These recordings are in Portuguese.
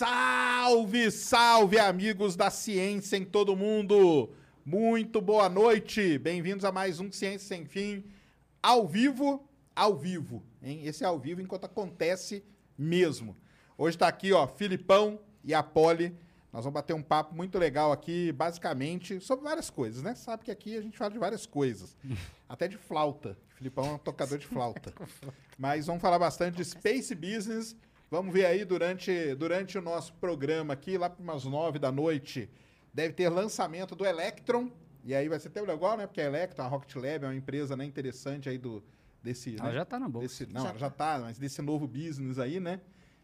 Salve, salve, amigos da ciência em todo mundo! Muito boa noite! Bem-vindos a mais um Ciência Sem Fim, ao vivo, ao vivo, hein? Esse é ao vivo enquanto acontece mesmo. Hoje tá aqui, ó, Filipão e a Poli. Nós vamos bater um papo muito legal aqui, basicamente, sobre várias coisas, né? Sabe que aqui a gente fala de várias coisas. Até de flauta. O Filipão é um tocador de flauta. Mas vamos falar bastante de Space Business. Vamos ver aí durante, durante o nosso programa aqui, lá para umas nove da noite, deve ter lançamento do Electron. E aí vai ser até legal, né? Porque a Electron, a Rocket Lab, é uma empresa né, interessante aí do, desse... Ela né? já tá na bolsa. Desse, não, já. já tá, mas desse novo business aí, né?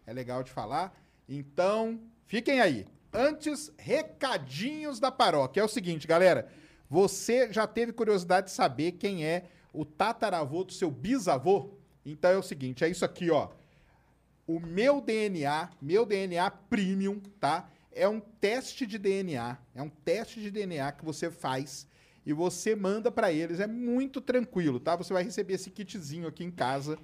É legal de falar. Então, fiquem aí. Antes, recadinhos da paróquia. É o seguinte, galera. Você já teve curiosidade de saber quem é o tataravô do seu bisavô? Então é o seguinte, é isso aqui, ó. O meu DNA, meu DNA Premium, tá? É um teste de DNA, é um teste de DNA que você faz e você manda para eles. É muito tranquilo, tá? Você vai receber esse kitzinho aqui em casa.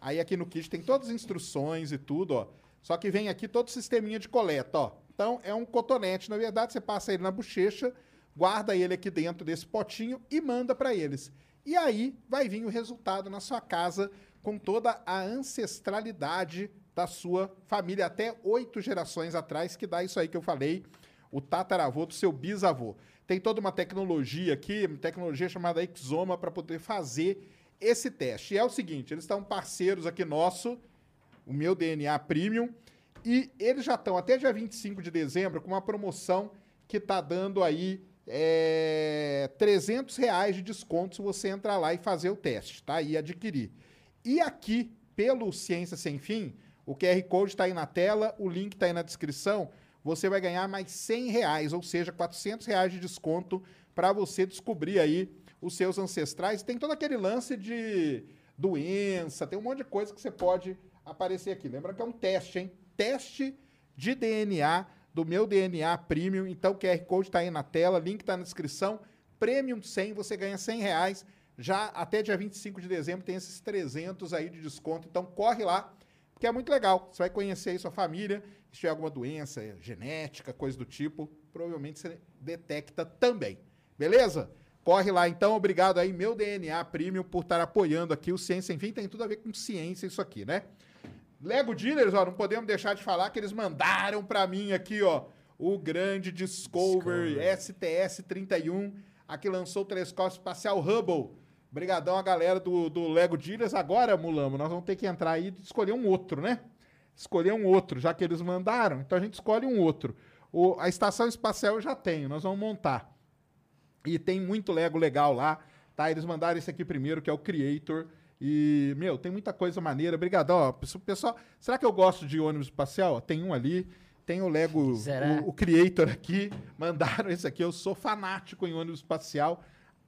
Aí aqui no kit tem todas as instruções e tudo, ó. Só que vem aqui todo o sisteminha de coleta, ó. Então é um cotonete, na verdade, você passa ele na bochecha, guarda ele aqui dentro desse potinho e manda para eles. E aí vai vir o resultado na sua casa com toda a ancestralidade da sua família, até oito gerações atrás, que dá isso aí que eu falei, o tataravô do seu bisavô. Tem toda uma tecnologia aqui, uma tecnologia chamada Exoma, para poder fazer esse teste. E é o seguinte, eles estão parceiros aqui nosso, o meu DNA Premium, e eles já estão até dia 25 de dezembro com uma promoção que está dando aí é, 300 reais de desconto se você entrar lá e fazer o teste, tá? E adquirir. E aqui, pelo Ciência Sem Fim, o QR Code está aí na tela, o link está aí na descrição. Você vai ganhar mais 100 reais, ou seja, 400 reais de desconto para você descobrir aí os seus ancestrais. Tem todo aquele lance de doença, tem um monte de coisa que você pode aparecer aqui. Lembra que é um teste, hein? Teste de DNA do meu DNA Premium. Então, o QR Code está aí na tela, link está na descrição. Premium 100, você ganha 100 reais. Já até dia 25 de dezembro tem esses 300 aí de desconto. Então, corre lá, porque é muito legal. Você vai conhecer aí sua família. Se tiver alguma doença genética, coisa do tipo, provavelmente você detecta também. Beleza? Corre lá, então. Obrigado aí, meu DNA Premium, por estar apoiando aqui o Ciência. Enfim, tem tudo a ver com ciência isso aqui, né? Lego Dealers, ó, não podemos deixar de falar que eles mandaram para mim aqui, ó, o grande Discovery, STS-31, aqui lançou o telescópio espacial Hubble. Obrigadão a galera do, do Lego Dealers. Agora, Mulamo, nós vamos ter que entrar aí e escolher um outro, né? Escolher um outro, já que eles mandaram, então a gente escolhe um outro. O, a estação espacial eu já tenho, nós vamos montar. E tem muito Lego legal lá, tá? Eles mandaram esse aqui primeiro, que é o Creator. E, meu, tem muita coisa maneira. Obrigadão, ó. Pessoal, será que eu gosto de ônibus espacial? Ó, Tem um ali, tem o Lego, o, o Creator aqui. Mandaram esse aqui. Eu sou fanático em ônibus espacial.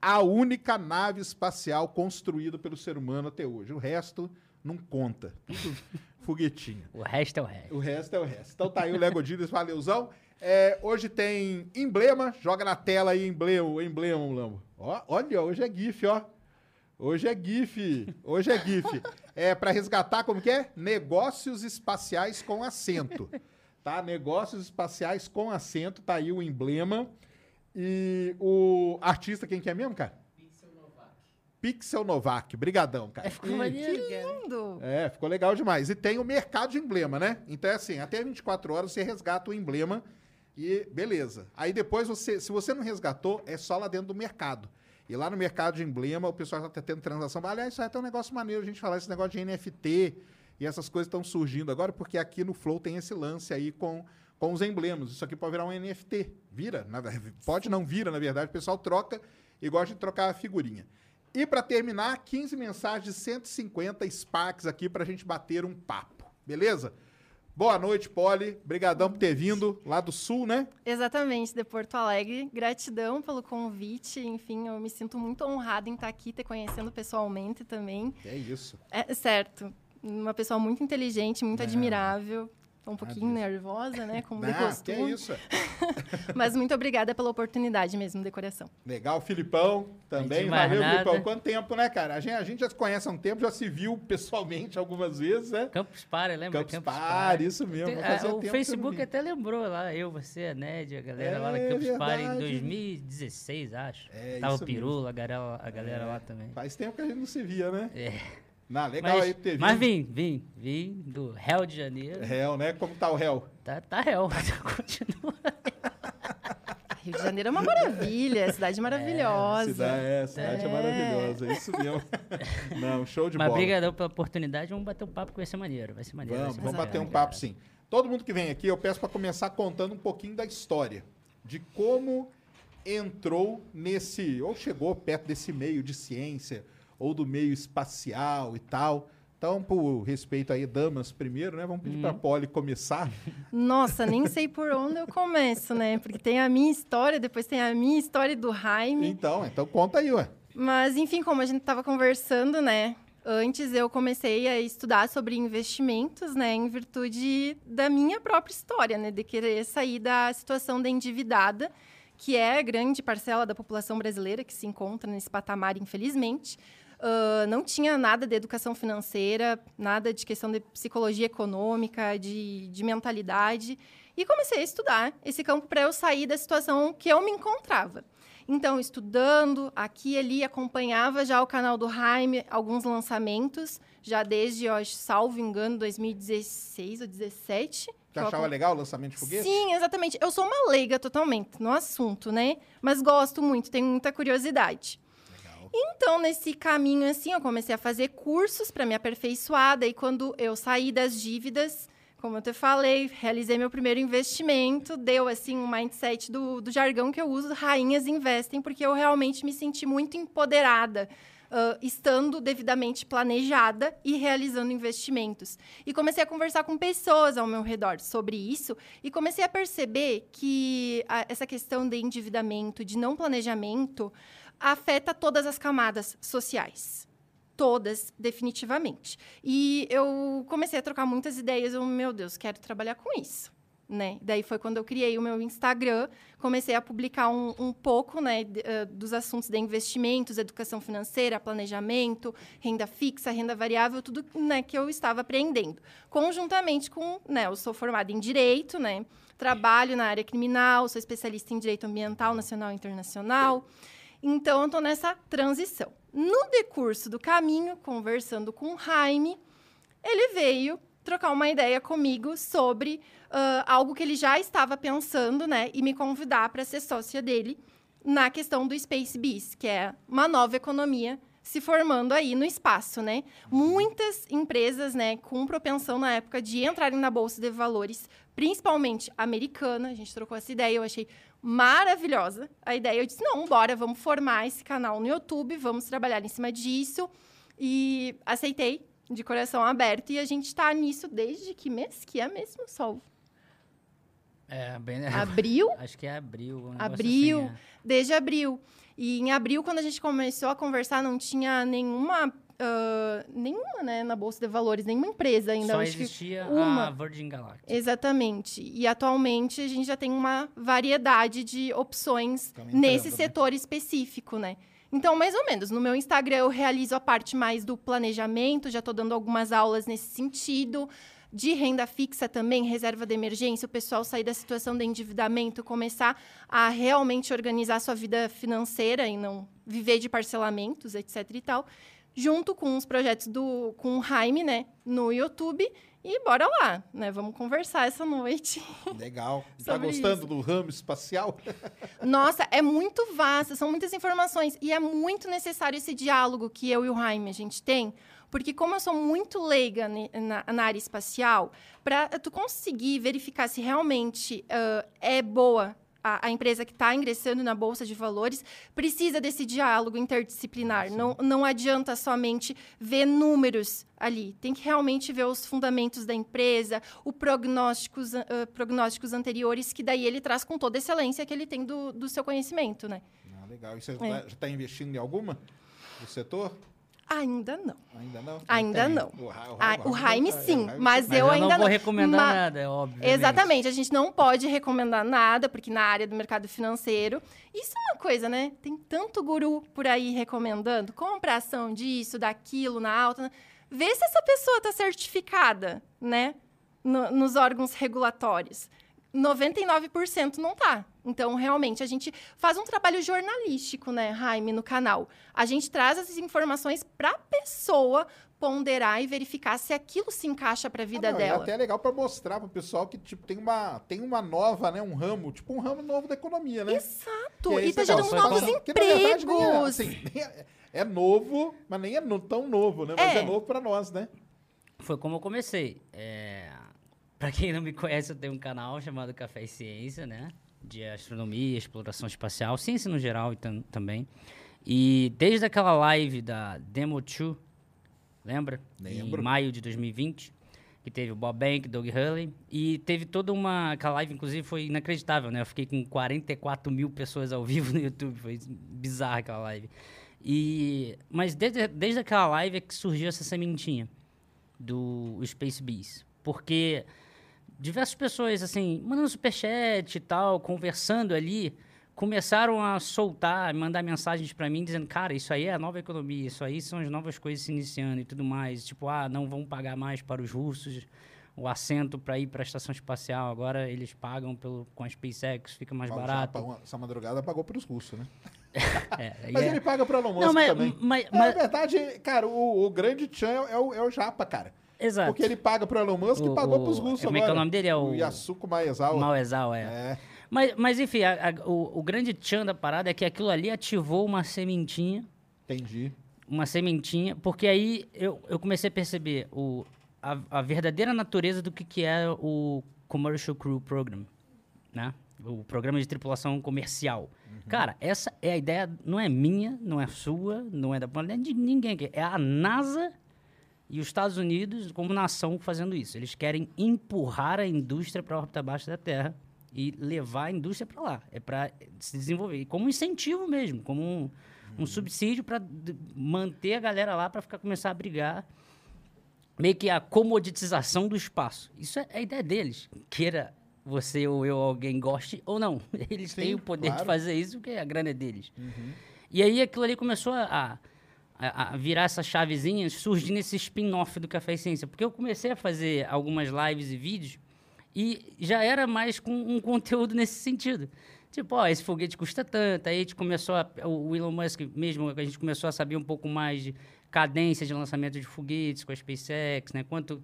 A única nave espacial construída pelo ser humano até hoje. O resto não conta. Tudo foguetinho. O resto é o resto. O resto é o resto. Então tá aí o Lego Dealers, valeuzão. É, hoje tem emblema, joga na tela aí emblema, emblema, Lambo. Ó, olha, hoje é GIF, ó. Hoje é GIF, hoje é GIF. É para resgatar como que é? Negócios espaciais com acento. Tá? Negócios espaciais com acento, tá aí o emblema. E o artista quem que é mesmo, cara? Pixel Novak. Brigadão, cara. Ficou E- maneiro, Que lindo! é, ficou legal demais. E tem o mercado de emblema, né? Então é assim, até 24 horas você resgata o emblema e beleza. Aí depois você, se você não resgatou, é só lá dentro do mercado. E lá no mercado de emblema, o pessoal já tá tendo transação. Aliás, isso aí é até um negócio maneiro a gente falar esse negócio de NFT. E essas coisas estão surgindo agora porque aqui no Flow tem esse lance aí com, com os emblemas. Isso aqui pode virar um NFT. Vira, na pode não vira, na verdade. O pessoal troca e gosta de trocar a figurinha. E para terminar, 15 mensagens de 150 Sparks aqui pra gente bater um papo. Beleza? Boa noite, Poli. Obrigadão por ter vindo lá do Sul, né? Exatamente, de Porto Alegre. Gratidão pelo convite. Enfim, eu me sinto muito honrada em estar aqui, te conhecendo pessoalmente também. É isso. É certo. Uma pessoa muito inteligente, muito admirável. Tô um pouquinho disso. nervosa, né? Como de Ah, que é costume. isso. Mas muito obrigada pela oportunidade mesmo, decoração. Legal, Filipão também. Mais Valeu, nada- Filipão. Quanto tempo, né, cara? A gente, a gente já se conhece há um tempo, já se viu pessoalmente algumas vezes, né? Campus Party, lembra? Campus Party, isso mesmo. Tem- ah, o Facebook até lembrou lá, eu, você, a Nédia, a galera lá da É Campus Party em verdade. 2016, acho. É, Tava isso o Pirula, a galera, a galera lá também. Faz tempo que a gente não se via, né? É. Não, legal Mas, aí ter vindo. mas vim, vim, vim do Réu de Janeiro. Réu, né? Como tá o réu? Tá, tá réu, continua. Rio de Janeiro é uma maravilha, cidade maravilhosa. Cidade, é, cidade é. É. maravilhosa, é isso mesmo. não, show de Mas bola. brigadão pela oportunidade, vamos bater um papo que vai ser maneiro, vai ser maneiro. Vamos, ser vamos bater um papo sim. Todo mundo que vem aqui, eu peço para começar contando um pouquinho da história. De como entrou nesse, ou chegou perto desse meio de ciência, ou do meio espacial e tal. Então, por respeito aí, damas primeiro, né? Vamos pedir para a Polly começar. Nossa, nem sei por onde eu começo, né? Porque tem a minha história, depois tem a minha história do Jaime. Então, então conta aí, ué. Mas, enfim, como a gente estava conversando, né? Antes eu comecei a estudar sobre investimentos, né? Em virtude da minha própria história, né? De querer sair da situação da endividada, que é a grande parcela da população brasileira que se encontra nesse patamar, infelizmente. Ah, não tinha nada de educação financeira, nada de questão de psicologia econômica, de, de mentalidade. E comecei a estudar esse campo para eu sair da situação que eu me encontrava. Então, estudando aqui e ali, acompanhava já o canal do Jaime, alguns lançamentos, já desde, eu acho, salvo engano, 2016 ou 2017. Você achava legal o lançamento de foguete? Sim, exatamente. Eu sou uma leiga totalmente no assunto, né? Mas gosto muito, tenho muita curiosidade. Então, nesse caminho, assim, eu comecei a fazer cursos para me aperfeiçoar. Daí, quando eu saí das dívidas, como eu te falei, realizei meu primeiro investimento, deu, assim, um mindset do, do jargão que eu uso, rainhas investem, porque eu realmente me senti muito empoderada, ah, estando devidamente planejada e realizando investimentos. E comecei a conversar com pessoas ao meu redor sobre isso e comecei a perceber que a- essa questão de endividamento, de não planejamento, afeta todas as camadas sociais. Todas, definitivamente. E eu comecei a trocar muitas ideias. Eu, meu Deus, quero trabalhar com isso. Né? Daí foi quando eu criei o meu Instagram, comecei a publicar um, um pouco né, dos assuntos de investimentos, educação financeira, planejamento, renda fixa, renda variável, tudo né, que eu estava aprendendo. Conjuntamente com, né, eu sou formada em Direito, né, trabalho na área criminal, sou especialista em Direito Ambiental Nacional e Internacional. Então, eu estou nessa transição. No decurso do caminho, conversando com o Jaime, ele veio trocar uma ideia comigo sobre ah, algo que ele já estava pensando, né? E me convidar para ser sócia dele na questão do Space Bees, que é uma nova economia se formando aí no espaço, né? Muitas empresas, né, com propensão na época de entrarem na bolsa de valores, principalmente americana. A gente trocou essa ideia, eu achei maravilhosa a ideia. Eu disse: "Não, bora, vamos formar esse canal no YouTube, vamos trabalhar em cima disso". E aceitei de coração aberto e a gente está nisso desde que mês? Que é mesmo, Sol? É, bem... Abril? Acho que é abril. um Abril, assim, é. desde abril. E em abril, quando a gente começou a conversar, não tinha nenhuma, ah, nenhuma, né, na Bolsa de Valores, nenhuma empresa ainda. Só acho que existia uma. a Virgin Galactic. Exatamente. E atualmente a gente já tem uma variedade de opções nesse né? setor específico, né? Então, mais ou menos, no meu Instagram eu realizo a parte mais do planejamento, já estou dando algumas aulas nesse sentido. De renda fixa também, reserva de emergência, o pessoal sair da situação de endividamento, começar a realmente organizar sua vida financeira e não viver de parcelamentos, etc e tal. Junto com os projetos do com o Jaime, né, no YouTube. E bora lá, né? Vamos conversar essa noite. Legal. Tá gostando isso. do ramo espacial? Nossa, é muito vasto, são muitas informações. E é muito necessário esse diálogo que eu e o Jaime a gente tem, Porque como eu sou muito leiga na, na área espacial, para tu conseguir verificar se realmente ah, é boa a, a empresa que está ingressando na Bolsa de Valores, precisa desse diálogo interdisciplinar. Não, não adianta somente ver números ali. Tem que realmente ver os fundamentos da empresa, os prognósticos, ah, prognósticos anteriores, que daí ele traz com toda a excelência que ele tem do, do seu conhecimento, né? Ah, legal. E você É. tá- já está investindo em alguma do setor? Ainda não. Ainda não? Ainda Tem. não. O, Ra- o sim, mas eu eu ainda não vou não. recomendar Ma- nada, é óbvio. Exatamente, a gente não pode recomendar nada, porque na área do mercado financeiro, isso é uma coisa, né? Tem tanto guru por aí recomendando, compra ação disso, daquilo, na alta. Vê se essa pessoa está certificada, né? no- nos órgãos regulatórios. 99% não tá. Então, realmente, a gente faz um trabalho jornalístico, né, Jaime, no canal. A gente traz essas informações para a pessoa ponderar e verificar se aquilo se encaixa para a vida Ah, não, dela. É até legal para mostrar pro pessoal que tipo tem uma tem uma nova, né, um ramo, tipo um ramo novo da economia, né? Exato. Que é E tá negócio. gerando Foi novos como- Que, na verdade, é, empregos. assim, é, é novo, mas nem é no- tão novo, né? Mas é, É. novo para nós, né? Foi como eu comecei. É... Pra quem não me conhece, eu tenho um canal chamado Café e Ciência, né? De astronomia, exploração espacial, ciência no geral e tam- também. E desde aquela live da Demo 2, lembra? Lembro. Em maio de 2020, que teve o Bob Bank, Doug Hurley, e teve toda uma... Aquela live, inclusive, foi inacreditável, né? Eu fiquei com 44 mil pessoas ao vivo no YouTube, foi bizarra aquela live. E... Mas desde, desde aquela live é que surgiu essa sementinha do Space Bees. Porque diversas pessoas, assim, mandando superchat e tal, conversando ali, começaram a soltar, mandar mensagens para mim dizendo, cara, isso aí é a nova economia, isso aí são as novas coisas se iniciando e tudo mais. Tipo, ah, não vão pagar mais para os russos o assento para ir para a estação espacial, agora eles pagam pelo, com a SpaceX, fica mais Ó, o barato. Japa, essa madrugada pagou para os russos, né? É, Mas é- ele paga para Elon Musk Não, mas, também. mas, É, mas- na verdade, cara, o, o grande Chan é o, é o Japa, cara. Exato. Porque ele paga pro Elon Musk e O- pagou o- pros russos como é que é o agora. nome dele? É o- Yasuko Maezawa. Maoezal, é. É. Mas, mas enfim, a- a- o, o grande tchan da parada é que aquilo ali ativou uma sementinha, Entendi. uma sementinha, porque aí eu, eu comecei a perceber o, a, a verdadeira natureza do que, que é o Commercial Crew Program, né? O programa de tripulação comercial. Cara, essa é a ideia, não é minha, não é sua, não é da não é de ninguém aqui. É a NASA e os Estados Unidos como nação fazendo isso. Eles querem empurrar a indústria para a órbita abaixo da Terra e levar a indústria para lá. É para se desenvolver. E como incentivo mesmo, como um, um subsídio para manter a galera lá para ficar começar a brigar. Meio que a comoditização do espaço. Isso é a ideia deles. Queira você ou eu, alguém goste ou não. Eles Sim, têm o poder claro. de fazer isso porque a grana é deles. E aí aquilo ali começou a, a, a virar essa chavezinha, surgindo esse spin-off do Café e Ciência. Porque eu comecei a fazer algumas lives e vídeos e já era mais com um conteúdo nesse sentido. Tipo, ó, esse foguete custa tanto. Aí a gente começou a. O Elon Musk mesmo, a gente começou a saber um pouco mais de cadência de lançamento de foguetes com a SpaceX, né? Quanto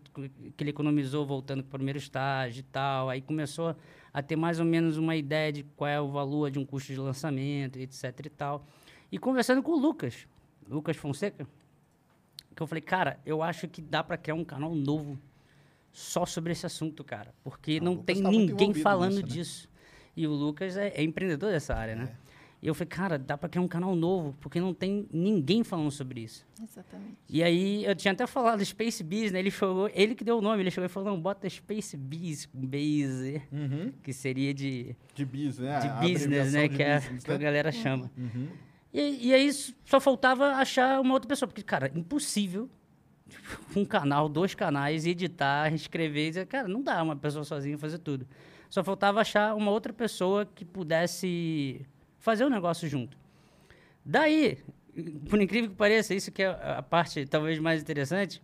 que ele economizou voltando para o primeiro estágio e tal. Aí começou a ter mais ou menos uma ideia de qual é o valor de um custo de lançamento, etc e tal. E conversando com o Lucas, Lucas Fonseca, que eu falei, cara, eu acho que dá para criar um canal novo só sobre esse assunto, cara. Porque Ah, não Lucas tem tá ninguém falando nisso, né? disso. E o Lucas é, é empreendedor dessa área, né? E eu falei, cara, dá para criar um canal novo, porque não tem ninguém falando sobre isso. Exatamente. E aí, eu tinha até falado Space Bees, né? Ele, chegou, ele que deu o nome, ele chegou e falou, não, bota Space Bees com base, Uhum. que seria de, De business, né? de A business, né? de que, é, business, que a né? galera chama. Uhum. E, e aí só faltava achar uma outra pessoa, porque, cara, impossível tipo, um canal, dois canais, editar, escrever, dizer, cara, não dá uma pessoa sozinha fazer tudo. Só faltava achar uma outra pessoa que pudesse fazer o negócio junto. Daí, por incrível que pareça, isso que é a parte talvez mais interessante.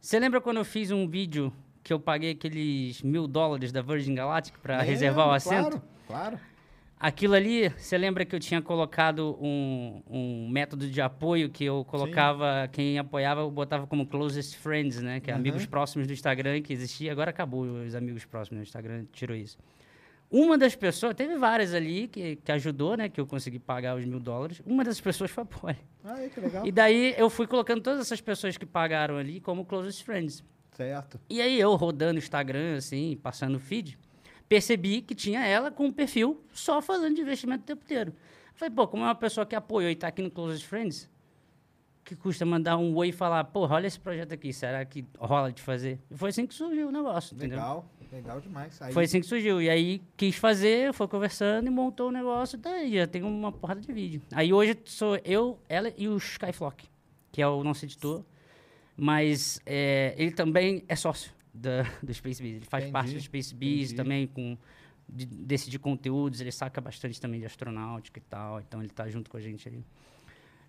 Você lembra quando eu fiz um vídeo que eu paguei aqueles mil dólares da Virgin Galactic para Lembro, reservar o assento? Claro, claro. Aquilo ali, você lembra que eu tinha colocado um, um método de apoio que eu colocava, quem apoiava, eu botava como closest friends, né? Que é amigos próximos do Instagram que existia. Agora acabou os amigos próximos do Instagram, tirou isso. Uma das pessoas, teve várias ali que, que ajudou, né? Que eu consegui pagar os mil dólares. Uma dessas pessoas foi a Polly. Aí, que legal. E daí eu fui colocando todas essas pessoas que pagaram ali como closest friends. Certo. E aí eu rodando o Instagram, assim, passando o feed, percebi que tinha ela com um perfil só falando de investimento o tempo inteiro. Falei, pô, como é uma pessoa que apoiou e tá aqui no Closest Friends, que custa mandar um oi e falar, porra, olha esse projeto aqui, será que rola de fazer? E foi assim que surgiu o negócio, entendeu? Legal. Legal demais. Aí, Foi assim que surgiu. E aí quis fazer, foi conversando e montou o negócio. Daí já tem uma porrada de vídeo. Aí hoje sou eu, ela e o Skyflock, que é o nosso editor. Mas é, ele também é sócio da, do Space Bees. Ele faz Entendi, parte do Space Bees entendi. também com de, decidir conteúdos. Ele saca bastante também de astronáutica e tal. Então ele tá junto com a gente aí.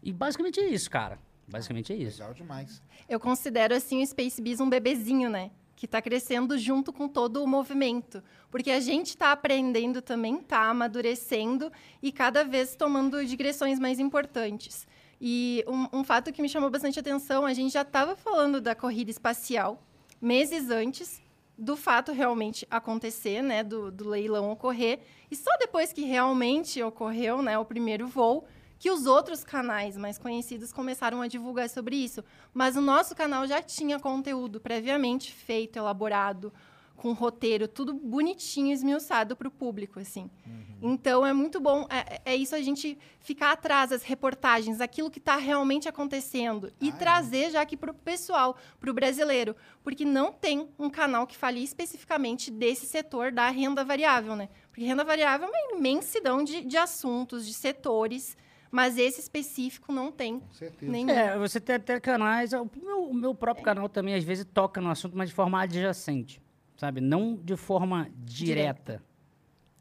E basicamente é isso, cara. Basicamente é isso. Legal demais. Eu considero assim o Space Bees um bebezinho, né? Que está crescendo junto com todo o movimento. Porque a gente está aprendendo também, está amadurecendo e cada vez tomando direções mais importantes. E um, um fato que me chamou bastante atenção, a gente já estava falando da corrida espacial meses antes do fato realmente acontecer, né, do, do leilão ocorrer, e só depois que realmente ocorreu, né, o primeiro voo, que os outros canais mais conhecidos começaram a divulgar sobre isso. Mas o nosso canal já tinha conteúdo previamente feito, elaborado, com roteiro, tudo bonitinho, esmiuçado para o público, assim. Então, é muito bom, é, é isso a gente ficar atrás das reportagens, aquilo que está realmente acontecendo, e Ah, é. trazer já aqui para o pessoal, para o brasileiro, porque não tem um canal que fale especificamente desse setor da renda variável, né? Porque renda variável é uma imensidão de, de assuntos, de setores, mas esse específico não tem Com certeza. nenhum. É, você tem até canais. O meu, o meu próprio canal também, às vezes, toca no assunto, mas de forma adjacente. Sabe? Não de forma direta.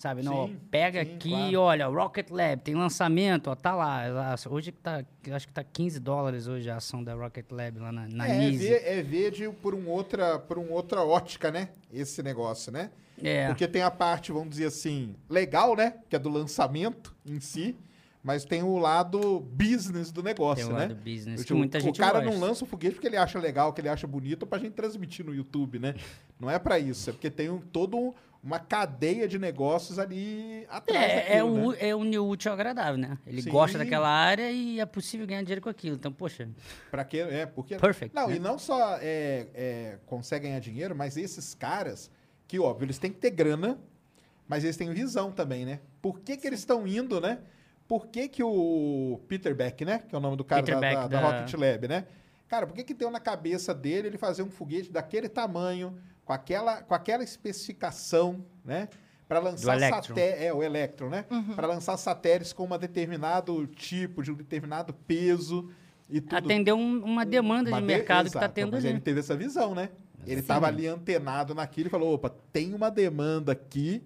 Sabe? Não, ó, Sim, pega sim, aqui, claro. olha, Rocket Lab, tem lançamento, ó, tá lá. Hoje que tá, acho que tá 15 dólares hoje a ação da Rocket Lab lá na, na é, Nise. ver, é ver de, por, um outra, por um outra ótica, né? Esse negócio, né? É. Porque tem a parte, vamos dizer assim, legal, né? Que é do lançamento em si. Mas tem o lado business do negócio, Tem o né? lado business, Eu, que muita o gente cara gosta. não lança o foguete porque ele acha legal, que ele acha bonito, pra gente transmitir no YouTube, né? Não é pra isso, é porque tem um, todo um- uma cadeia de negócios ali atrás É, é, daquilo, um, né? é um útil agradável, né? Ele Sim. gosta daquela área e é possível ganhar dinheiro com aquilo. Então, poxa, Pra quê? É, porque... Perfect, Não, né? e não só é, é, consegue ganhar dinheiro, mas esses caras, que óbvio, eles têm que ter grana, mas eles têm visão também, né? Por que que eles estão indo, né? Por que que o Peter Beck, né? Que é o nome do cara da, da, da da- Rocket Lab, né? Cara, por que que deu na cabeça dele ele fazer um foguete daquele tamanho, com aquela, com aquela especificação, né? Para lançar satélites. É, o Electron, né? Para lançar satélites com um determinado tipo, de um determinado peso e tudo. atendeu um- uma demanda Uma de de- mercado que está exato, tendo mas ali. ele teve essa visão, né? Ele estava ali antenado naquilo e falou: opa, tem uma demanda aqui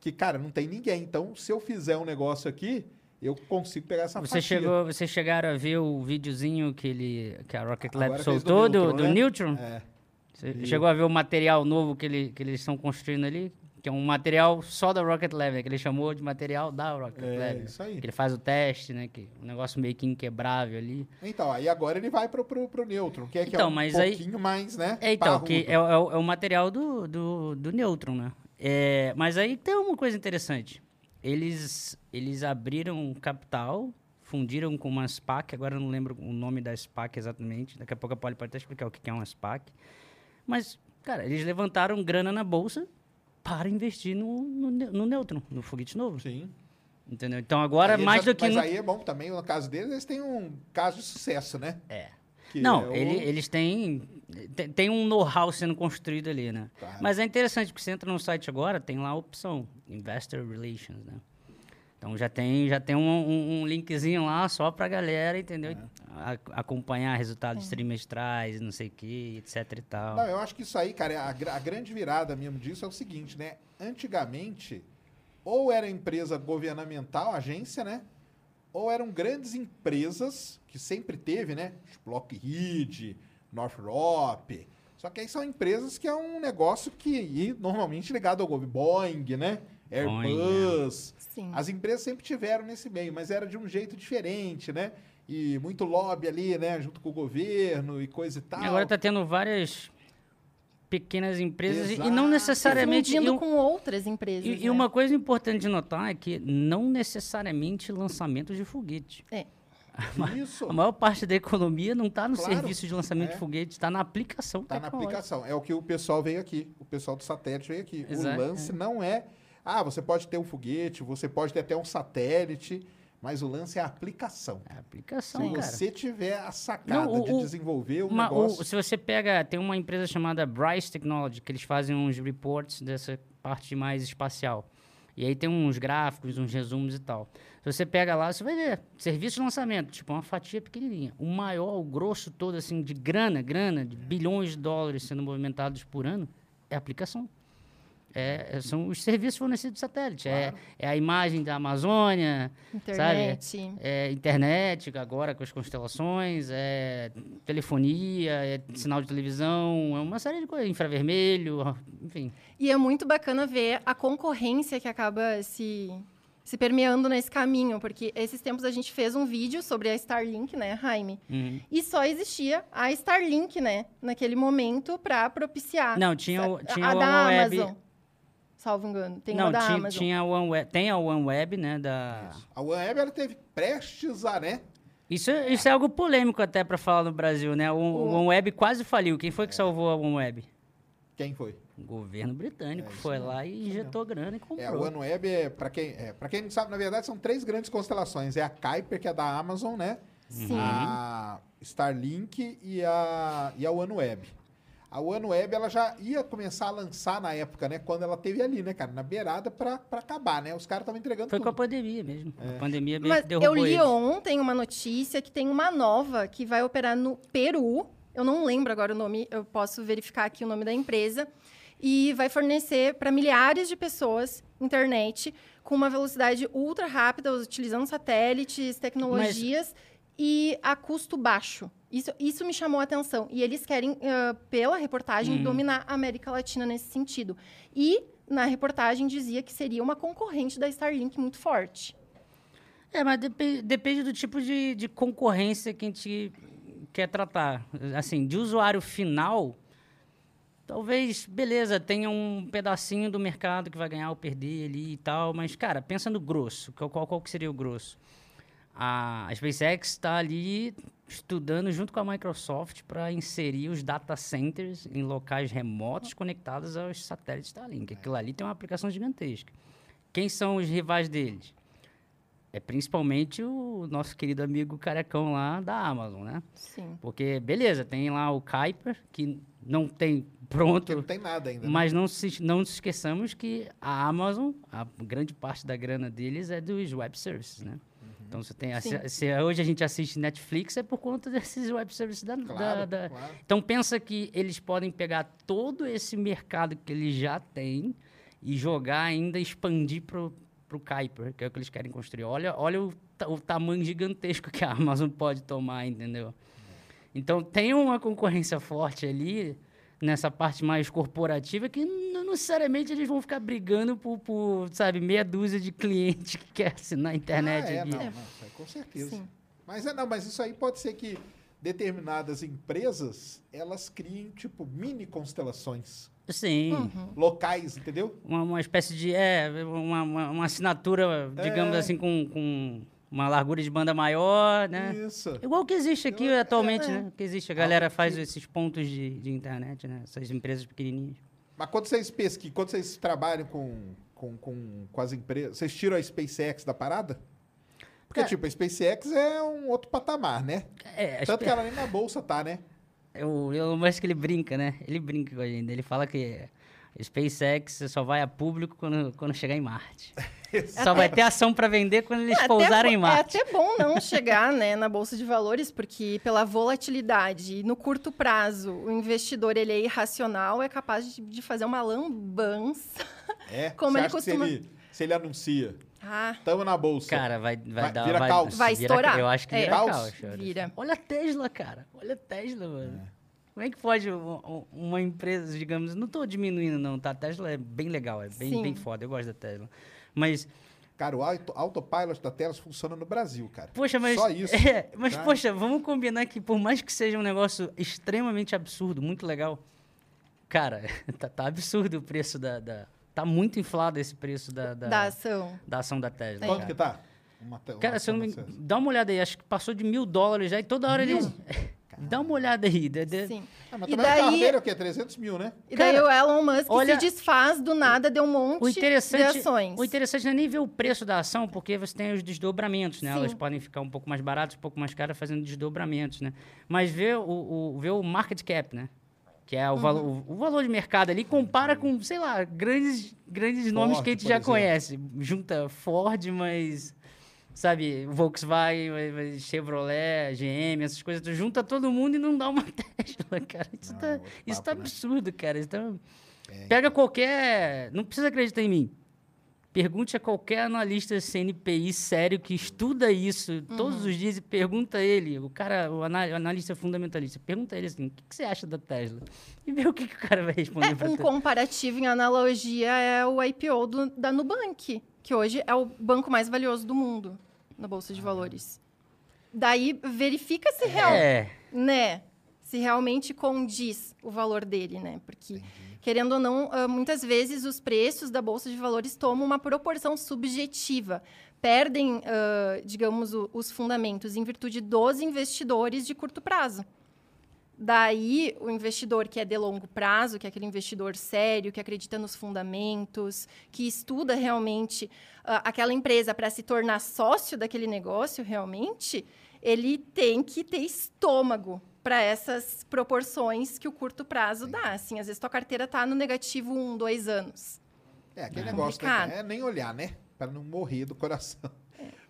que, cara, não tem ninguém. Então, se eu fizer um negócio aqui, eu consigo pegar essa Você fatia. chegou, vocês chegaram a ver o videozinho que, ele, que a Rocket Lab Agora do soltou do, Neutron, do né? É. Você chegou a ver o material novo que, ele, que eles estão construindo ali? Que é um material só da Rocket Lab, né? Que ele chamou de material da Rocket É, Lab. isso aí. Que ele faz o teste, né? Que um negócio meio que inquebrável ali. Então, aí agora ele vai pro, pro, pro Neutron, que é, que Então, é um mas aí- pouquinho mais, né? É, então, que parrudo. é, o- é o, é o material do, do, do Neutron, né? É, mas aí tem uma coisa interessante. Eles, eles abriram capital, fundiram com uma SPAC, agora eu não lembro o nome da SPAC exatamente. Daqui a pouco a Poli pode até explicar o que é uma SPAC. Mas, cara, eles levantaram grana na bolsa para investir no, no, no Neutron, no foguete novo. Sim. Entendeu? Então agora, Aí mais já- do que... Mas no- aí é bom também, no caso deles, eles têm um caso de sucesso, né? É. Que Não, é o- ele- eles têm, tem, tem um know-how sendo construído ali, né? Claro. Mas é interessante, porque você entra no site agora, tem lá a opção, Investor Relations, né? Então já tem, já tem um, um- um linkzinho lá só pra galera, entendeu? É. A- acompanhar resultados trimestrais, não sei o que, etc e tal. Não, eu acho que isso aí, cara, a, gra- a grande virada mesmo disso é o seguinte, né? Antigamente, ou era empresa governamental, agência, né? Ou eram grandes empresas, que sempre teve, né? Tipo Lockheed, Northrop. Só que aí são empresas que é um negócio que e normalmente ligado ao governo. Boeing, né? Airbus. Sim. As empresas sempre tiveram nesse meio, mas era de um jeito diferente, né? E muito lobby ali, né? Junto com o governo e coisa e tal. E agora tá tendo várias pequenas empresas e- e Exato. não necessariamente... Fundindo e um- com outras empresas. E, né? e uma coisa importante de notar é que não necessariamente lançamento de foguete. É. Isso. A maior parte da economia não está no Claro, serviço de lançamento é. de foguete, está na aplicação Tá na aplicação. É o que o pessoal veio aqui. O pessoal do satélite veio aqui. Exato, o lance não é. Ah, você pode ter um foguete, você pode ter até um satélite, mas o lance é a aplicação. É a aplicação, Se cara. você tiver a sacada Não, o- de o- desenvolver um Uma- o- negócio. se você pega, tem uma empresa chamada Bryce Technology, que eles fazem uns reports dessa parte mais espacial. E aí tem uns gráficos, uns resumos e tal. Se você pega lá, você vai ver, serviço de lançamento, tipo uma fatia pequenininha. O maior, o grosso todo, assim, de grana, grana, de bilhões de dólares sendo movimentados por ano, é aplicação. É, são os serviços fornecidos de satélite. É, é a imagem da Amazônia, Internet. é internet, agora com as constelações, é telefonia, é sinal de televisão, é uma série de coisas, infravermelho, enfim. E é muito bacana ver a concorrência que acaba se, se permeando nesse caminho, porque esses tempos a gente fez um vídeo sobre a Starlink, né, Jaime? Uhum. E só existia a Starlink, né, naquele momento, para propiciar. Não, tinha o- a- tinha a o da. Amazon. Salvo engano. Tem Não, uma da tinha, Amazon. tinha a OneWeb, tem a OneWeb, né, da... A OneWeb ela teve prestes a, né? Isso, isso é algo polêmico até para falar no Brasil, né? O, o OneWeb quase faliu. Quem foi que salvou a OneWeb? Quem foi? O governo britânico É, foi mesmo, lá e injetou grana e É, a comprou. OneWeb é, para quem, é, pra quem não sabe, na verdade são três grandes constelações. É a Kuiper, que é da Amazon, né? Sim. A Starlink e a, e a OneWeb. A OneWeb, ela já ia começar a lançar na época, né? Quando ela teve ali, né, cara? Na beirada pra acabar, né? Os caras estavam entregando Foi com a tudo. pandemia mesmo. A pandemia meio Mas que derrubou eu li eles. ontem uma notícia que tem uma nova que vai operar no Peru. Eu não lembro agora o nome, eu posso verificar aqui o nome da empresa. E vai fornecer para milhares de pessoas internet com uma velocidade ultra rápida, utilizando satélites, tecnologias e a custo baixo. Isso, isso me chamou a atenção. E eles querem, ah, pela reportagem, dominar a América Latina nesse sentido. E na reportagem dizia que seria uma concorrente da Starlink muito forte. É, mas depe- depende do tipo de, de concorrência que a gente quer tratar. Assim, de usuário final, talvez, beleza, tenha um pedacinho do mercado que vai ganhar ou perder ali e tal, mas, cara, pensa no grosso. Qual, qual, qual que seria o grosso? A, SpaceX está ali estudando junto com a Microsoft para inserir os data centers em locais remotos conectados aos satélites Starlink. Aquilo ali tem uma aplicação gigantesca. Quem são os rivais deles? É principalmente o nosso querido amigo carecão lá da Amazon, né? Sim. Porque, beleza, tem lá o Kuiper, que não tem Porque pronto, não tem nada ainda. né? mas não, se, não nos esqueçamos que a Amazon, a grande parte da grana deles é dos web services, né? Então, você tem, Sim. se, hoje a gente assiste Netflix, é por conta desses web services da, da- Claro, da- claro. Então, pensa que eles podem pegar todo esse mercado que eles já têm e jogar ainda, expandir pro, pro Kuiper, que é o que eles querem construir. Olha, olha o, o tamanho gigantesco que a Amazon pode tomar, entendeu? Então, tem uma concorrência forte ali, nessa parte mais corporativa, que não necessariamente eles vão ficar brigando por, por, sabe, meia dúzia de cliente que quer assinar a internet Ah, é, não, aí com certeza. Sim. Mas é não, mas isso aí pode ser que determinadas empresas elas criem tipo mini constelações Sim. Uhum. locais, entendeu? Uma, uma espécie de. É, uma, uma, uma assinatura, digamos É. assim, com, com uma largura de banda maior, né? Isso. Igual que existe aqui Eu- atualmente, é. né? Que existe. A galera faz que- esses pontos de, de internet, né? Essas empresas pequenininhas. Mas quando vocês pesquisam, quando vocês trabalham com, com, com, com as empresas, vocês tiram a SpaceX da parada? Porque, Cara- tipo, a SpaceX é um outro patamar, né? É, Tanto que ela nem na bolsa tá, né? O Elon Musk, ele brinca, né? Ele brinca com a gente. Ele fala que SpaceX só vai a público quando, quando chegar em Marte. só vai ter ação para vender quando eles É até pousarem em bo- Marte. É até bom não chegar né, na Bolsa de Valores, porque pela volatilidade e no curto prazo, o investidor ele é irracional, é capaz de, de fazer uma lambança. É. Como ele costuma- se ele, se ele anuncia, Ah, tamo na bolsa. Cara, vai, vai, Vai- dar. vira vai, caos. Vai vira- estourar. Eu acho que É. vira Caos? caos. Vira. Olha a Tesla, cara. Olha a Tesla, mano. Como é que pode um- um- uma empresa, digamos, não tô diminuindo não, tá? A Tesla é bem legal, é bem, Sim. bem foda, eu gosto da Tesla. Mas, Cara, o auto, autopilot da Tesla funciona no Brasil, cara. poxa, mas... Só isso. É, mas, tá? poxa, vamos combinar que por mais que seja um negócio extremamente absurdo, muito legal, Cara, tá, tá absurdo o preço da, da- Tá muito inflado esse preço da, da, Da ação. da ação da Tesla. Quanto cara. que tá? Uma, uma Cara, se eu não me... dá uma olhada aí, acho que passou de mil dólares já e toda hora eles. Dá uma olhada aí. de- de- Sim. Ah, mas E também o carro daí- dele é o quê? 300 mil, né? E daí Cara, o Elon Musk olha- se desfaz do nada, deu um monte O de interessante, ações. o interessante não é nem ver o preço da ação, porque você tem os desdobramentos, né? Sim. Elas podem ficar um pouco mais baratas, um pouco mais caras, fazendo desdobramentos, né? Mas ver o, o, ver o market cap, né? Que é o, Uhum. valor, o, o valor de mercado ali, compara com, sei lá, grandes, grandes nomes que a gente já exemplo. conhece. Junta Ford, mas... Sabe, Volkswagen, Chevrolet, GM, essas coisas. Tu junta todo mundo e não dá uma Tesla, cara. Isso, Não, tá, é outro isso papo, tá né? absurdo, cara. Isso tá... É, Pega qualquer. Não precisa acreditar em mim. Pergunte a qualquer analista CNPI sério que estuda isso todos Uhum. os dias e pergunta a ele, o cara, o ana- o analista fundamentalista, pergunta a ele assim: o que, que você acha da Tesla? E vê o que, que o cara vai responder É, pra um tu. comparativo em analogia é o IPO do- da Nubank, que hoje é o banco mais valioso do mundo na Bolsa de Valores. Daí verifica se real, É, né? Se realmente condiz o valor dele, né? Porque, querendo ou não, ah, muitas vezes os preços da Bolsa de Valores tomam uma proporção subjetiva. Perdem, ah, digamos, o- os fundamentos em virtude dos investidores de curto prazo. Daí, o investidor que é de longo prazo, que é aquele investidor sério, que acredita nos fundamentos, que estuda realmente ah, aquela empresa para se tornar sócio daquele negócio, realmente, ele tem que ter estômago para essas proporções que o curto prazo dá. Assim, às vezes, tua carteira está no negativo um, dois anos. É, aquele É negócio, né? complicado. É nem olhar, né? Pra não morrer do coração.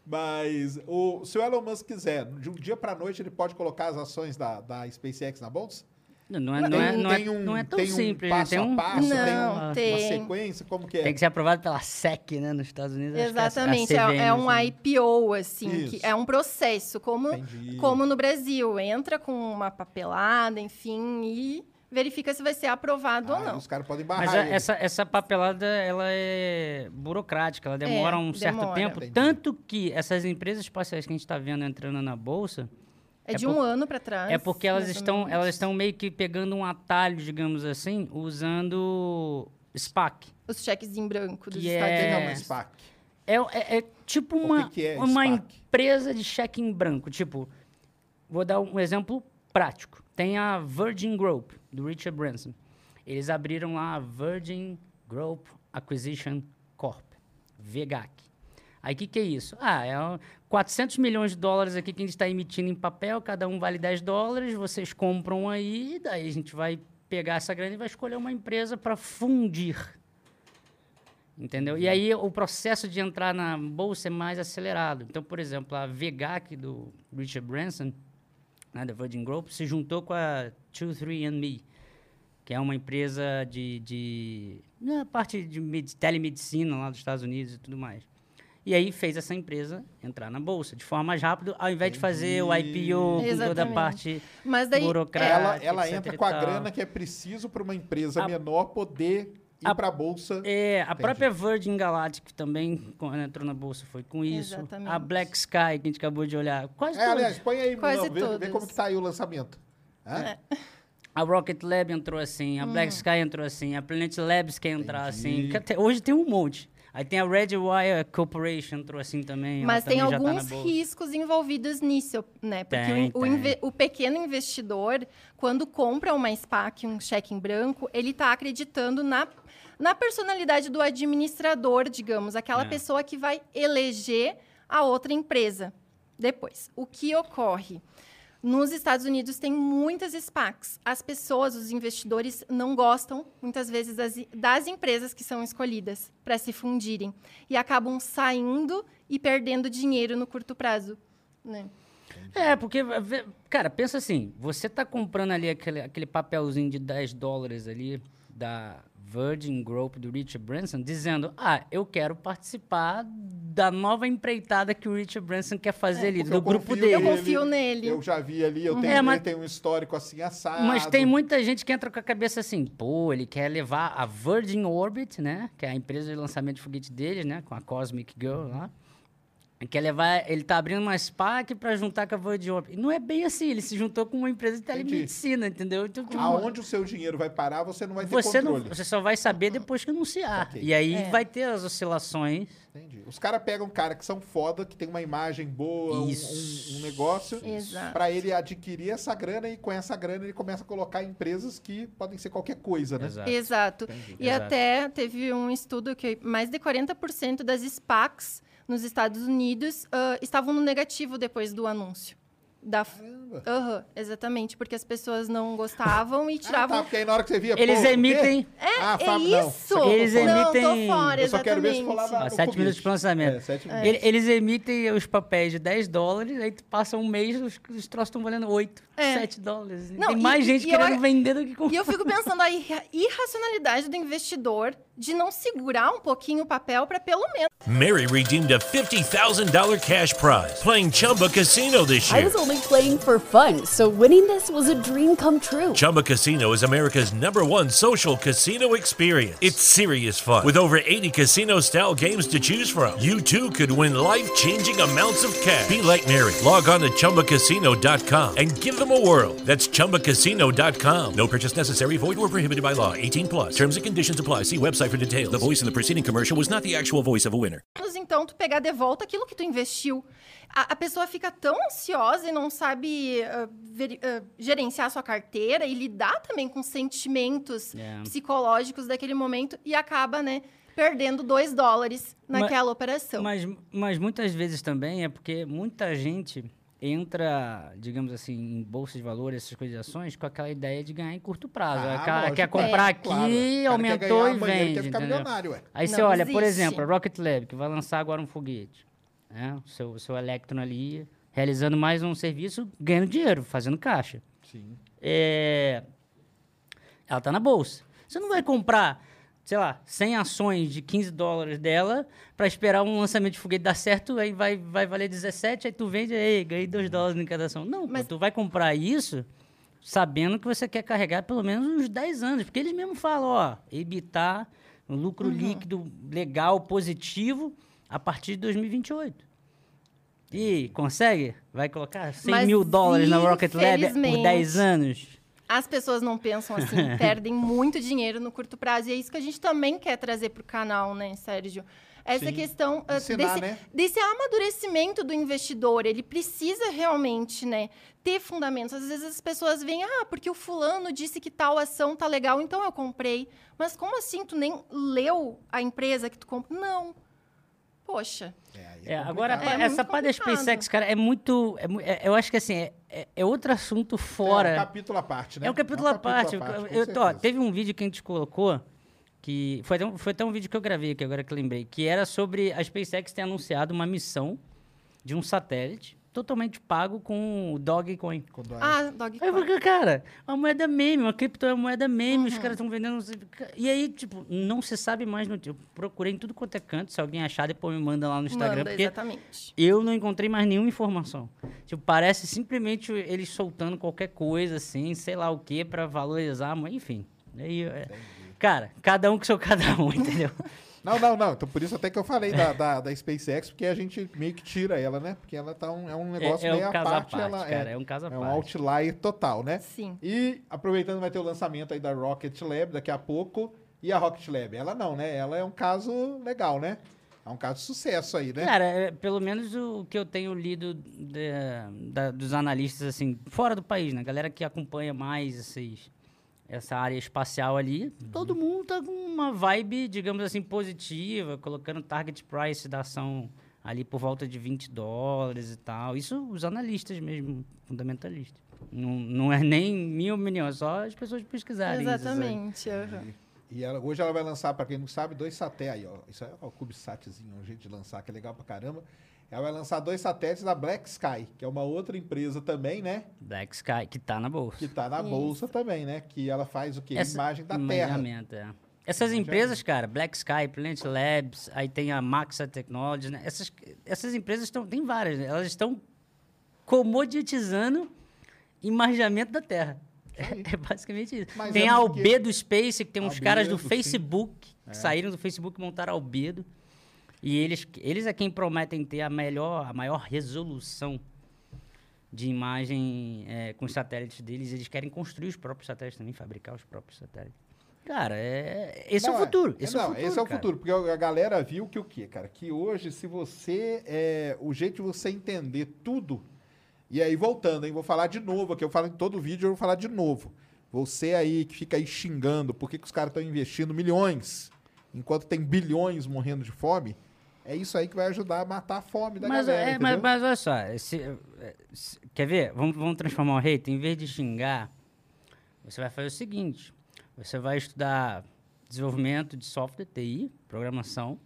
Mas o, se o Elon Musk quiser, de um dia pra noite, ele pode colocar as ações da, da SpaceX na bolsa? não é, não é, não é, tem um, não é tão tem um simples, passo Tem um, a passo, tem, Não, um- uma tem. sequência, como que é? tem que ser aprovado pela SEC, né, nos Estados Unidos. acho que é a- a Exatamente, é, CVM, é um assim. IPO, assim, é um processo, como, Entendi. como no Brasil. Entra com uma papelada, enfim, e verifica se vai ser aprovado Ah, ou não. Os caras podem barrar Mas a- ele. essa, essa papelada, ela é burocrática, ela demora É, um certo demora. tempo. Entendi. Tanto que essas empresas espaciais que a gente está vendo entrando na Bolsa, É, É de por- um ano para trás. é porque elas estão, elas estão meio que pegando um atalho, digamos assim, usando SPAC. Os cheques em branco dos Que Estados é é- Unidos. SPAC? É, é- é tipo uma, que que é uma SPAC? empresa de cheque em branco. Tipo, vou dar um exemplo prático. Tem a Virgin Group, do Richard Branson. Eles abriram lá a Virgin Group Acquisition Corp, VGAC. Aí o que, que é isso? Ah, é um 400 milhões de dólares aqui que a gente está emitindo em papel, cada um vale 10 dólares, vocês compram aí, daí a gente vai pegar essa grana e vai escolher uma empresa para fundir. Entendeu? E aí o processo de entrar na bolsa é mais acelerado. Então, por exemplo, a VGAC do Richard Branson, né, da Virgin Group, se juntou com a 23andMe, que é uma empresa de, de né, parte de med- telemedicina lá dos Estados Unidos e tudo mais. E aí fez essa empresa entrar na bolsa de forma mais rápida, ao invés de fazer o IPO com toda a Exatamente. parte Mas daí, burocrática. Ela, ela etc entra com a grana que é preciso para uma empresa A- menor poder ir a- para a bolsa. É, a Entendi. própria Virgin Galactic também, quando entrou na bolsa, foi com isso. Exatamente. A Black Sky, que a gente acabou de olhar. Quase É, aliás, põe aí, Quase não, vê, vê como que tá aí o lançamento. É. A Rocket Lab entrou assim, a Hum. Black Sky entrou assim, a Planet Labs quer entrar Entendi. assim. que até hoje tem um monte. Aí tem a Redwire Corporation entrou assim também. Mas tem também tá alguns bolsa. riscos envolvidos nisso, né? Porque Tem, o, o tem. inve- o pequeno investidor, quando compra uma SPAC, um cheque em branco, ele está acreditando na, na personalidade do administrador, digamos, aquela É. pessoa que vai eleger a outra empresa depois. O que ocorre? Nos Estados Unidos tem muitas SPACs. As pessoas, os investidores, não gostam, muitas vezes, das, das empresas que são escolhidas para se fundirem. E acabam saindo e perdendo dinheiro no curto prazo. Né? É, porque, cara, pensa assim, você tá comprando ali aquele, aquele papelzinho de 10 dólares ali da Virgin Group do Richard Branson, dizendo, ah, eu quero participar da nova empreitada que o Richard Branson quer fazer ali, Porque do grupo confio dele. Eu confio nele. Eu já vi ali, eu tenho, É, mas- tem um histórico assim assado. Mas tem muita gente que entra com a cabeça assim, pô, ele quer levar a Virgin Orbit, né? Que é a empresa de lançamento de foguete deles, né? Com a Cosmic Girl lá. Quer levar. Ele tá abrindo uma SPAC pra juntar com a Void Op. E não é bem assim, ele se juntou com uma empresa de telemedicina, entendeu? Então, tipo, Aonde o seu dinheiro vai parar, você não vai ter você, não, controle. você só vai saber depois que anunciar. Ok. E aí É. vai ter as oscilações. Entendi. Os caras pegam cara que são foda, que tem uma imagem boa, um- Isso. um, um negócio, pra ele adquirir essa grana e com essa grana ele começa a colocar em empresas que podem ser qualquer coisa, né? Exato. Exato. Entendi. E Exato. até teve um estudo que mais de 40% das SPACs nos Estados Unidos ah, estavam no negativo depois do anúncio. Da... Aham, exatamente, porque as pessoas não gostavam e Ah, tiravam. tá, porque aí na hora que você via. Eles pô, emitem. ah, é Fábio, não. isso! Aqui Eles eu fora. Não, tô emitem- fora, Eu só quero ver se Ó, no sete minutos de lançamento. É, sete. Ele- Eles emitem os papéis de 10 dólares, aí tu passa um mês, os, os troços estão valendo 8, É. 7 dólares. Não, Tem e- mais gente e eu querendo ac- vender do que E comprar. eu fico pensando a irra- irracionalidade do investidor de não segurar um pouquinho o papel para pelo menos. Mary redeemed a $50,000 cash prize playing Chumba Casino this year. I was only playing for fun, so winning this was a dream come true. Chumba Casino is America's number one social casino experience. It's serious fun. With over 80 casino style games to choose from, you too could win life changing amounts of cash. Be like Mary. Log on to chumbacasino.com and give them a whirl. That's chumbacasino.com. No purchase necessary, void or prohibited by law. 18 plus. Terms and conditions apply. See website for details. The voice in the preceding commercial was not the actual voice of a winner. então tu pegar de volta aquilo que tu investiu. A, a pessoa fica tão ansiosa e não sabe ah, veri- ah, gerenciar a sua carteira e lidar também com sentimentos É. psicológicos daquele momento e acaba, né, perdendo dois dólares Ma- naquela operação. Mas, mas muitas vezes também é porque muita gente entra, digamos assim, em bolsa de valores, essas coisas de ações, com aquela ideia de ganhar em curto prazo. Ah, Ela quer, lógico. quer comprar É, aqui, claro. Cara aumentou ganhar e vende. quer ficar entendeu? milionário, ué. Aí você olha, por existe. exemplo, a Rocket Lab, que vai lançar agora um foguete. Né? O seu, seu Electron ali, realizando mais um serviço, ganhando dinheiro, fazendo caixa. Sim. É, Ela tá na bolsa. Você não vai comprar, sei lá, 100 ações de 15 dólares dela para esperar um lançamento de foguete dar certo, aí vai, vai valer 17, aí tu vende, aí ganhei 2 dólares em cada ação. Não, Mas- pô, tu vai comprar isso sabendo que você quer carregar pelo menos uns 10 anos, porque eles mesmos falam, ó, EBITDA, um lucro líquido legal, positivo, a partir de 2028. E consegue? Vai colocar 100 Mas, mil dólares na Rocket Lab por 10 infelizmente, anos? As pessoas não pensam assim, perdem muito dinheiro no curto prazo. E é isso que a gente também quer trazer para o canal, né, Sérgio? Essa Sim. questão ah, Ensinar, desse, né? desse amadurecimento do investidor. Ele precisa realmente né, ter fundamentos. Às vezes as pessoas veem, ah, porque o fulano disse que tal ação tá legal, então eu comprei. Mas como assim? Tu nem leu a empresa que tu comprou? Não. Poxa. É, É, complicado. agora, É essa parte da. SpaceX, cara, é muito. é é- eu acho que assim, é, é- é outro assunto É fora. um capítulo à parte, né? É um capítulo à parte. com Eu- ó, teve um vídeo que a gente colocou, que foi até, um, foi até um vídeo que eu gravei aqui, agora que eu lembrei, que era sobre a SpaceX ter anunciado uma missão de um satélite totalmente pago com o Dogecoin. Quando a- Ah, Aí eu Dogecoin. falei, cara, uma moeda meme, uma cripto é uma moeda meme, Uhum. os caras estão vendendo. E aí, tipo, não se sabe mais. No... Eu procurei em tudo quanto é canto. Se alguém achar, depois me manda lá no Instagram. Manda, porque exatamente. eu não encontrei mais nenhuma informação. Tipo, parece simplesmente eles soltando qualquer coisa, assim, sei lá o que, pra valorizar, mas enfim. Aí, é... Cara, cada um com seu cada um, entendeu? Não, não, não. Então por isso até que eu falei da, da, da SpaceX, porque a gente meio que tira ela, né? Porque ela tá um, é um negócio é meio um à caso à parte. parte, ela cara, é, é um caso à é um parte. outlier total, né? Sim. E aproveitando, vai ter o lançamento aí da Rocket Lab daqui a pouco. E a Rocket Lab? Ela não, né? Ela é um caso legal, né? É um caso de sucesso aí, né? Cara, é, pelo menos o que eu tenho lido de- da- dos analistas, assim, fora do país, né? Galera que acompanha mais esses, essa área espacial ali, todo mundo tá com uma vibe, digamos assim, positiva, colocando target price da ação ali por volta de 20 dólares e tal. Isso os analistas mesmo, fundamentalistas. Não, não é nem minha opinião, é só as pessoas pesquisarem. isso, sabe? E ela- hoje ela vai lançar, pra quem não sabe, dois satélites. Aí, ó. Isso aí é o CubeSatzinho, um jeito de lançar, que é legal pra caramba. Ela vai lançar dois satélites da Black Sky, que é uma outra empresa também, né? Black Sky, que tá na bolsa. Que tá na Isso. bolsa também, né? Que ela faz o quê? Essa- Imagem da Terra. é. Essas empresas, cara, Black Sky, Planet Labs, aí tem a Maxa Technologies, né? Essas, essas empresas estão, tem várias, né? elas estão comoditizando imaginamento da Terra. É, é basicamente isso. Mas tem é a porque- Albedo Space, que tem uns caras do Albedo, sim. Facebook, que saíram do Facebook e montaram a Albedo. E eles, eles é quem prometem ter a melhor, a maior resolução de imagem é, com os satélites deles. Eles querem construir os próprios satélites também, fabricar os próprios satélites. Cara, é, esse é Não, o futuro. Esse não, é o futuro. esse é o cara. futuro, porque a galera viu que o quê, cara? Que hoje, se você. É, o jeito de você entender tudo. E aí, voltando, hein? Vou falar de novo aqui. Eu falo em todo vídeo, eu vou falar de novo. Você aí que fica aí xingando por que, que os caras estão investindo milhões enquanto tem bilhões morrendo de fome. É isso aí que vai ajudar a matar a fome da Mas, galera. é, mas, mas olha só, esse- é, se- quer ver? Vamos, vamos transformar o hate. Em vez de xingar, você vai fazer o seguinte: você vai estudar desenvolvimento de software, TI, programação.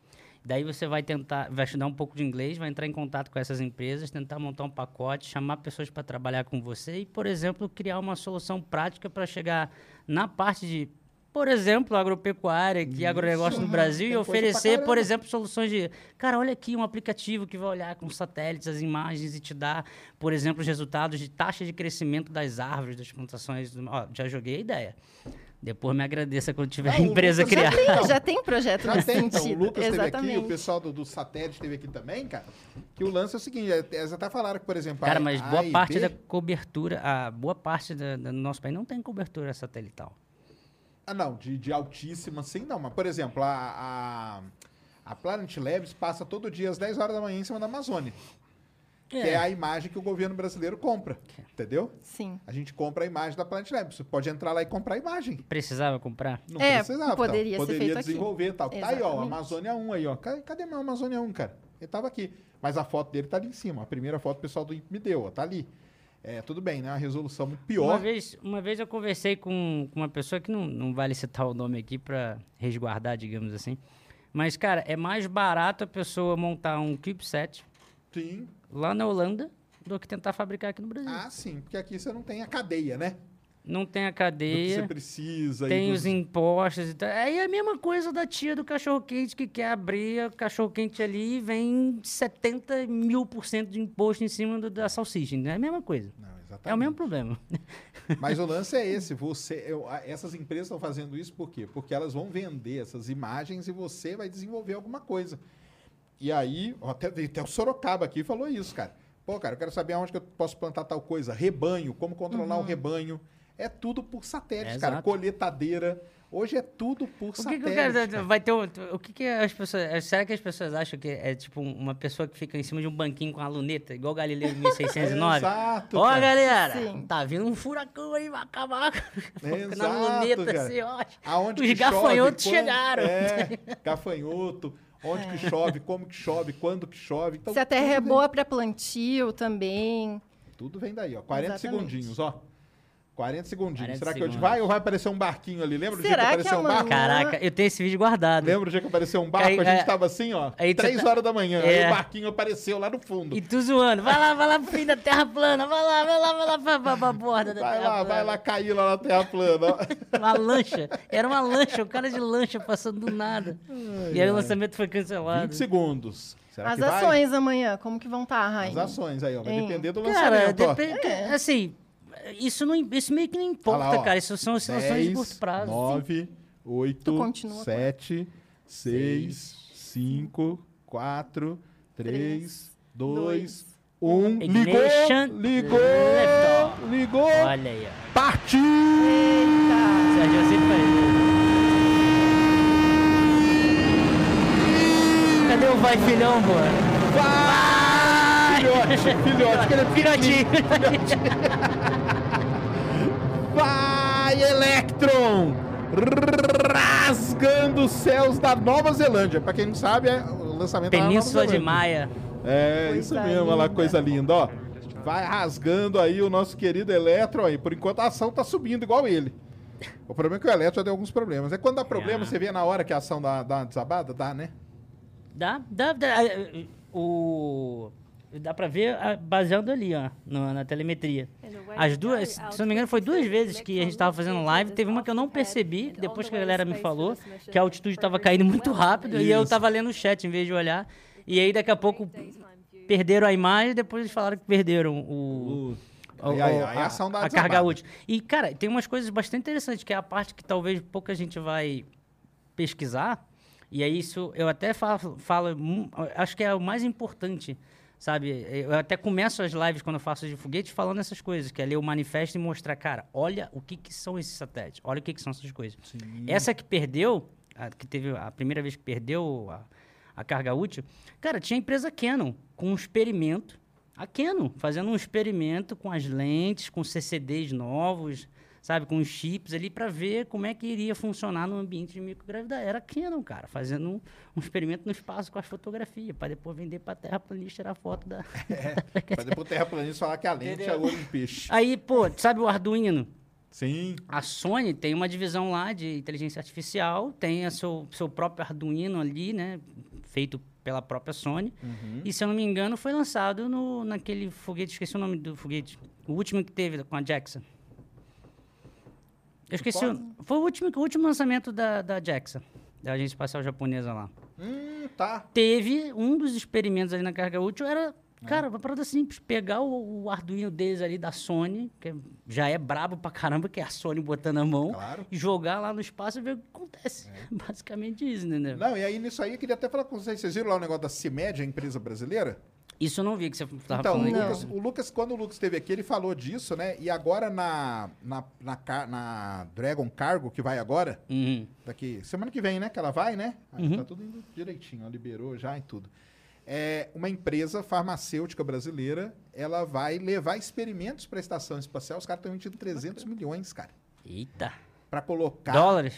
Daí você vai tentar, vai estudar um pouco de inglês, vai entrar em contato com essas empresas, tentar montar um pacote, chamar pessoas para trabalhar com você e, por exemplo, criar uma solução prática para chegar na parte de, por exemplo, agropecuária, que é agronegócio no. Brasil, e oferecer, por exemplo, soluções de. Cara, olha aqui um aplicativo que vai olhar com satélites as imagens e te dá, por exemplo, os resultados de taxa de crescimento das árvores, das plantações. Ó, já joguei a ideia. Depois me agradeça quando tiver Não, a o empresa Lucas já criada. Tem, já tem projeto Já nesse tem, então, o sentido. Lucas esteve aqui, Exatamente. o pessoal do, do satélite esteve aqui também, cara. Que o lance é o seguinte, é- eles até falaram que, por exemplo, Cara, a- mas boa A parte B- da cobertura, a boa parte da- da- do nosso país não tem cobertura satelital. Ah, não, de, de altíssima, sim, não. Mas, por exemplo, a, a, a Planet Labs passa todo dia às 10 horas da manhã em cima da Amazônia. Que é a imagem que o governo brasileiro compra. Entendeu? Sim. A gente compra a imagem da Planet Labs. Você pode entrar lá e comprar a imagem. Precisava comprar? Não É, precisava. poderia tal. ser poderia feito aqui. desenvolver e tal. Tá aí, ó, Exatamente. Amazônia 1 aí, ó. Cadê, meu Amazônia 1, cara? Ele tava aqui. Mas a foto dele tá ali em cima. A primeira foto o pessoal do INPE me deu, ó. Tá ali. É, tudo bem, né? Uma resolução muito Uma pior. vez, uma vez eu conversei com, com uma pessoa que não, não vale citar o nome aqui para resguardar, digamos assim. Mas, cara, é mais barato a pessoa montar um CubeSat Sim. Lá na Holanda do que tentar fabricar aqui no Brasil. Ah, sim. Porque aqui você não tem a cadeia, né? Não tem a que você cadeia, precisa. tem dos- os impostos e tal. Aí é a mesma coisa da tia do cachorro-quente que quer abrir o cachorro-quente ali e vem 70 mil por cento de imposto em cima do- da salsicha. né? É a mesma coisa. Não, É o mesmo problema. Mas o lance é esse, você, eu- essas empresas estão fazendo isso por quê? Porque elas vão vender essas imagens e você vai desenvolver alguma coisa. E aí, ó, até, até o Sorocaba aqui falou isso, cara. Pô, cara, eu quero saber aonde que eu posso plantar tal coisa. Rebanho, como controlar o rebanho. É tudo por satélite, É, cara. exato. Coletadeira. Hoje é tudo por O que, satélite. que eu quero. Vai ter um- o que, que as pessoas. Será que as pessoas acham que é tipo uma pessoa que fica em cima de um banquinho com a luneta, igual Galileu em 1609? Exato, Ó, cara. galera, Sim. tá vindo um furacão aí, vai acabar. Exato, na luneta, cara. assim, ó. Aonde Os chove, gafanhotos chegaram. É, gafanhoto. Onde que chove, como que chove, quando que chove. Então, Se a terra é boa para plantio também. Tudo vem daí, ó. 40 Exatamente. segundinhos, ó. 40 segundinhos. 40 Será que hoje segundos. vai ou vai aparecer um barquinho ali? Lembra do dia Será que que apareceu um amanhã- barco? Caraca, eu tenho esse vídeo guardado. Lembra do dia que apareceu um barco? Aí, a gente é, tava assim, ó. aí tu 3 tá- horas da manhã. Aí É. o barquinho apareceu lá no fundo. E tu zoando. Vai lá, vai lá pro fim da terra plana. Vai lá, vai lá, vai lá pra, pra, pra borda da Vai terra lá, plana. vai lá cair lá na terra plana. ó. Uma lancha. Era uma lancha, o cara de lancha passando do nada. e aí o lançamento foi cancelado. 20 segundos. Será As que vai? ações amanhã, como que vão estar, As Rainha? ações aí, ó. Vai Hein? depender do Cara, lançamento, ó. depende, assim, isso, não, isso meio que não importa, Olha lá, ó. cara. Isso são oscilações de 10, curto prazo. 9, 8, Tu continua 7, 6, 5, 4, 3, 2, 1. Ligou! Ligou! Ligou! Olha aí, ó. Partiu! Sérgio, eu sempre falei. Cadê o vai filhão, pô? Vai! Filhote, filhote, ele é Filhotinho. Vai, Electron! Rasgando os céus da Nova Zelândia. Pra quem não sabe, é o lançamento da Nova Península de Zelândia. Maia. É, Coisa isso mesmo, olha lá, coisa linda, ó. Vai rasgando aí o nosso querido Eletro aí. Por enquanto a ação tá subindo igual ele. O problema é que o Eletro já deu alguns problemas. É quando dá problema, É. você vê na hora que a ação dá, dá uma desabada? Dá, né? Dá, dá, dá. eh, O... Dá pra ver ah, baseando ali, ó, no- na telemetria. As duas, se não me engano, foi duas vezes que a gente tava fazendo live. Teve uma que eu não percebi, depois que a galera me falou, que a altitude tava caindo muito rápido e eu Isso. tava lendo o chat em vez de olhar. E aí, daqui a pouco, perderam a imagem depois eles falaram que perderam o... o- Aí- aí- aí a ação dá a carga útil. E, cara, tem umas coisas bastante interessantes, que é a parte que talvez pouca gente vai pesquisar, E aí isso, eu até falo, falo acho que é o mais importante, sabe? Eu até começo as lives quando eu faço de foguete falando essas coisas, que é ler o manifesto e mostrar, cara, olha o que, que são esses satélites, olha o que, que são essas coisas. Essa que perdeu, a, que teve a primeira vez que perdeu a, a carga útil, cara, tinha a empresa Canon com um experimento, a Canon fazendo um experimento com as lentes, com CCDs novos, sabe, com os chips ali para ver como é que iria funcionar no ambiente de microgravidade. Era Canon, cara, fazendo um, um experimento no espaço com as fotografias, para depois vender para terra planista tirar foto da. Pra depois o terraplanista falar que a lente é olho em peixe. Aí, pô, sabe o Arduino? Sim. A Sony tem uma divisão lá de inteligência artificial, tem a seu, seu próprio Arduino ali, né? Feito pela própria Sony. E, se eu não me engano, foi lançado no, naquele foguete, esqueci o nome do foguete. O último que teve com a JAXA. Eu esqueci. O, foi o último, o último lançamento da, da JAXA, da Agência Espacial Japonesa lá. Hum, tá. Teve um dos experimentos ali na carga útil, era, cara, uma parada simples, pegar o, o Arduino deles ali da Sony, que já é brabo pra caramba, que é a Sony botando a mão, Claro. e jogar lá no espaço e ver o que acontece. Basicamente isso, entendeu? Não, e aí nisso aí eu queria até falar com vocês. Vocês viram lá o negócio da CIMED, a empresa brasileira? Isso eu não vi que você tava Então, o falando. Lucas, o Lucas, quando o Lucas esteve aqui, ele falou disso, né? E agora na, na, na, na Dragon Cargo, que vai agora, Uhum. daqui semana que vem, né? Que ela vai, né? Aí Tá tudo indo direitinho, ó, liberou já e tudo. É uma empresa farmacêutica brasileira, ela vai levar experimentos para a estação espacial. Os caras estão emitindo 300 milhões, cara, Eita. para colocar. Dólares?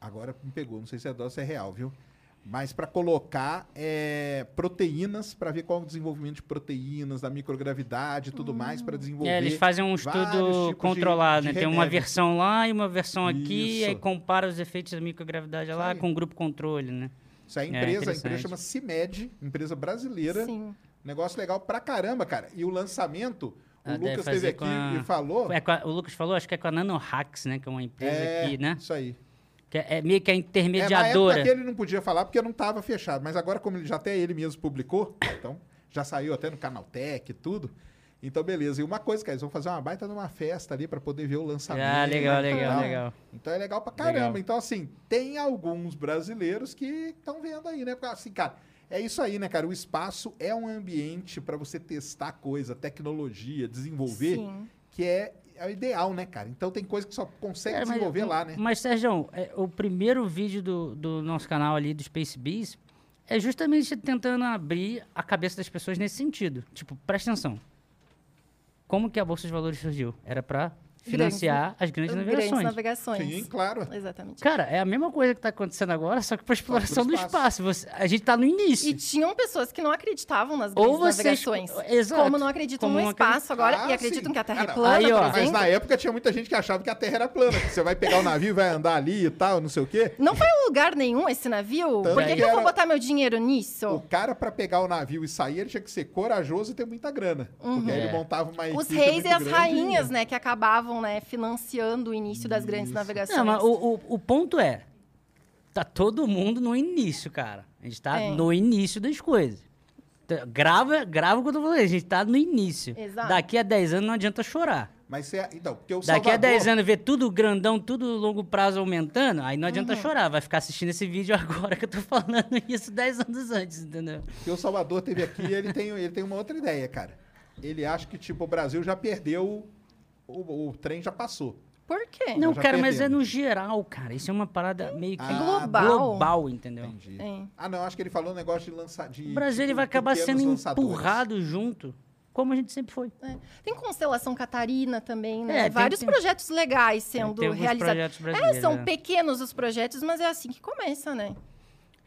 Agora me pegou, não sei se é dólar ou se é real, viu? Mas para colocar é, proteínas, para ver qual é o desenvolvimento de proteínas, da microgravidade e tudo mais, para desenvolver. É, eles fazem um estudo tipos de- controlado, de né? Tem uma versão lá e uma versão aqui, Isso. aí compara os efeitos da microgravidade lá aí. com o grupo controle, né? Isso aí, a É, empresa, a interessante. empresa chama CIMED, empresa brasileira. Sim. Negócio legal pra caramba, cara. E o lançamento, o Ah, Lucas esteve aqui a- e falou. É a- o Lucas falou, acho que é com a Nanohacks, né? Que é uma empresa É, aqui, né? isso aí. Que é, é meio que a É, na intermediadora. época que ele não podia falar porque não estava fechado, mas agora como ele já até ele mesmo publicou, então já saiu até no Canaltech e tudo. Então beleza. E uma coisa, cara, eles vão fazer uma baita numa festa ali para poder ver o lançamento. Ah, legal, e legal, tal. legal. Então é legal pra caramba. Legal. Então assim, tem alguns brasileiros que estão vendo aí, né? Porque assim, cara, é isso aí, né, cara? O espaço é um ambiente para você testar coisa, tecnologia, desenvolver, Sim. que é, é o ideal, né, cara? Então tem coisa que só consegue mas- desenvolver lá, né? Mas, Sérgio, é, o primeiro vídeo do, do nosso canal ali, do Space Bees, é justamente tentando abrir a cabeça das pessoas nesse sentido. Tipo, presta atenção. Como que a Bolsa de Valores surgiu? Era para financiar as grandes Grandes navegações. navegações. Sim, claro. Exatamente. Cara, é a mesma coisa que está acontecendo agora, só que para exploração do espaço. espaço. Você- a gente está no início. E tinham pessoas que não acreditavam nas Ou grandes vocês- navegações. Exato. Como não acreditam Como no não espaço agora Ah, e acreditam sim. que a Terra Ah, é plana, Aí, ó. por Mas na época tinha muita gente que achava que a Terra era plana. que você vai pegar o navio e vai andar ali e tal, não sei o quê. Não foi em lugar nenhum esse navio? Tanto Por que, que eu vou botar meu dinheiro nisso? O cara, pra pegar o navio e sair, ele tinha que ser corajoso e ter muita grana. Porque aí ele montava uma Uhum. Os reis muito e as rainhas, né, que acabavam, né, financiando o início das grandes Isso. navegações. Não, mas o, o, o ponto é, tá todo mundo no início, cara. A gente tá É. no início das coisas. Grava, grava o que eu tô falando, a gente tá no início. Exato. Daqui a 10 anos não adianta chorar. Mas você, então, porque o Daqui a Salvador, 10 anos ver tudo grandão, tudo longo prazo aumentando, aí não adianta Uhum. chorar. Vai ficar assistindo esse vídeo agora que eu tô falando isso 10 anos antes, entendeu? porque o Salvador teve aqui, ele tem, ele tem uma outra ideia, cara. Ele acha que, tipo, o Brasil já perdeu, o, o trem já passou. Por quê? Não, cara, mas é perdemos. no geral, cara. Isso é uma parada meio que Ah, global. global, entendeu? Entendi. É. Ah, não, acho que ele falou um negócio de lançar. De, O Brasil ele vai acabar sendo lançadores. empurrado junto, como a gente sempre foi. É. Tem Constelação Catarina também, né? É, tem- Vários tem- projetos legais sendo realizados. projetos É, são né? pequenos os projetos, mas é assim que começa, né?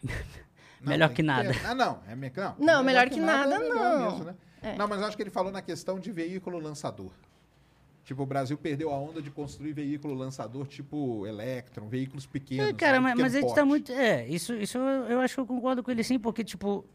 Não, Melhor que nada. ter. Ah, não. É me... não, Não, melhor que nada, é legal não. mesmo, né? É. Não, mas eu acho que ele falou na questão de veículo lançador. Tipo, o Brasil perdeu a onda de construir veículo lançador tipo Electron, veículos pequenos. É, cara, né, mas, pequeno mas a gente tá muito. É, isso, isso eu, eu acho que eu concordo com ele sim, porque, tipo.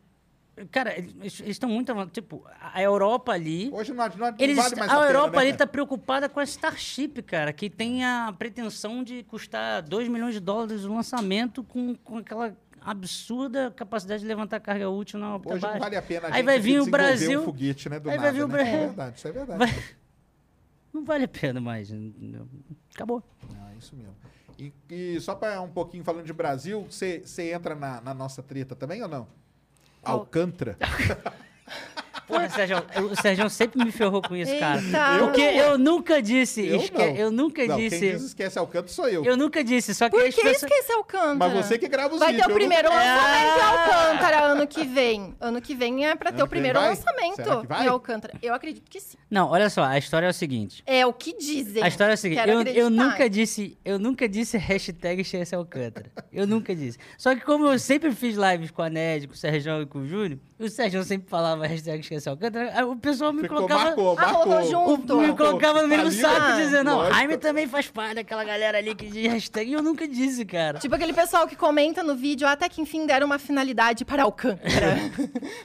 Cara, eles estão muito avançados. Tipo, a Europa ali. Hoje não, não, não Eles, vale mais a a Europa né, ali cara? tá preocupada com a Starship, cara, que tem a pretensão de custar 2 milhões de dólares o lançamento com, com aquela absurda capacidade de levantar carga útil na órbita Hoje não vale a pena a Aí gente vai vir o Brasil- um foguete, né, aí nada, vai vir o né? Brasil- É verdade, isso é verdade. Vai- Não vale a pena mais. Acabou. É isso mesmo. E, e só para um pouquinho falando de Brasil, você entra na, na nossa treta também ou não? Alcântara. Porra, Sérgio, o Sérgio sempre me ferrou com isso, cara. Eita. Porque eu nunca disse. Eu esque- não. Eu nunca não, Quem disse. diz esquece Alcântara sou eu. Eu nunca disse, só que Por que pessoas. esquecer Alcântara? Mas você que grava os Vai vídeos. ter o eu não- primeiro lançamento em! Alcântara ano que vem. Ano que vem é pra ter Ano o que vem primeiro vai? lançamento Será que vai? em Alcântara. Eu acredito que sim. Não, olha só, a história é o seguinte. É o que dizem. A história é a seguinte, eu, eu nunca disse, eu nunca disse hashtag esquece Alcântara. Eu nunca disse. Só que como eu sempre fiz lives com a Ned, com o Sérgio e com o Júnior, o Sérgio sempre falava hashtag esquece Alcântara, aí o pessoal me Ficou, colocava... marcou, Ah, marcou. O, junto. me colocava no mesmo saco, né? dizendo, não, Lógico. Jaime também faz parte daquela galera ali que diz hashtag, e eu nunca disse, cara. Tipo aquele pessoal que comenta no vídeo, até que enfim deram uma finalidade para Alcântara.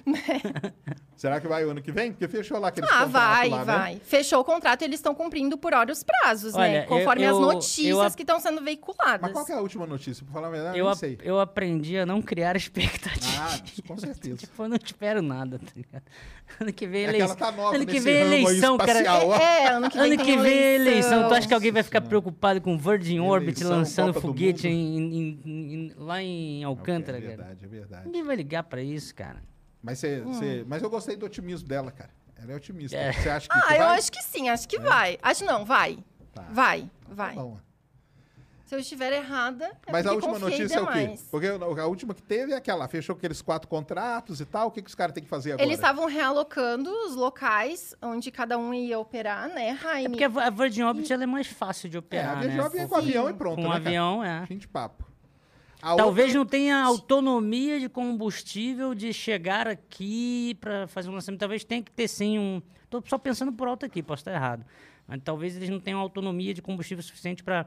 Será que vai o ano que vem? Porque fechou lá aquele ah, vai, lá, né? vai. Fechou o contrato e eles estão cumprindo por horas prazos, Olha, né? eu- Conforme eu- as eu notícias ap- que estão sendo veiculadas. Mas qual que é a última notícia? Pra falar a verdade, Eu, eu não sei. eu aprendi a não criar expectativas. Ah, com certeza. tipo, eu não espero nada, tá ligado? Ano que vem É eleição. ela tá nova ano que vem eleição, cara. É, ano que vem Ano tem que vem é eleição. eleição. Tu acha que alguém vai ficar preocupado com Virgin Orbit Eleição, lançando foguete em- em- em- lá em Alcântara, é cara? verdade, é verdade. Ninguém vai ligar pra isso, cara. Mas, você, você- mas eu gostei do otimismo dela, cara. Ela é otimista. É. Você acha que Ah, eu vai? acho que sim, acho que vai. Acho não, vai. Tá. Vai, vai. Bom. Se eu estiver errada, é Mas a última notícia é o quê? demais. Porque a última que teve é aquela, fechou aqueles quatro contratos e tal. O que, que os caras têm que fazer agora? Eles estavam realocando os locais onde cada um ia operar, né, É Jaime? porque a Virgin Orbit ela é mais fácil de É, operar, a né? Viajão vem com Sim. avião e pronto, Com né, um avião, é. Fim de papo. A Talvez não tenha autonomia de combustível de chegar aqui para fazer um lançamento. Talvez tenha que ter sim um. Tô só pensando por alto aqui, posso estar errado. Mas talvez eles não tenham autonomia de combustível suficiente para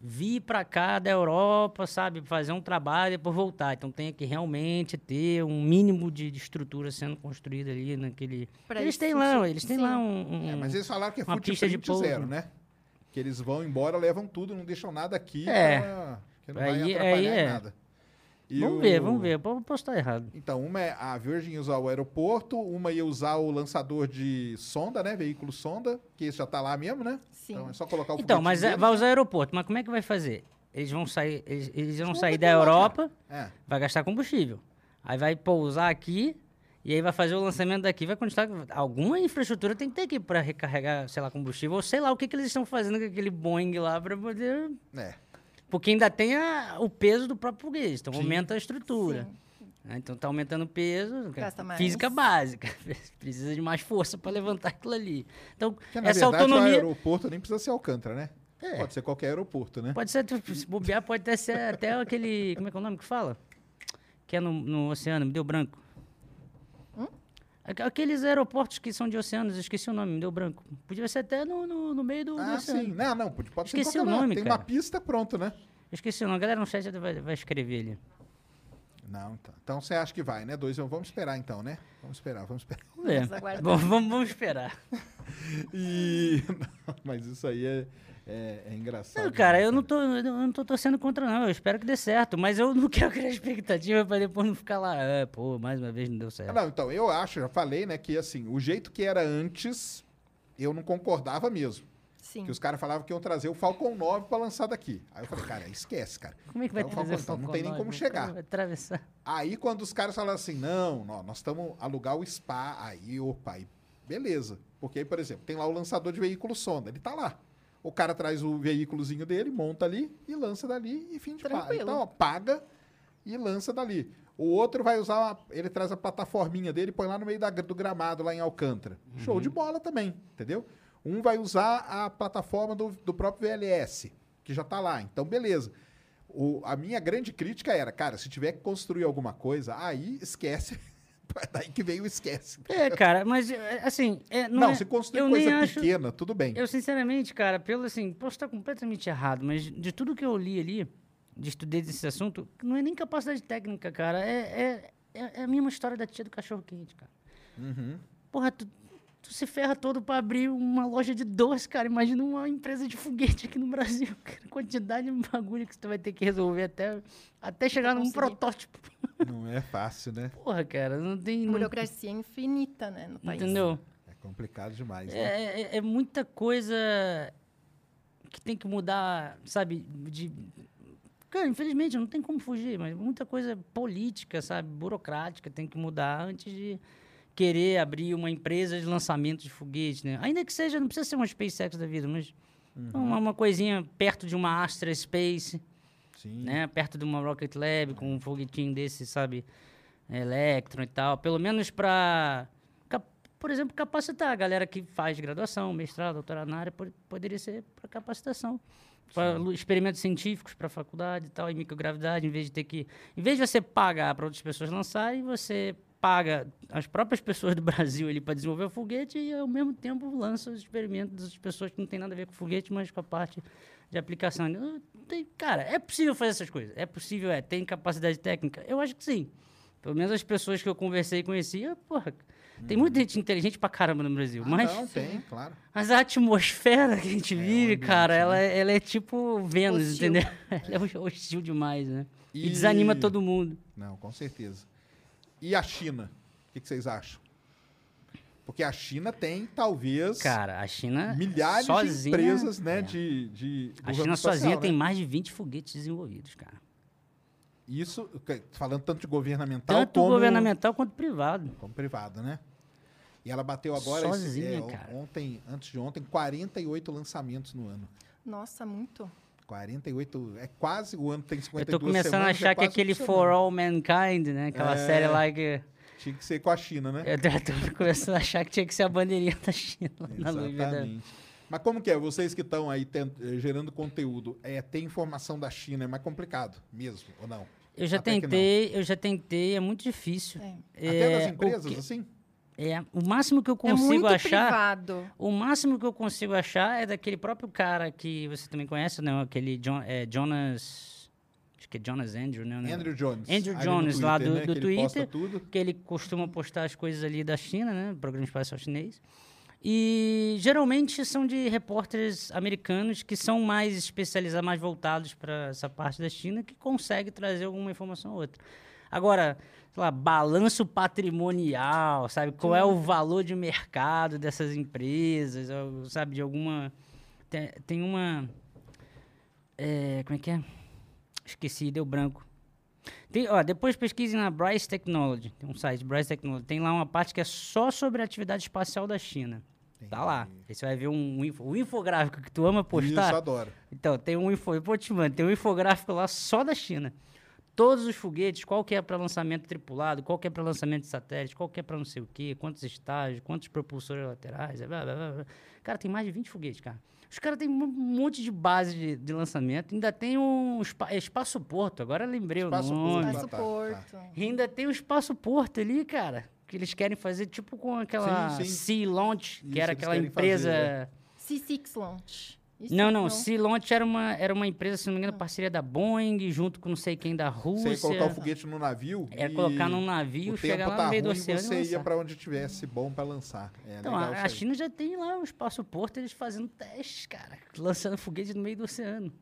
vir para cá da Europa, sabe, fazer um trabalho e depois voltar. Então tem que realmente ter um mínimo de, de estrutura sendo construída ali naquele. Pra eles têm lá, eles têm sim. lá um. um- É, mas eles falaram que é uma pista de pouso. zero, né? Que eles vão embora, levam tudo, não deixam nada aqui. É. Pra... Que não Aí- vai atrapalhar aí é. nada. E Vamos o- ver, vamos ver. Eu posso estar errado. Então, uma é a Virgin ia usar o aeroporto, uma ia usar o lançador de sonda, né? Veículo sonda, que esse já tá lá mesmo, né? Sim. Então é só colocar o Então, mas é- deles, vai usar aeroporto. Mas como é que vai fazer? Eles vão sair, eles, eles vão sair da. Europa, É. vai gastar combustível. Aí vai pousar aqui e aí vai fazer o lançamento daqui, vai continuar. Alguma infraestrutura tem que ter aqui para recarregar, sei lá, combustível, ou sei lá o que, que eles estão fazendo com aquele Boeing lá para poder. É. Porque ainda tem a- o peso do próprio foguete, então Sim. aumenta a estrutura. Sim. Né? Então tá aumentando o peso, Gasta mais. física básica. Precisa de mais força para levantar aquilo ali. Então, Porque, na essa verdade, o autonomia. aeroporto nem precisa ser Alcântara, né? É. Pode ser qualquer aeroporto, né? Pode ser, se bobear, pode até ser até aquele. Como é que é o nome que fala? Que é no, no oceano, me deu branco. Aqu- Aqueles aeroportos que são de oceanos, eu esqueci o nome, me deu branco. Podia ser até no, no, no meio do, do Ah, oceano. sim. Não, não, pode, pode ser em Esqueci qualquer o lugar. nome, Tem cara. uma pista, pronto, né? Eu esqueci o nome. A galera no chat vai, vai escrever ali. Não, então. Então você acha que vai, né? Dois, vamos esperar então, né? Vamos esperar, vamos esperar. Vamos ver. Vamos vamos, vamos esperar. E. Não, mas isso aí é, é, é engraçado. Não, cara, né, eu não, tô, eu não tô torcendo contra, não. Eu espero que dê certo. Mas eu não quero criar expectativa pra depois não ficar lá. Ah, pô, mais uma vez não deu certo. Não, então, eu acho, já falei, né, que assim, o jeito que era antes, eu não concordava mesmo. Sim. Que os caras falavam que iam trazer o Falcon 9 pra lançar daqui. Aí eu falei, cara, esquece, cara. Como é que vai Então, trazer o não tem nem Falcon como chegar. Vai atravessar. Aí quando os caras falaram assim, não, nó- nós estamos alugar o spa, aí, opa, aí, beleza. Porque aí, por exemplo, tem lá o lançador de veículo sonda, ele tá lá. O cara traz o veículozinho dele, monta ali e lança dali e fim de papo. Tranquilo. Então, ó, paga e lança dali. O outro vai usar, uma- ele traz a plataforminha dele e põe lá no meio da- do gramado, lá em Alcântara. Show de bola também, entendeu? Um vai usar a plataforma do, do próprio VLS, que já tá lá. Então, beleza. O- a minha grande crítica era, cara, se tiver que construir alguma coisa, aí esquece. Daí que veio esquece. É, cara, mas é, assim. é, não, Não, é- se construir coisa acho- pequena, tudo bem. Eu, sinceramente, cara, pelo assim, posso estar completamente errado, mas de tudo que eu li ali, de estudei desse assunto, não é nem capacidade técnica, cara. É, é, é, é a mesma história da tia do cachorro quente, cara. Uhum. Porra, tu, tu se ferra todo pra abrir uma loja de doce, cara. Imagina uma empresa de foguete aqui no Brasil. Cara. Quantidade de bagulho que tu vai ter que resolver até, até chegar num protótipo. Não é fácil, né? Porra, cara, não tem. não- Burocracia infinita, né, no país. entendeu? É complicado demais, né? É, é- é muita coisa que tem que mudar, sabe, de... Cara, infelizmente, não tem como fugir, mas muita coisa política, sabe, burocrática tem que mudar antes de querer abrir uma empresa de lançamento de foguete, né? Ainda que seja, não precisa ser uma SpaceX da vida, mas uma, uma coisinha perto de uma Astra Space, Sim. né? Perto de uma Rocket Lab, com um foguetinho desse, sabe? Electron e tal. Pelo menos para, por exemplo, capacitar a galera que faz graduação, mestrado, doutorado na área, po- poderia ser para capacitação. Para experimentos científicos para faculdade e tal, em microgravidade, em vez de ter que. Em vez de você pagar para outras pessoas lançarem, você paga as próprias pessoas do Brasil ali para desenvolver o foguete e ao mesmo tempo lança os experimentos das pessoas que não tem nada a ver com o foguete, mas com a parte de aplicação. Tem- cara, é possível fazer essas coisas. É possível, é. Tem capacidade técnica? Eu acho que sim. Pelo menos as pessoas que eu conversei e conhecia, porra, tem muita gente inteligente pra caramba no Brasil. Ah, mas, não, tem, claro. mas a atmosfera que a gente É, vive, ambiente, cara, ela, né? é- ela é tipo Vênus, Hostil. entendeu? Ela é hostil demais, né? E... E- desanima todo mundo. Não, com certeza. E a China? O que, que vocês acham? Porque a China tem, talvez, Cara, a China milhares sozinha, de empresas, né? é. De, de, A China espacial, sozinha né? tem mais de 20 foguetes desenvolvidos, cara. Isso, falando tanto de governamental Tanto como, governamental quanto privado. como privado, né? E ela bateu agora, esse- Sozinha, é, cara. ontem, antes de ontem, 48 lançamentos no ano. Nossa, muito. 48, é quase, o ano tem Eu 52 tô começando a semanas, é achar que quase aquele For. All Mankind, né? Aquela É. série lá que... Tinha que ser com a China, né? Eu tô começando a achar que tinha que ser a bandeirinha da China. Exatamente. Mas como que é? Vocês que estão aí eh, gerando conteúdo, é, ter informação da China é mais complicado mesmo, ou não? Eu já Até tentei, eu já tentei, é muito difícil. É, Até É, nas empresas, que- assim? É, o máximo que eu é consigo muito achar, privado. o máximo que eu consigo achar é daquele próprio cara que você também conhece, né? Aquele John- é, Jonas, acho que é Jonas Andrew, né? Andrew Jones. Andrew Jones, lá do- né, do que ele Twitter. tudo. que ele costuma postar as coisas ali da China, né? Programa espacial chinês. E geralmente são de repórteres americanos que são mais especializados, mais voltados para essa parte da China, que consegue trazer alguma informação ou outra. Agora, sei lá, balanço patrimonial, sabe? Qual é o valor de mercado dessas empresas, sabe? De alguma. Tem, tem uma. é, como é que é? Esqueci, deu branco. Tem, ó, depois pesquise na Bryce Technology. Tem um site, Bryce Technology. Tem lá uma parte que é só sobre a atividade espacial da China. Tá lá. Aí você vai ver um, um info- o infográfico que tu ama postar. Isso, adoro. Então, tem um info, eu te mando, tem um infográfico lá só da China. Todos os foguetes, qual que é para lançamento tripulado, qual que é para lançamento de satélite, qual que é para não sei o quê, quantos estágios, quantos propulsores laterais, blá, blá, blá. Cara, tem mais de 20 foguetes, cara. Os caras têm um monte de base de, de lançamento, ainda tem um espa, é espaço porto, agora lembrei Espaço o nome. Porto. Espaço tá, tá. Porto. E ainda tem o espaço porto ali, cara, que eles querem fazer tipo com aquela Sim, sim. Sea Launch, que Isso, era aquela empresa... fazer, é. C6 Launch. Isso Não, não, Sea Launch era uma, era uma empresa, se não me engano, parceria da Boeing, junto com não sei quem da Você ia Rússia. colocar o foguete no navio. É e colocar num navio, o chegar tempo lá tá no meio do ruim, oceano e Você ia pra onde tivesse bom pra lançar. É Então, legal a, a. China já tem lá o espaço porto, eles fazendo testes, cara, lançando foguete no meio do oceano.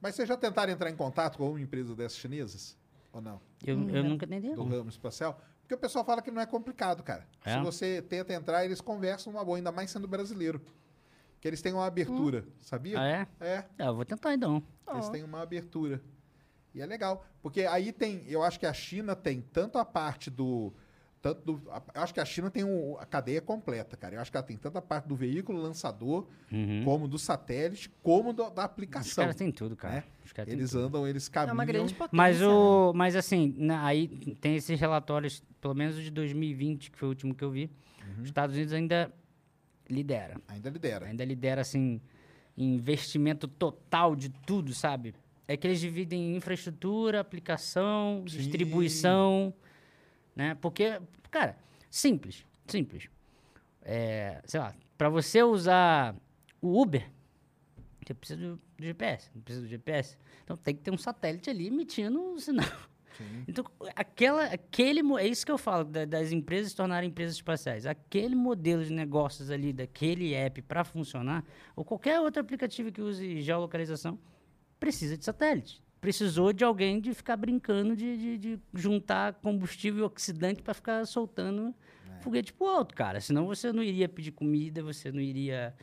Mas vocês já tentaram entrar em contato com alguma empresa dessas chinesas? Ou não? Eu, eu nunca entendi. Do não. ramo espacial? Porque o pessoal fala que não é complicado, cara. É? Se você tenta entrar, eles conversam uma boa, ainda mais sendo brasileiro. Que eles têm uma abertura, sabia? Ah, é? É, Ah, eu vou tentar então. eles têm uma abertura. E é legal. Porque aí tem, eu acho que a China tem tanto a parte do. Tanto do a- eu acho que a China tem um- a cadeia completa, cara. Eu acho que ela tem tanto a parte do veículo lançador, Uhum. como do satélite, como do- da Os aplicação. caras têm tudo, cara. né? Os caras têm Eles tudo. andam, eles É caminham. uma grande potência. Mas, né? o, mas assim, na- aí tem esses relatórios, pelo menos de 2020, que foi o último que eu vi. Uhum. Os Estados Unidos ainda lidera. Ainda lidera. Ainda lidera, assim, investimento total de tudo, sabe? É que eles dividem em infraestrutura, aplicação, Sim. distribuição, né? Porque, cara, simples, simples. É, sei lá, para você usar o Uber, você precisa do, do GPS, não precisa do GPS. Então tem que ter um satélite ali emitindo o sinal. Sim. Então, aquela, aquele, é isso que eu falo, da- das empresas se tornarem empresas espaciais. Aquele modelo de negócios ali, daquele app para funcionar, ou qualquer outro aplicativo que use geolocalização, precisa de satélite. Precisou de alguém de ficar brincando de, de- de juntar combustível e oxidante para ficar soltando foguete pro alto, cara. Senão você não iria pedir comida, você não iria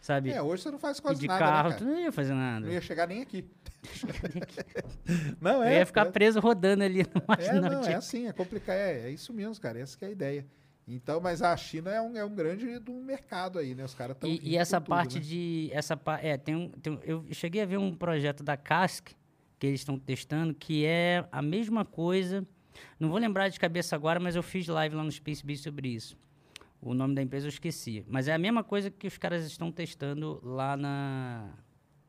sabe? É, hoje você não faz quase de nada, carro, né, tu não ia fazer nada. Não ia chegar nem aqui. não, Eu é. ia ficar é, preso rodando ali no É, não, é assim, é complicado. É, é isso mesmo, cara. Essa que é a ideia. Então, mas a China é um, é um grande do mercado aí, né? Os caras estão. E, e essa parte de. Essa, é, tem um, tem um- eu cheguei a ver um projeto da Cask que eles estão testando, que é a mesma coisa. Não vou lembrar de cabeça agora, mas eu fiz live lá no Space Beast sobre isso. O nome da empresa eu esqueci. Mas é a mesma coisa que os caras estão testando lá na,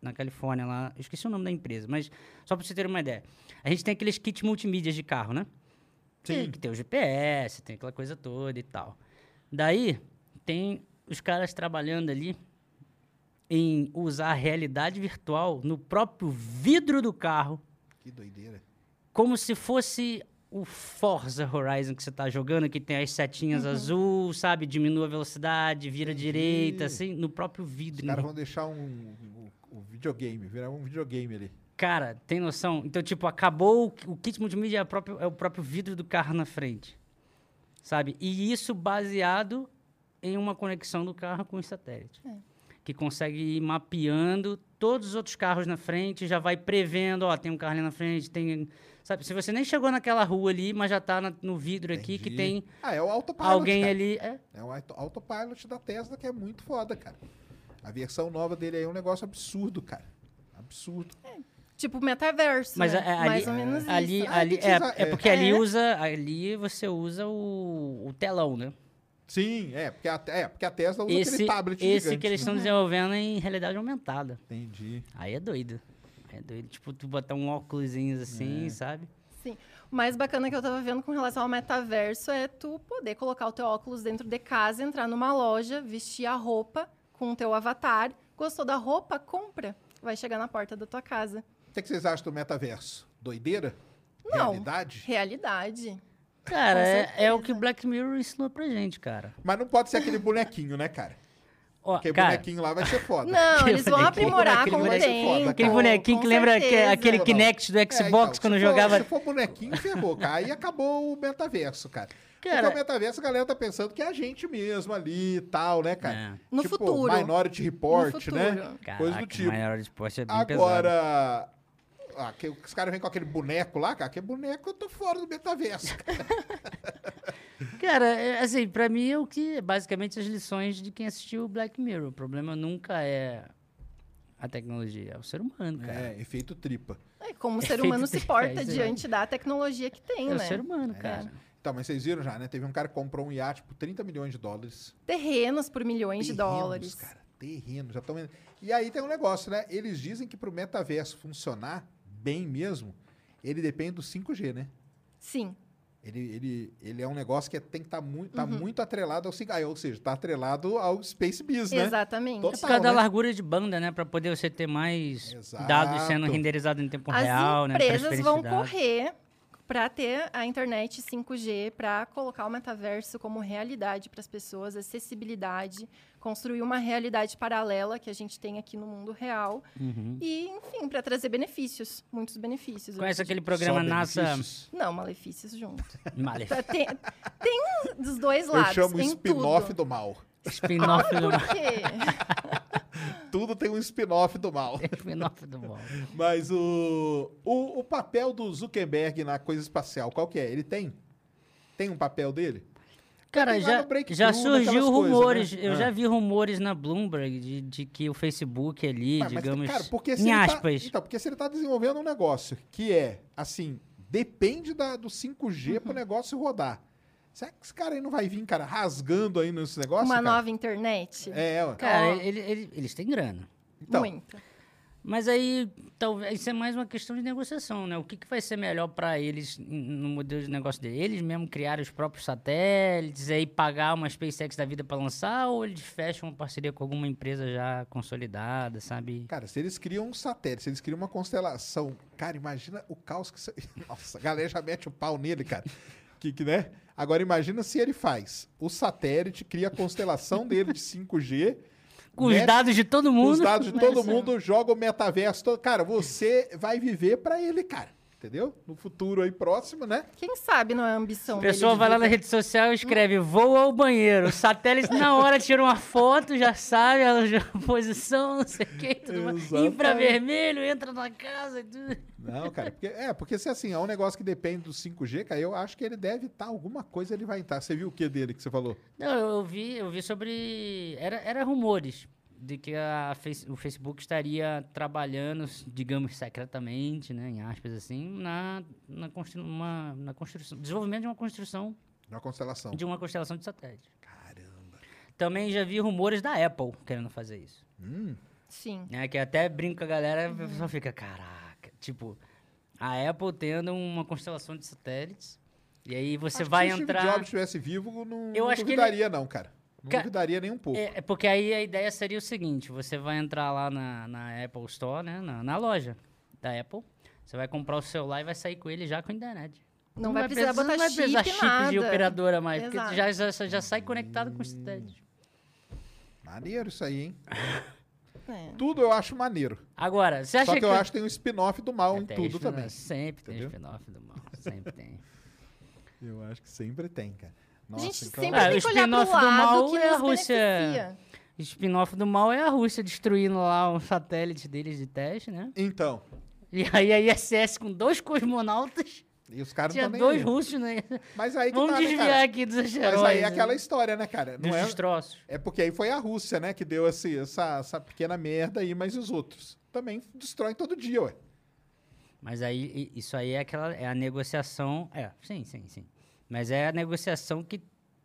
na Califórnia. Lá. Eu esqueci o nome da empresa, mas só para você ter uma ideia. A gente tem aqueles kits multimídias de carro, né? Sim. Que, que tem o GPS, tem aquela coisa toda e tal. Daí, tem os caras trabalhando ali em usar a realidade virtual no próprio vidro do carro, Que doideira. como se fosse o Forza Horizon que você tá jogando, que tem as setinhas azul, sabe? Diminui a velocidade, vira direita, assim, no próprio Os vidro. caras no- vão deixar um, um, um videogame, virar um videogame ali. Cara, tem noção? Então, tipo, acabou o, o kit multimídia é, próprio- é o próprio vidro do carro na frente. Sabe? E isso baseado em uma conexão do carro com o satélite. Que consegue ir mapeando todos os outros carros na frente, já vai prevendo, ó, tem um carro ali na frente, tem. Sabe? Se você nem chegou naquela rua ali, mas já tá na- no vidro aqui que Entendi. tem Ah, é o autopilot. alguém cara. ali. É, É o auto- autopilot da Tesla que é muito foda, cara. A versão nova dele aí é um negócio absurdo, cara. Absurdo. Tipo metaverso, Mas né? é- é ali- Mais ou menos ali, isso. Ah, ali é, é é. porque ali É. usa. Ali você usa o, o telão, né? Sim, é, porque a, é, porque a Tesla usa esse, aquele tablet esse gigante. que eles né? estão desenvolvendo é em realidade aumentada. Entendi. Aí é doido. É doido. Tipo, tu botar um óculos assim, É. sabe? Sim. O mais bacana que eu tava vendo com relação ao metaverso é tu poder colocar o teu óculos dentro de casa, entrar numa loja, vestir a roupa com o teu avatar. Gostou da roupa? Compra. Vai chegar na porta da tua casa. O que, que vocês acham do metaverso? Doideira? Não. Realidade? Realidade. Cara, é, é o que o Black Mirror ensinou pra gente, cara. Mas não pode ser aquele bonequinho, né, cara? Ó, Porque cara, bonequinho lá vai ser foda. Não, Aquele eles vão aprimorar aquele com o bonequinho tempo. foda, aquele bonequinho com que lembra que- aquele Não. Kinect do É, Xbox então, se quando for- jogava. Se for bonequinho, ferrou, cara. Aí acabou o metaverso, cara. Cara- Porque o metaverso, a galera tá pensando que é a gente mesmo ali e tal, né, cara? É. No tipo, futuro. Minority Report, No futuro. né? Caraca, Coisa do tipo. de esporte é bem pesado. Agora, ah, que os caras vêm com aquele boneco lá, cara. Que boneco eu tô fora do metaverso. cara. É, assim, pra mim é o que basicamente as lições de quem assistiu o Black Mirror. O problema nunca é a tecnologia, é o ser humano, cara. É, efeito tripa. É, como o ser humano se de- porta é, diante da tecnologia que tem, É, o né? ser humano, cara. Então, mas vocês viram já, né? Teve um cara que comprou um iate por 30 milhões de dólares. Terrenos por milhões de Terrenos, dólares. cara. Terreno, já estão vendo. E aí tem um negócio, né? Eles dizem que pro metaverso funcionar bem mesmo, ele depende do 5G, né? Sim. Ele, ele, ele é um negócio que tem que estar muito, Uhum. tá muito atrelado ao 5G. Ou seja, tá atrelado ao Space Biz, né? Exatamente. Total. É por causa da né? largura de banda, né? Pra poder você ter mais Exato. dados sendo renderizados em tempo As real, né? empresas transferência vão correr para ter a internet 5G, para colocar o metaverso como realidade para as pessoas, acessibilidade, construir uma realidade paralela que a gente tem aqui no mundo real Uhum. e, enfim, para trazer benefícios, muitos benefícios. eu Conhece aquele programa Só NASA benefícios. Não, malefícios junto. Malef... Tá, tem, tem um dos dois Eu lados. chamo em spin-off do mal. Spin-off do Por quê? Tudo tem um spin-off do mal. spin-off do mal. Mas o, o, o papel do Zuckerberg na coisa espacial, qual que é? Ele tem? Tem um papel dele? Cara, já, já surgiu coisas, rumores, né? eu Ah. já vi rumores na Bloomberg de, de que o Facebook ali, Mas, mas, digamos, cara, porque se em ele aspas, Tá, então, porque se ele tá desenvolvendo um negócio que é, assim, depende da, do 5G Uhum. pro negócio rodar. Será que esse cara aí não vai vir, cara, rasgando aí nesse negócio? Uma cara? nova internet? É, ué. cara, Ó. ele- ele- eles têm grana. então, Muita. Mas aí, talvez, isso é mais uma questão de negociação, né? O que, que vai ser melhor para eles no modelo de negócio deles? Eles mesmo criarem os próprios satélites, aí pagar uma SpaceX da vida para lançar, ou eles fecham uma parceria com alguma empresa já consolidada, sabe? Cara, se eles criam um satélite, se eles criam uma constelação, cara, imagina o caos que isso... Nossa, a galera já mete o pau nele, cara. Que, que, né? Agora imagina se ele faz o satélite, cria a constelação dele de 5G, Com os mete dados de todo mundo. os dados de né? todo mundo, joga o metaverso todo. Cara, você vai viver pra ele, cara. Entendeu? No futuro aí próximo, né? Quem sabe não é ambição A pessoa vai lá na rede social e escreve vou ao banheiro. O satélite na hora tira uma foto, já sabe a posição, não sei o que, tudo mais. Infravermelho, entra na casa e tudo. Não, cara, porque, é, porque se assim, é um negócio que depende do 5G, cara, eu acho que ele deve estar, alguma coisa ele vai estar. Você viu o que dele que você falou? Não, eu vi, eu vi sobre. Era, era rumores de que a Face- o Facebook estaria trabalhando, digamos, secretamente, né, em aspas assim, na, na, constru, uma, na construção, desenvolvimento de uma construção Na constelação. de uma constelação de satélite. Caramba. Também já vi rumores da Apple querendo fazer isso. Hum, Sim. Né, que até brinca a galera, a pessoa fica, caraca, tipo, a Apple tendo uma constelação de satélites, e aí você acho vai que se o entrar. Steve Jobs estivesse vivo, não, Eu não acho que ele- duvidaria não, cara. Não Ca- duvidaria nem um pouco. É, é porque aí a ideia seria o seguinte: você vai entrar lá na, na Apple Store, né? Na, na loja da Apple. Você vai comprar o celular e vai sair com ele já com a internet. Não vai precisar botar não vai precisar chip, chip de nada. operadora mais, Exato. porque já, já, já sai conectado com o satélite. Maneiro isso aí, hein? É. Tudo eu acho maneiro. Agora, você acha Só que, que. eu acho que tem um spin-off do mal É, em tem tudo também. Sempre tem Entendeu? spin-off do mal. Sempre tem. Eu acho que sempre tem, cara. A Nossa, gente então... sempre Ah, tem o que olhar pro spin-off do lado mal que é a nos Rússia. beneficia. O spin-off do mal é a Rússia destruindo lá um satélite deles de teste, né? Então, E aí a ISS com dois cosmonautas, e os caras tinha nem dois russos, né? Mas aí que Vamos tá, né, desviar cara? aqui dos Mas asteroides. aí é né? aquela história, né, cara? Não dos é... destroços. é porque aí foi a Rússia, né, que deu esse, essa, essa pequena merda aí, mas os outros também destroem todo dia, ué. Mas aí, isso aí é aquela, é a negociação, é, sim, sim, sim. Mas é a negociação que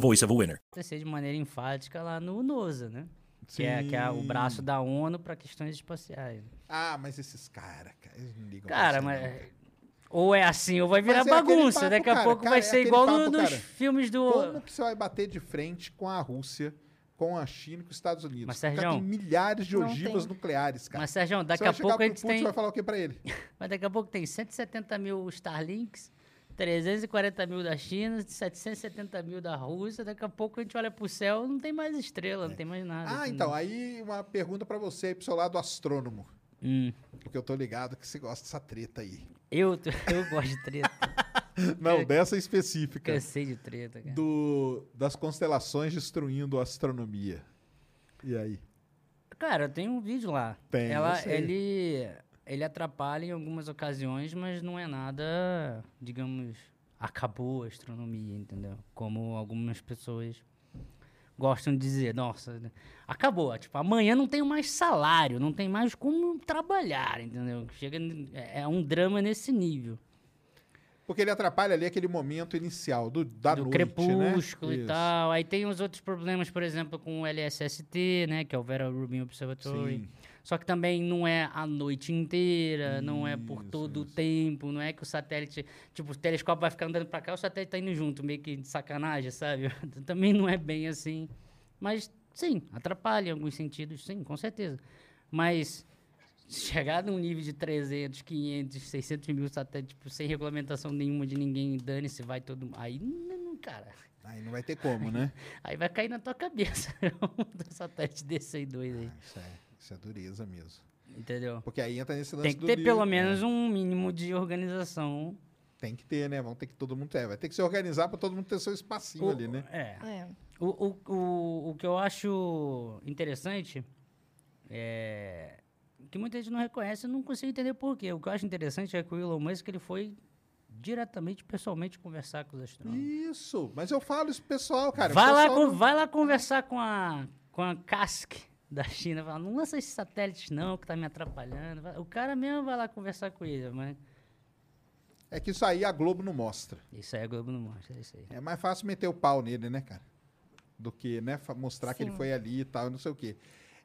voice of a winner. acontecer de maneira enfática lá no NOSA, né? Que é, que é o braço da ONU para questões espaciais. Ah, mas esses caras, cara, eles não ligam Cara, mas não. ou é assim ou vai virar é bagunça. papo, Daqui a cara, pouco cara, vai é ser aquele igual no- papo, nos cara. filmes do. Como que você vai bater de frente com a Rússia, com a China e com os Estados Unidos? Mas, o cara Sergião, tem milhares de ogivas tem. nucleares, cara. Mas, Sérgio, daqui a pouco a gente Putin, tem. vai falar o que pra ele? Mas daqui a pouco tem 170 mil Starlinks, 340 mil da China, 770 mil da Rússia. Daqui a pouco a gente olha pro céu não tem mais estrela, não tem mais nada. Ah, então, aí uma pergunta pra você aí pro seu lado astrônomo. Hum, Porque eu tô ligado que você gosta dessa treta aí. eu, eu gosto de treta. Não, É, dessa específica. Cansei de treta, cara. Do, das constelações destruindo a astronomia. E aí? Cara, tem um vídeo lá. Tem, eu Ela, ele, ele atrapalha em algumas ocasiões, mas não é nada, digamos, acabou a astronomia, entendeu? Como algumas pessoas gostam de dizer, nossa, acabou. Tipo, amanhã não tenho mais salário, não tem mais como trabalhar, entendeu? Chega, é é um drama nesse nível. Porque ele atrapalha ali aquele momento inicial do, da do noite, crepúsculo né? e Isso. tal. Aí tem os outros problemas, por exemplo, com o LSST, né? Que é o Vera Rubin Observatory. Sim. Só que também não é a noite inteira, não é por Isso, todo o isso. tempo, não é que o satélite, tipo, o telescópio vai ficar andando pra cá, o satélite tá indo junto, meio que de sacanagem, sabe? também não é bem assim. Mas sim, atrapalha em alguns sentidos, sim, com certeza. Mas chegar num nível de 300, 500, 600 mil satélites, tipo, sem regulamentação nenhuma de ninguém, dane-se, vai todo mundo. Aí, não, cara, Aí não vai ter como, né? aí vai cair na tua cabeça um satélite desse aí doido aí, Ah, isso, é, isso é dureza mesmo. entendeu? Porque aí entra nesse lance Tem que do ter livro, pelo né? menos um mínimo de organização. Tem que ter, né? Vão ter que todo mundo ter. Vai ter que se organizar pra todo mundo ter seu espacinho O- ali, né? É. É. O, o, o, o que eu acho interessante é que muita gente não reconhece, eu não consigo entender por quê. O que eu acho interessante é que o Elon Musk ele foi diretamente, pessoalmente, conversar com os astrônomos. Isso, mas eu falo isso pro pessoal, cara. o vai, lá, pessoal con- não- vai lá conversar com a, com a CASC da China. Fala, não lança esses satélites não, que tá me atrapalhando. O cara mesmo vai lá conversar com ele, mas... É que isso aí a Globo não mostra. Isso aí a Globo não mostra, é isso aí. É mais fácil meter o pau nele, né, cara? Do que, né, mostrar que ele Sim. foi ali e tal, não sei o quê.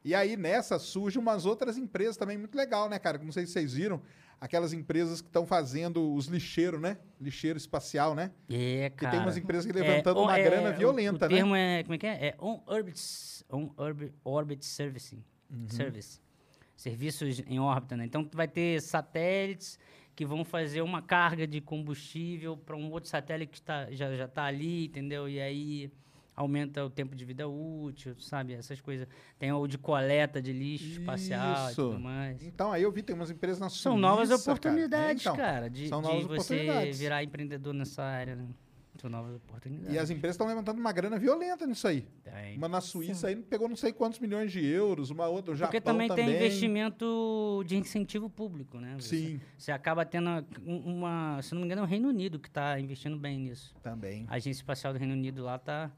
E aí nessa surgem umas outras empresas também muito legal, né, cara? Não sei se vocês viram, aquelas empresas que estão fazendo os lixeiros, né? Lixeiro espacial, né? É, Que cara. tem umas empresas que levantando on- uma grana o- violenta, o né? termo é, como é que é? É on-orbit on orbit, orbit servicing. Uhum. Service. Serviços em órbita, né? Então, tu vai ter satélites que vão fazer uma carga de combustível para um outro satélite que tá, já, já tá ali, entendeu? E aí aumenta o tempo de vida útil, sabe? Essas coisas. Tem o de coleta de lixo espacial e Isso. tudo mais. Então, aí eu vi, tem umas empresas na Suíça, São novas cara. É, oportunidades, então, cara, de, de você oportunidades. virar empreendedor nessa área, né? São novas oportunidades. E as empresas estão levantando uma grana violenta nisso aí. Tem. Uma na Suíça aí pegou não sei quantos milhões de euros, uma outra, o Japão Porque também, também. tem investimento de incentivo público, né? Você- Sim, Você acaba tendo um- uma. Se não me engano, é o Reino Unido que está investindo bem nisso. também, A Agência Espacial do Reino Unido lá tá,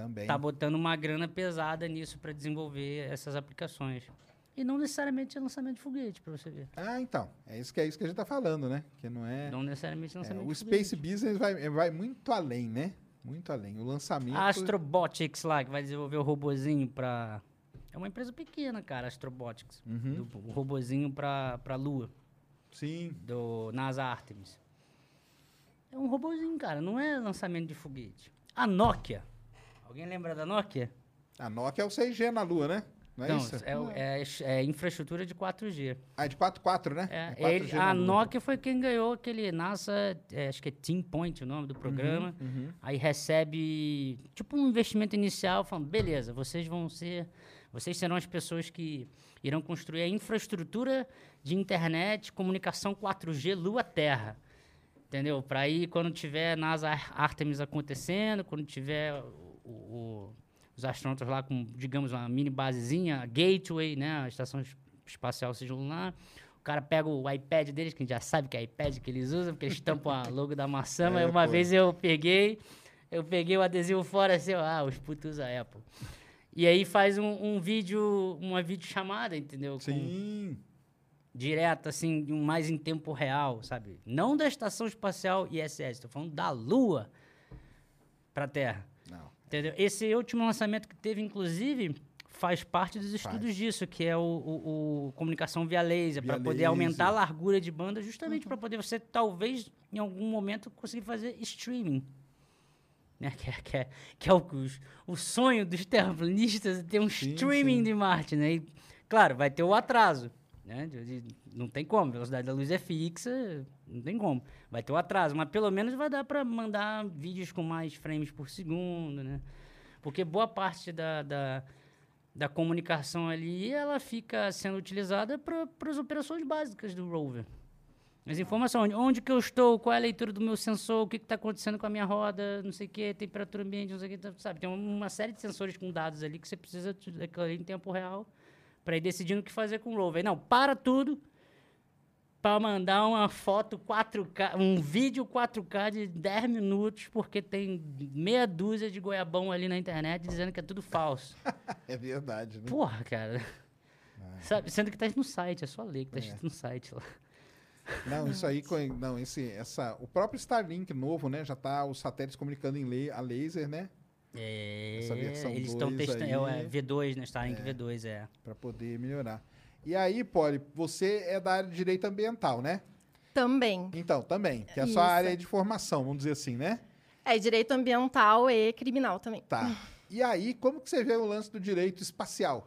também. tá botando uma grana pesada nisso para desenvolver essas aplicações. E não necessariamente é lançamento de foguete, para você ver. Ah, então, é isso que é isso que a gente tá falando, né? Que não é, Não necessariamente é, lançamento o de foguete. Space Business vai, vai muito além, né? Muito além. O lançamento A Astrobotics lá, que vai desenvolver o robozinho para. É uma empresa pequena, cara, Astrobotics. Uhum. Do, o robozinho para a Lua. Sim. do NASA Artemis. É um robozinho, cara, não é lançamento de foguete. A Nokia. Alguém lembra da Nokia? A Nokia é o 6G na Lua, né? Não é não, isso? é, o- é, é infraestrutura de 4G. Ah, é de 4.4, né? É, 4G ele- na a. Nokia foi quem ganhou aquele NASA, é, acho que é Team Point o nome do programa. Uhum. Aí recebe tipo um investimento inicial, falando, beleza, vocês vão ser, vocês serão as pessoas que irão construir a infraestrutura de internet, comunicação 4G Lua-Terra. Entendeu? Para aí, quando tiver NASA Ar- Artemis acontecendo, quando tiver o- os astronautas lá com, digamos, uma mini basezinha, a Gateway, né, a estação es- espacial lá, o cara pega o iPad deles, que a gente já sabe que é iPad que eles usam, porque eles tampam a logo da maçã, mas É, uma pô. vez eu peguei, eu peguei o adesivo fora assim, ah, os putos usam Apple. E aí faz um, um vídeo, uma videochamada, entendeu? Com- Sim. direto, assim, mais em tempo real, sabe? Não da Estação Espacial ISS, estou falando da Lua para a Terra. Não. Entendeu? Esse último lançamento que teve, inclusive, faz parte dos estudos Faz. disso, que é o, o- o comunicação via laser, para poder aumentar a largura de banda, justamente para poder você, talvez, em algum momento, conseguir fazer streaming. Né? Que, é, que, é, que é o, o sonho dos terraplanistas, ter um Sim, streaming sim. de Marte, né? E, claro, vai ter o atraso, né? De- de- não tem como, a velocidade da luz é fixa, não tem como. Vai ter o atraso, mas pelo menos vai dar para mandar vídeos com mais frames por segundo, né? Porque boa parte da, da, da comunicação ali, ela fica sendo utilizada para as operações básicas do rover. As informações, onde que eu estou, qual é a leitura do meu sensor, o que está acontecendo com a minha roda, não sei o que, temperatura ambiente, não sei o que, sabe? Tem uma série de sensores com dados ali que você precisa daquilo ali em tempo real para ir decidindo o que fazer com o rover. Não, para tudo para mandar uma foto 4K, um vídeo 4K de 10 minutos, porque tem meia dúzia de goiabão ali na internet dizendo que é tudo falso. É verdade, né? Porra, cara. Sabe, sendo que tá no site, é só ler que tá escrito no site lá. Não, isso aí, não, esse, essa, o próprio Starlink novo, né? Já tá os satélites comunicando em a laser, né? É, Essa versão eles estão 2 testando. aí- É, o, é V2, né? Starlink V2, é. Para poder melhorar. E aí, Poli, você é da área de direito ambiental, né? Também. Então, também, que é a Isso. sua área de formação, vamos dizer assim, né? É direito ambiental e criminal também. Tá. E aí, como que você vê o lance do direito espacial?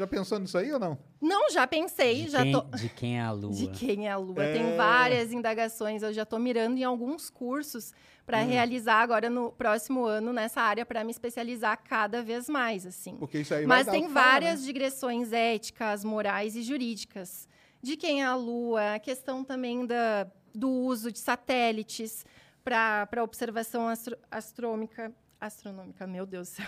Já pensou nisso aí ou não? Não, já pensei, De já quem, tô. de quem é a lua? De quem é a Lua? É. Tem várias indagações. Eu já estou mirando em alguns cursos para Hum. realizar agora no próximo ano nessa área para me especializar cada vez mais, assim. Porque isso aí Mas vai dar o tem várias né? digressões éticas, morais e jurídicas. De quem é a Lua, a questão também da, do uso de satélites para observação astro, astrômica, astronômica, meu Deus do céu.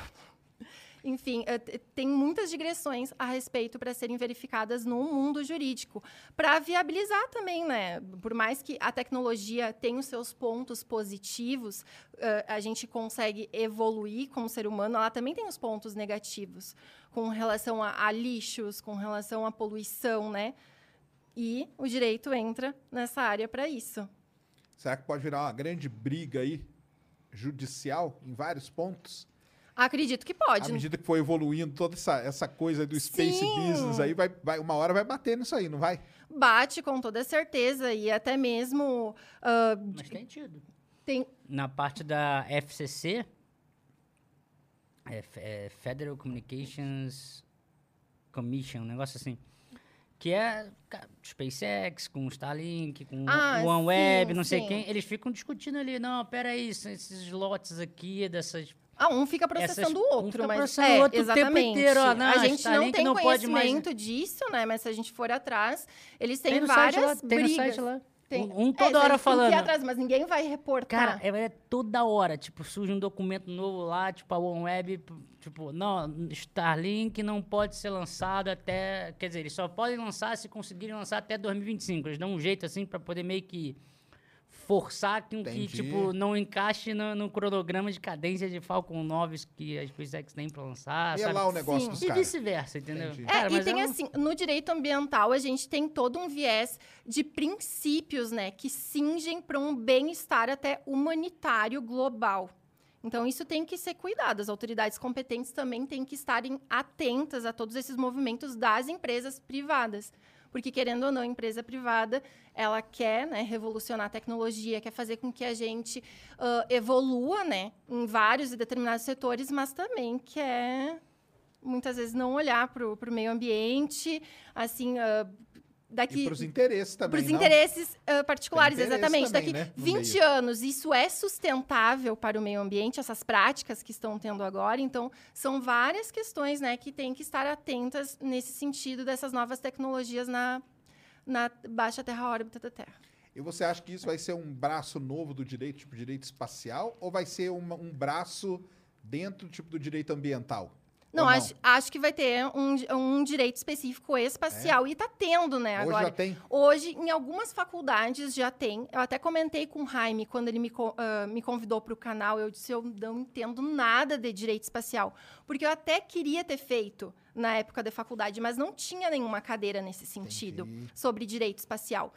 Enfim, eh, tem muitas digressões a respeito para serem verificadas no mundo jurídico, para viabilizar também, né? Por mais que a tecnologia tenha os seus pontos positivos, eh, a gente consegue evoluir como ser humano, ela também tem os pontos negativos, com relação a, a lixos, com relação à poluição, né? E o direito entra nessa área para isso. Será que pode virar uma grande briga aí judicial em vários pontos? Acredito que À pode. medida que for evoluindo toda essa, essa coisa do space Sim. business aí, vai, vai, uma hora vai bater nisso aí, não vai? Bate com toda certeza e até mesmo ah, Mas tem tido. tem Na parte da FCC, é, é Federal Communications Commission, um negócio assim. Que é SpaceX, com Starlink, com Ah, o OneWeb, sim, não sei sim. quem. Eles ficam discutindo ali, não, peraí, são esses lotes aqui, dessas Ah, um fica processando o um outro, fica mas processando é, o outro o tempo exatamente. inteiro, ó, não, a gente não Starlink tem não mais- conhecimento disso, né? Mas se a gente for atrás, eles têm Tem várias lá, tem no brigas. site lá. Tem- Um, um É, toda eles hora falando. atrás, mas ninguém vai reportar. Cara, é, é toda hora, tipo, surge um documento novo lá, tipo, a OneWeb, tipo, não, Starlink não pode ser lançado até, quer dizer, eles só podem lançar se conseguirem lançar até 2025. Eles dão um jeito, assim, pra poder meio que forçar que, Entendi. tipo, não encaixe no, no cronograma de cadência de Falcon 9 que a SpaceX tem pra lançar, E é sabe? lá o negócio Sim. dos E caras. vice-versa, entendeu? Entendi. É, Cara, e mas tem um- assim, no direito ambiental a gente tem todo um viés de princípios, né, que cingem para um bem-estar até humanitário global. Então isso tem que ser cuidado. As autoridades competentes também têm que estarem atentas a todos esses movimentos das empresas privadas. Porque, querendo ou não, empresa privada, ela quer né, revolucionar a tecnologia, quer fazer com que a gente ah, evolua né, em vários e determinados setores, mas também quer muitas vezes não olhar para o meio ambiente, assim, ah, E daqui pros interesses também, para os interesses ah, particulares, interesse exatamente. também, Daqui né, no 20 meio. anos, isso é sustentável para o meio ambiente, essas práticas que estão tendo agora. Então, são várias questões né, que têm que estar atentas nesse sentido dessas novas tecnologias na, na baixa terra órbita da Terra. E você acha que isso vai ser um braço novo do direito, tipo direito espacial, ou vai ser uma- um braço dentro tipo do direito ambiental? Não, Ou acho, acho que vai ter um, um direito específico espacial. E está tendo, né? Hoje agora, já tem. Hoje, em algumas faculdades já tem. Eu até comentei com o Jaime quando ele me, ah, me convidou para o canal. Eu disse: eu não entendo nada de direito espacial. Porque eu até queria ter feito na época da faculdade, mas não tinha nenhuma cadeira nesse sentido Entendi. sobre direito espacial.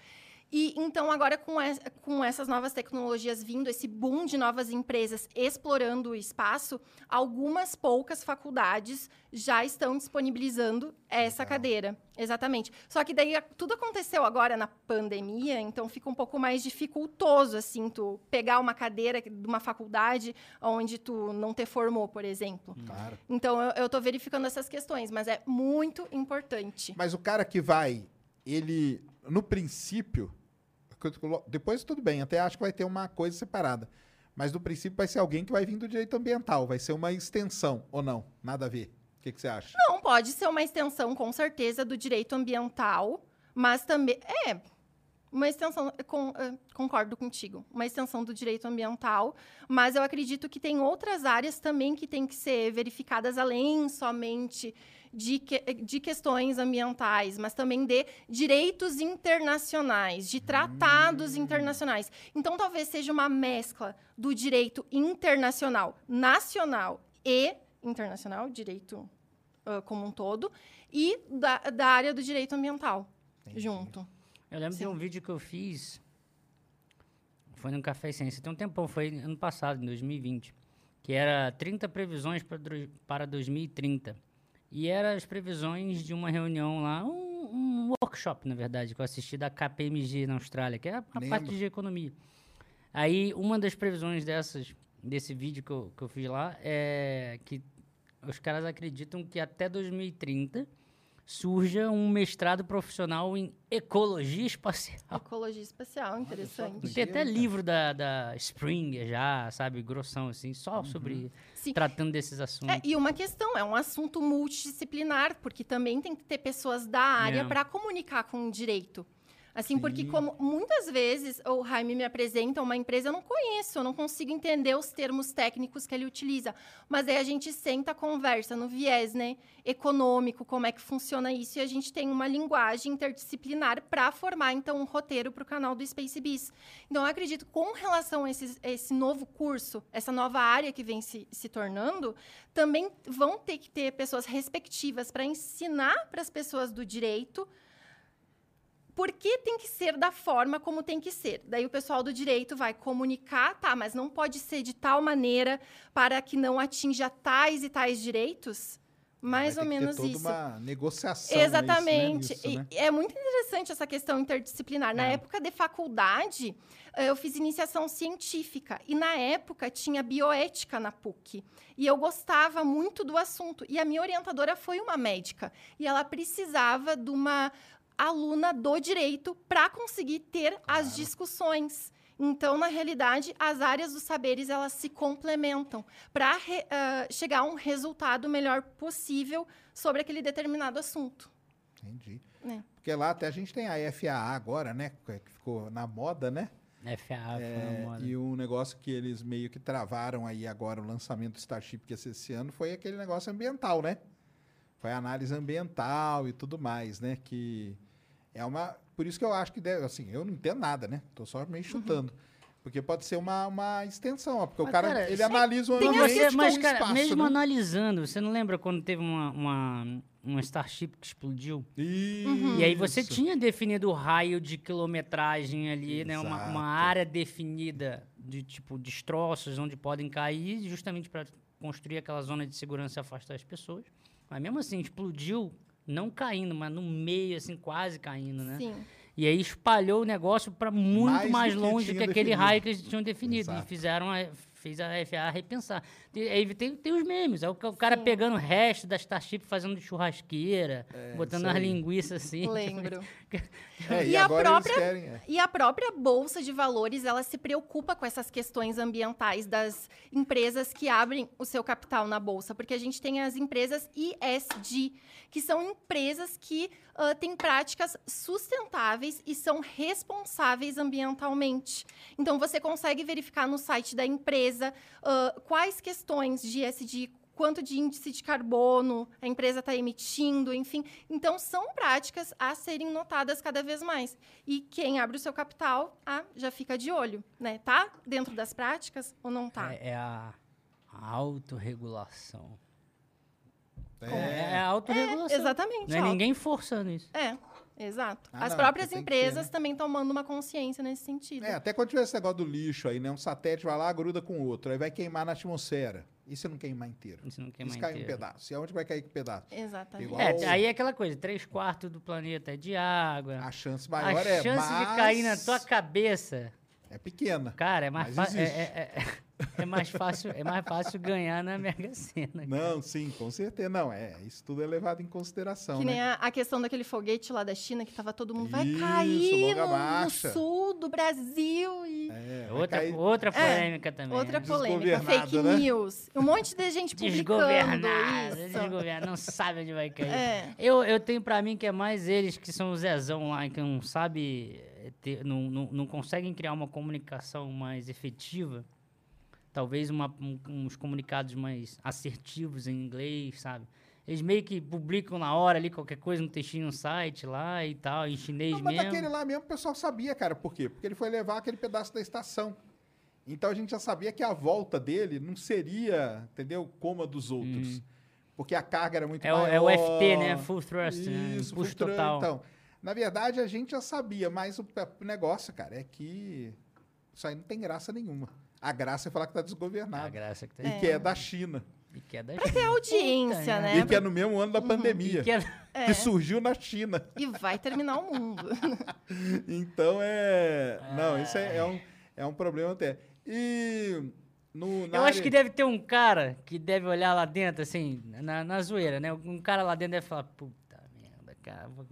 E então, agora, com, es- com essas novas tecnologias vindo, esse boom de novas empresas explorando o espaço, algumas poucas faculdades já estão disponibilizando essa Legal. cadeira. Exatamente. Só que daí tudo aconteceu agora na pandemia, então fica um pouco mais dificultoso, assim, tu pegar uma cadeira de uma faculdade onde tu não te formou, por exemplo. Claro. Então, eu, tô verificando essas questões, mas é muito importante. Mas o cara que vai, ele, no princípio, depois tudo bem, até acho que vai ter uma coisa separada. Mas no princípio vai ser alguém que vai vir do direito ambiental, vai ser uma extensão, ou não? Nada a ver. O que, que você acha? Não, pode ser uma extensão, com certeza, do direito ambiental, mas também. É. Uma extensão, com- eh, concordo contigo, uma extensão do direito ambiental, mas eu acredito que tem outras áreas também que têm que ser verificadas além somente de, que- de questões ambientais, mas também de direitos internacionais, de tratados internacionais. Então, talvez seja uma mescla do direito internacional, nacional e internacional, direito ah, como um todo, e da, da área do direito ambiental junto. Eu lembro de um vídeo que eu fiz. Foi no Café Ciência. Tem um tempão, foi ano passado, em 2020. Que era 30 previsões para 2030. E eram as previsões de uma reunião lá, um, um workshop, na verdade, que eu assisti da KPMG na Austrália, que é a, a parte de economia. Aí, uma das previsões dessas, desse vídeo que eu, que eu fiz lá, é que os caras acreditam que até 2030 surja um mestrado profissional em ecologia espacial. Ecologia espacial, interessante. E tem até livro da, da Springer já, sabe, grossão, assim, só sobre Sim. tratando desses assuntos. É, e uma questão, é um assunto multidisciplinar, porque também tem que ter pessoas da área É. para comunicar com o direito. Assim, porque Sim. como muitas vezes o Jaime me apresenta uma empresa, eu não conheço, eu não consigo entender os termos técnicos que ele utiliza. Mas aí a gente senta, conversa no viés, né, econômico, como é que funciona isso, e a gente tem uma linguagem interdisciplinar para formar, então, um roteiro para o canal do Space Biz. Então, eu acredito, com relação a esse, esse novo curso, essa nova área que vem se, se tornando, também vão ter que ter pessoas respectivas para ensinar para as pessoas do direito por que tem que ser da forma como tem que ser? Daí o pessoal do direito vai comunicar, tá, mas não pode ser de tal maneira para que não atinja tais e tais direitos? Mais Vai ou menos toda isso. uma negociação. Exatamente. Nisso, né? E é muito interessante essa questão interdisciplinar. Na É. época de faculdade, eh, eu fiz iniciação científica. E na época tinha bioética na PUC. E eu gostava muito do assunto. E a minha orientadora foi uma médica. E ela precisava de uma aluna do direito para conseguir ter as discussões. Então, na realidade, as áreas dos saberes elas se complementam para chegar a um resultado melhor possível sobre aquele determinado assunto. Entendi. É. Porque lá até a gente tem a FAA agora, né? Que ficou na moda, né? FA, É, foi moda. e um negócio que eles meio que travaram aí agora, o lançamento do Starship que ia ser esse ano, foi aquele negócio ambiental, né? Foi a análise ambiental e tudo mais, né? Que é uma. Por isso que eu acho que deve. Assim, eu não entendo nada, né? Tô só meio chutando. Porque pode ser uma, uma extensão, ó, porque o Mas, cara, cara, ele analisa o ambiente mas, o cara, espaço, mesmo né? analisando, você não lembra quando teve uma, uma, uma Starship que explodiu? Isso. E aí você tinha definido o raio de quilometragem ali, né? Uma, Exato. uma área definida de tipo destroços onde podem cair, justamente para construir aquela zona de segurança e afastar as pessoas. Mas mesmo assim, explodiu, não caindo, mas no meio, assim, quase caindo, né? Sim. E aí espalhou o negócio para muito Mais mais, do que longe tinha que aquele definido. raio que eles tinham definido. Exato. E fizeram a, fez a FAA repensar. E aí tem, tem os memes. É o, o cara Sim. pegando o resto da Starship fazendo churrasqueira, botando isso as linguiças assim. Lembro. É, e, E a própria- querem. é. E a própria Bolsa de Valores, ela se preocupa com essas questões ambientais das empresas que abrem o seu capital na Bolsa, porque a gente tem as empresas ISD, que são empresas que ah, têm práticas sustentáveis e são responsáveis ambientalmente. Então, você consegue verificar no site da empresa ah, quais questões de ESG quanto de índice de carbono a empresa está emitindo, enfim. Então, são práticas a serem notadas cada vez mais. E quem abre o seu capital, ah, já fica de olho, né? Tá dentro das práticas ou não tá? É, é a, autorregulação. É, É. a autorregulação. Exatamente. Não é ó. ninguém forçando isso. É, exato. Ah, As não, próprias que ter, empresas né? também tomando uma consciência nesse sentido. É, até quando tiver esse negócio do lixo aí, né? Um satélite vai lá, gruda com o outro, aí vai queimar na atmosfera. E se não queimar inteiro? Isso não E queima se cair um inteiro. pedaço? E aonde vai cair com pedaço? Exatamente. Igual- É, aí é aquela coisa, três quartos do planeta é de água. A chance A maior é chance mas de cair na tua cabeça, É pequena. cara, é mais fácil. É, existe. é- é- é mais fácil, é mais fácil ganhar na Mega Sena. Não, sim, com certeza. Não, é, isso tudo é levado em consideração, Que nem né? a, a questão daquele foguete lá da China, que tava todo mundo, vai Isso, cair no, no sul do Brasil e... É, vai Outra, cair- outra polêmica também. Outra né? polêmica, fake né? news. Um monte de gente publicando isso. desgovernado, não sabe onde vai cair. É. Eu, eu tenho pra mim que é mais eles que são o Zezão lá, que não sabe, ter, não, não, não conseguem criar uma comunicação mais efetiva. Talvez uma- um- uns comunicados mais assertivos em inglês, sabe? Eles meio que publicam na hora ali qualquer coisa no textinho no site lá e tal, em chinês Não, mas mesmo. daquele lá mesmo o pessoal sabia, cara. Por quê? Porque ele foi levar aquele pedaço da estação. Então a gente já sabia que a volta dele não seria, entendeu? Como a dos outros. Porque a carga era muito Hum. É o, maior. é o FT, né? Full Thrust, né? Isso, Push full total. Então, na verdade, a gente já sabia, mas o negócio, cara, é que isso aí não tem graça nenhuma. A graça é falar que tá A desgovernado. graça que tá E que é da China. E que é da Pra ter audiência, Puta, né? E que é no mesmo ano da pandemia. E que é... Que surgiu na China. E vai terminar o mundo. Então é. Não, isso é, é um, é um problema até. E. No, na Eu acho área- que deve ter um cara que deve olhar lá dentro, assim, na, na zoeira, né? Um cara lá dentro deve falar, puta merda, cara, vou-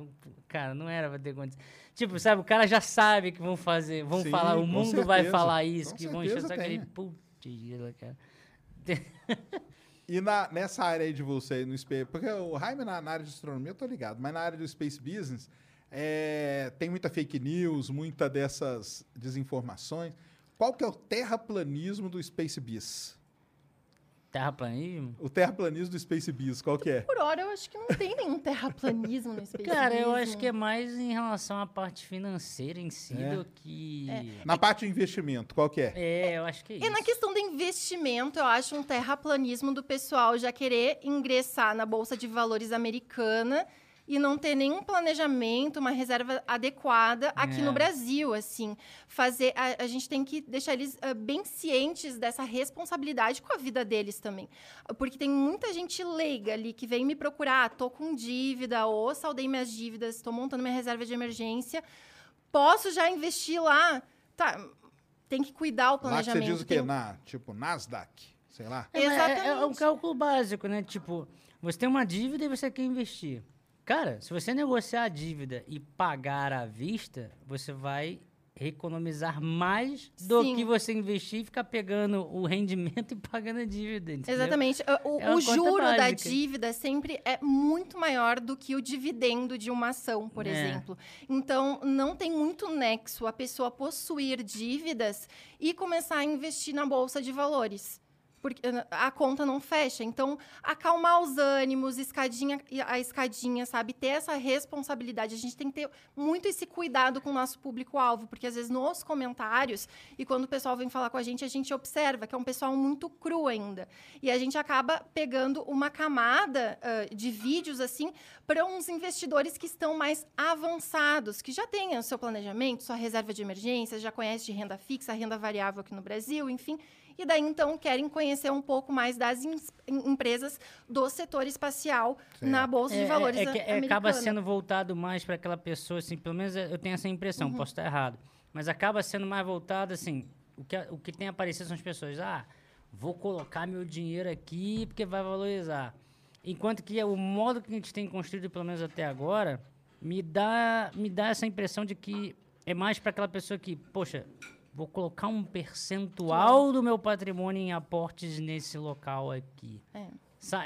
cara, não era pra ter acontecido. Tipo, sabe, o cara já sabe que vão fazer, vão Sim, falar, o mundo vai certeza, falar isso, com que vão encher aquele, tem. putz, cara. E na, nessa área aí de você, no Space. Porque o Jaime na, na área de astronomia eu tô ligado, mas na área do Space Business é, tem muita fake news, muita dessas desinformações. Qual que é o terraplanismo do Space Biz? Terraplanismo? O terraplanismo do Space Biz, qual que é? Por hora, eu acho que não tem nenhum terraplanismo no Space Cara, eu acho Business. que é mais em relação à parte financeira em si É. do que... Na parte de investimento, qual que é? É, eu acho que é isso. E na questão do investimento, eu acho um terraplanismo do pessoal já querer ingressar na Bolsa de Valores americana e não ter nenhum planejamento, uma reserva adequada aqui É. no Brasil, assim. Fazer a, a gente tem que deixar eles ah, bem cientes dessa responsabilidade com a vida deles também. Porque tem muita gente leiga ali que vem me procurar, tô com dívida, ou saldei minhas dívidas, tô montando minha reserva de emergência. Posso já investir lá? Tá, tem que cuidar o Lá que planejamento. você diz o quê? tem- Na, tipo, Nasdaq, sei lá. É, mas é- É, um Exatamente. cálculo básico, né? Tipo, você tem uma dívida e você quer investir. Cara, se você negociar a dívida e pagar à vista, você vai economizar mais do Sim. que você investir e ficar pegando o rendimento e pagando a dívida. entendeu? Exatamente. O, É o juro da básica. dívida sempre é muito maior do que o dividendo de uma ação, por É. exemplo. Então, não tem muito nexo a pessoa possuir dívidas e começar a investir na bolsa de valores. Porque a conta não fecha. Então, acalmar os ânimos, escadinha a escadinha, sabe? Ter essa responsabilidade. A gente tem que ter muito esse cuidado com o nosso público-alvo, porque às vezes nos comentários e quando o pessoal vem falar com a gente, a gente observa que é um pessoal muito cru ainda. E a gente acaba pegando uma camada ah, de vídeos assim para uns investidores que estão mais avançados, que já têm o seu planejamento, sua reserva de emergência, já conhece de renda fixa, renda variável aqui no Brasil, enfim. E daí, então, querem conhecer um pouco mais das em- empresas do setor espacial na. Bolsa de É, Valores é, é que a- acaba sendo voltado mais para aquela pessoa, assim, pelo menos eu tenho essa impressão, Uhum. posso estar errado. Mas acaba sendo mais voltado, assim, o que, o que tem aparecido são as pessoas, ah, vou colocar meu dinheiro aqui porque vai valorizar. Enquanto que o modo que a gente tem construído, pelo menos até agora, me dá, me dá essa impressão de que é mais para aquela pessoa que, poxa, vou colocar um percentual do meu patrimônio em aportes nesse local aqui. É.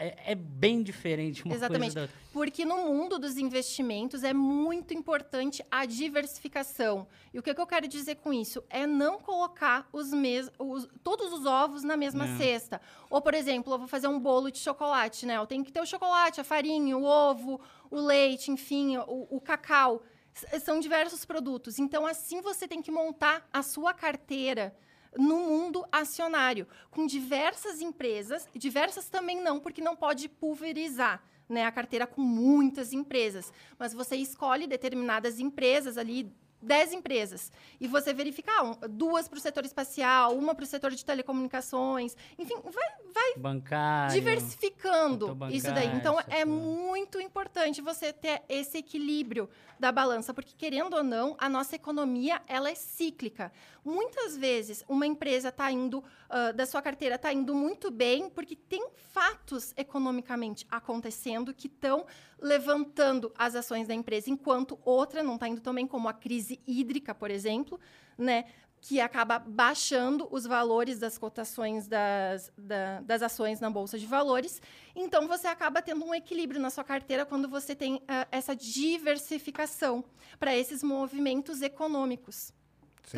É, é bem diferente uma Exatamente. coisa da outra. Porque no mundo dos investimentos é muito importante a diversificação. E o que, que eu quero dizer com isso? É não colocar os mes os- todos os ovos na mesma É. cesta. Ou, por exemplo, eu vou fazer um bolo de chocolate, né? Eu tenho que ter o chocolate, a farinha, o ovo, o leite, enfim, o, o cacau. S- São diversos produtos. Então, assim você tem que montar a sua carteira no mundo acionário, com diversas empresas, diversas também não, porque não pode pulverizar. Né, a carteira com muitas empresas, mas você escolhe determinadas empresas ali, 10 empresas, e você verifica ah, um- duas para o setor espacial, uma para o setor de telecomunicações, enfim, vai, vai bancário. diversificando setor isso daí. bancário, Então, é muito importante você ter esse equilíbrio da balança, porque, querendo ou não, a nossa economia, ela é cíclica. Muitas vezes, uma empresa está indo, ah, da sua carteira, está indo muito bem, porque tem fatos economicamente acontecendo que estão levantando as ações da empresa, enquanto outra não está indo tão bem, como a crise hídrica, por exemplo, né? que acaba baixando os valores das cotações das, da- das ações na Bolsa de Valores. Então, você acaba tendo um equilíbrio na sua carteira quando você tem ah, essa diversificação para esses movimentos econômicos.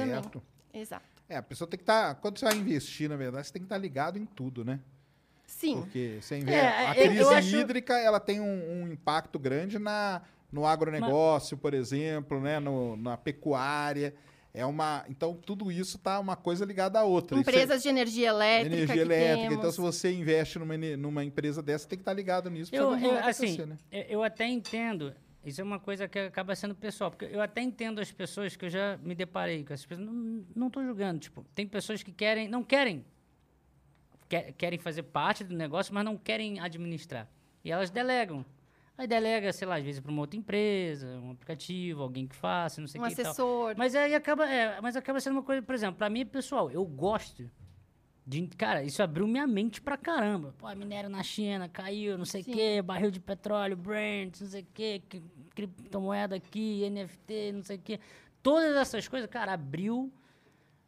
Também. Exato. É, a pessoa tem que estar. quando você vai investir, na verdade, você tem que estar ligado em tudo, né? Sim. Porque você investe. É, a crise acho- hídrica ela tem um, um impacto grande na, no agronegócio, por exemplo, né? No, na pecuária. É uma. Então, tudo isso tá uma coisa ligada à outra. É- Empresas de energia elétrica. energia elétrica. temos. Então, se você investe numa, numa empresa dessa, tem que estar ligado nisso. Eu, não eu, assim, né? eu até entendo. Isso é uma coisa que acaba sendo pessoal, porque eu até entendo as pessoas que eu já me deparei com essas pessoas. Não, não tô julgando, tipo, tem pessoas que querem, não querem, quer- querem fazer parte do negócio, mas não querem administrar. E elas delegam. Aí delega, sei lá, às vezes para uma outra empresa, um aplicativo, alguém que faça, não sei o Um que tal. assessor. Mas aí acaba, é, mas acaba sendo uma coisa, por exemplo, pra mim, pessoal, eu gosto de, cara, isso abriu minha mente pra caramba. Pô, minério na China caiu, não sei o quê, barril de petróleo, Brent, não sei o quê, que- criptomoeda aqui, NFT, não sei o quê. Todas essas coisas, cara, abriu,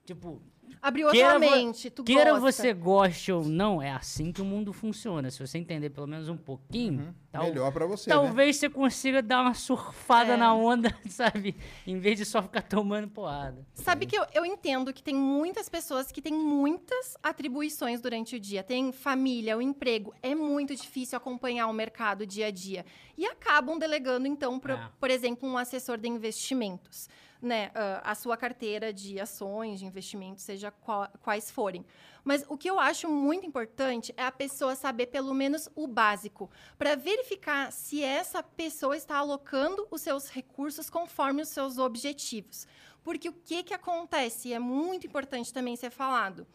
tipo, Abriu a queira tua vo- mente. Tu queira gosta. você goste ou não, é assim que o mundo funciona. Se você entender pelo menos um pouquinho, tal- Melhor pra você, né? Talvez você consiga dar uma surfada É. na onda, sabe? Em vez de só ficar tomando porrada. Sabe que eu, eu entendo que tem muitas pessoas que têm muitas atribuições durante o dia. Tem família, o emprego. É muito difícil acompanhar o mercado dia a dia. E acabam delegando, então, pro- É. por exemplo, um assessor de investimentos. Né? a sua carteira de ações, de investimentos, seja qual- quais forem. Mas o que eu acho muito importante é a pessoa saber pelo menos o básico, para verificar se essa pessoa está alocando os seus recursos conforme os seus objetivos. Porque o que, que acontece, e é muito importante também ser falado,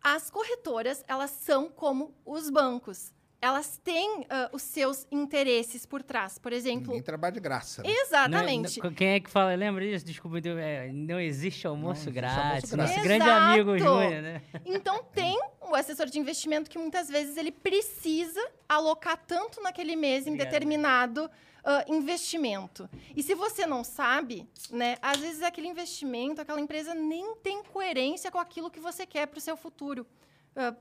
as corretoras, elas são como os bancos. Elas têm ah, os seus interesses por trás. Por exemplo, Ninguém trabalha de graça. né? exatamente. Não- não- quem é que fala? Lembra disso? Desculpa, então, é, não existe almoço existe grátis. almoço Nosso grátis. grande Exato. amigo Júnior, né? Então tem o assessor de investimento que muitas vezes ele precisa alocar tanto naquele mês em Obrigado. determinado ah, investimento. E se você não sabe, né, às vezes aquele investimento, aquela empresa nem tem coerência com aquilo que você quer para o seu futuro,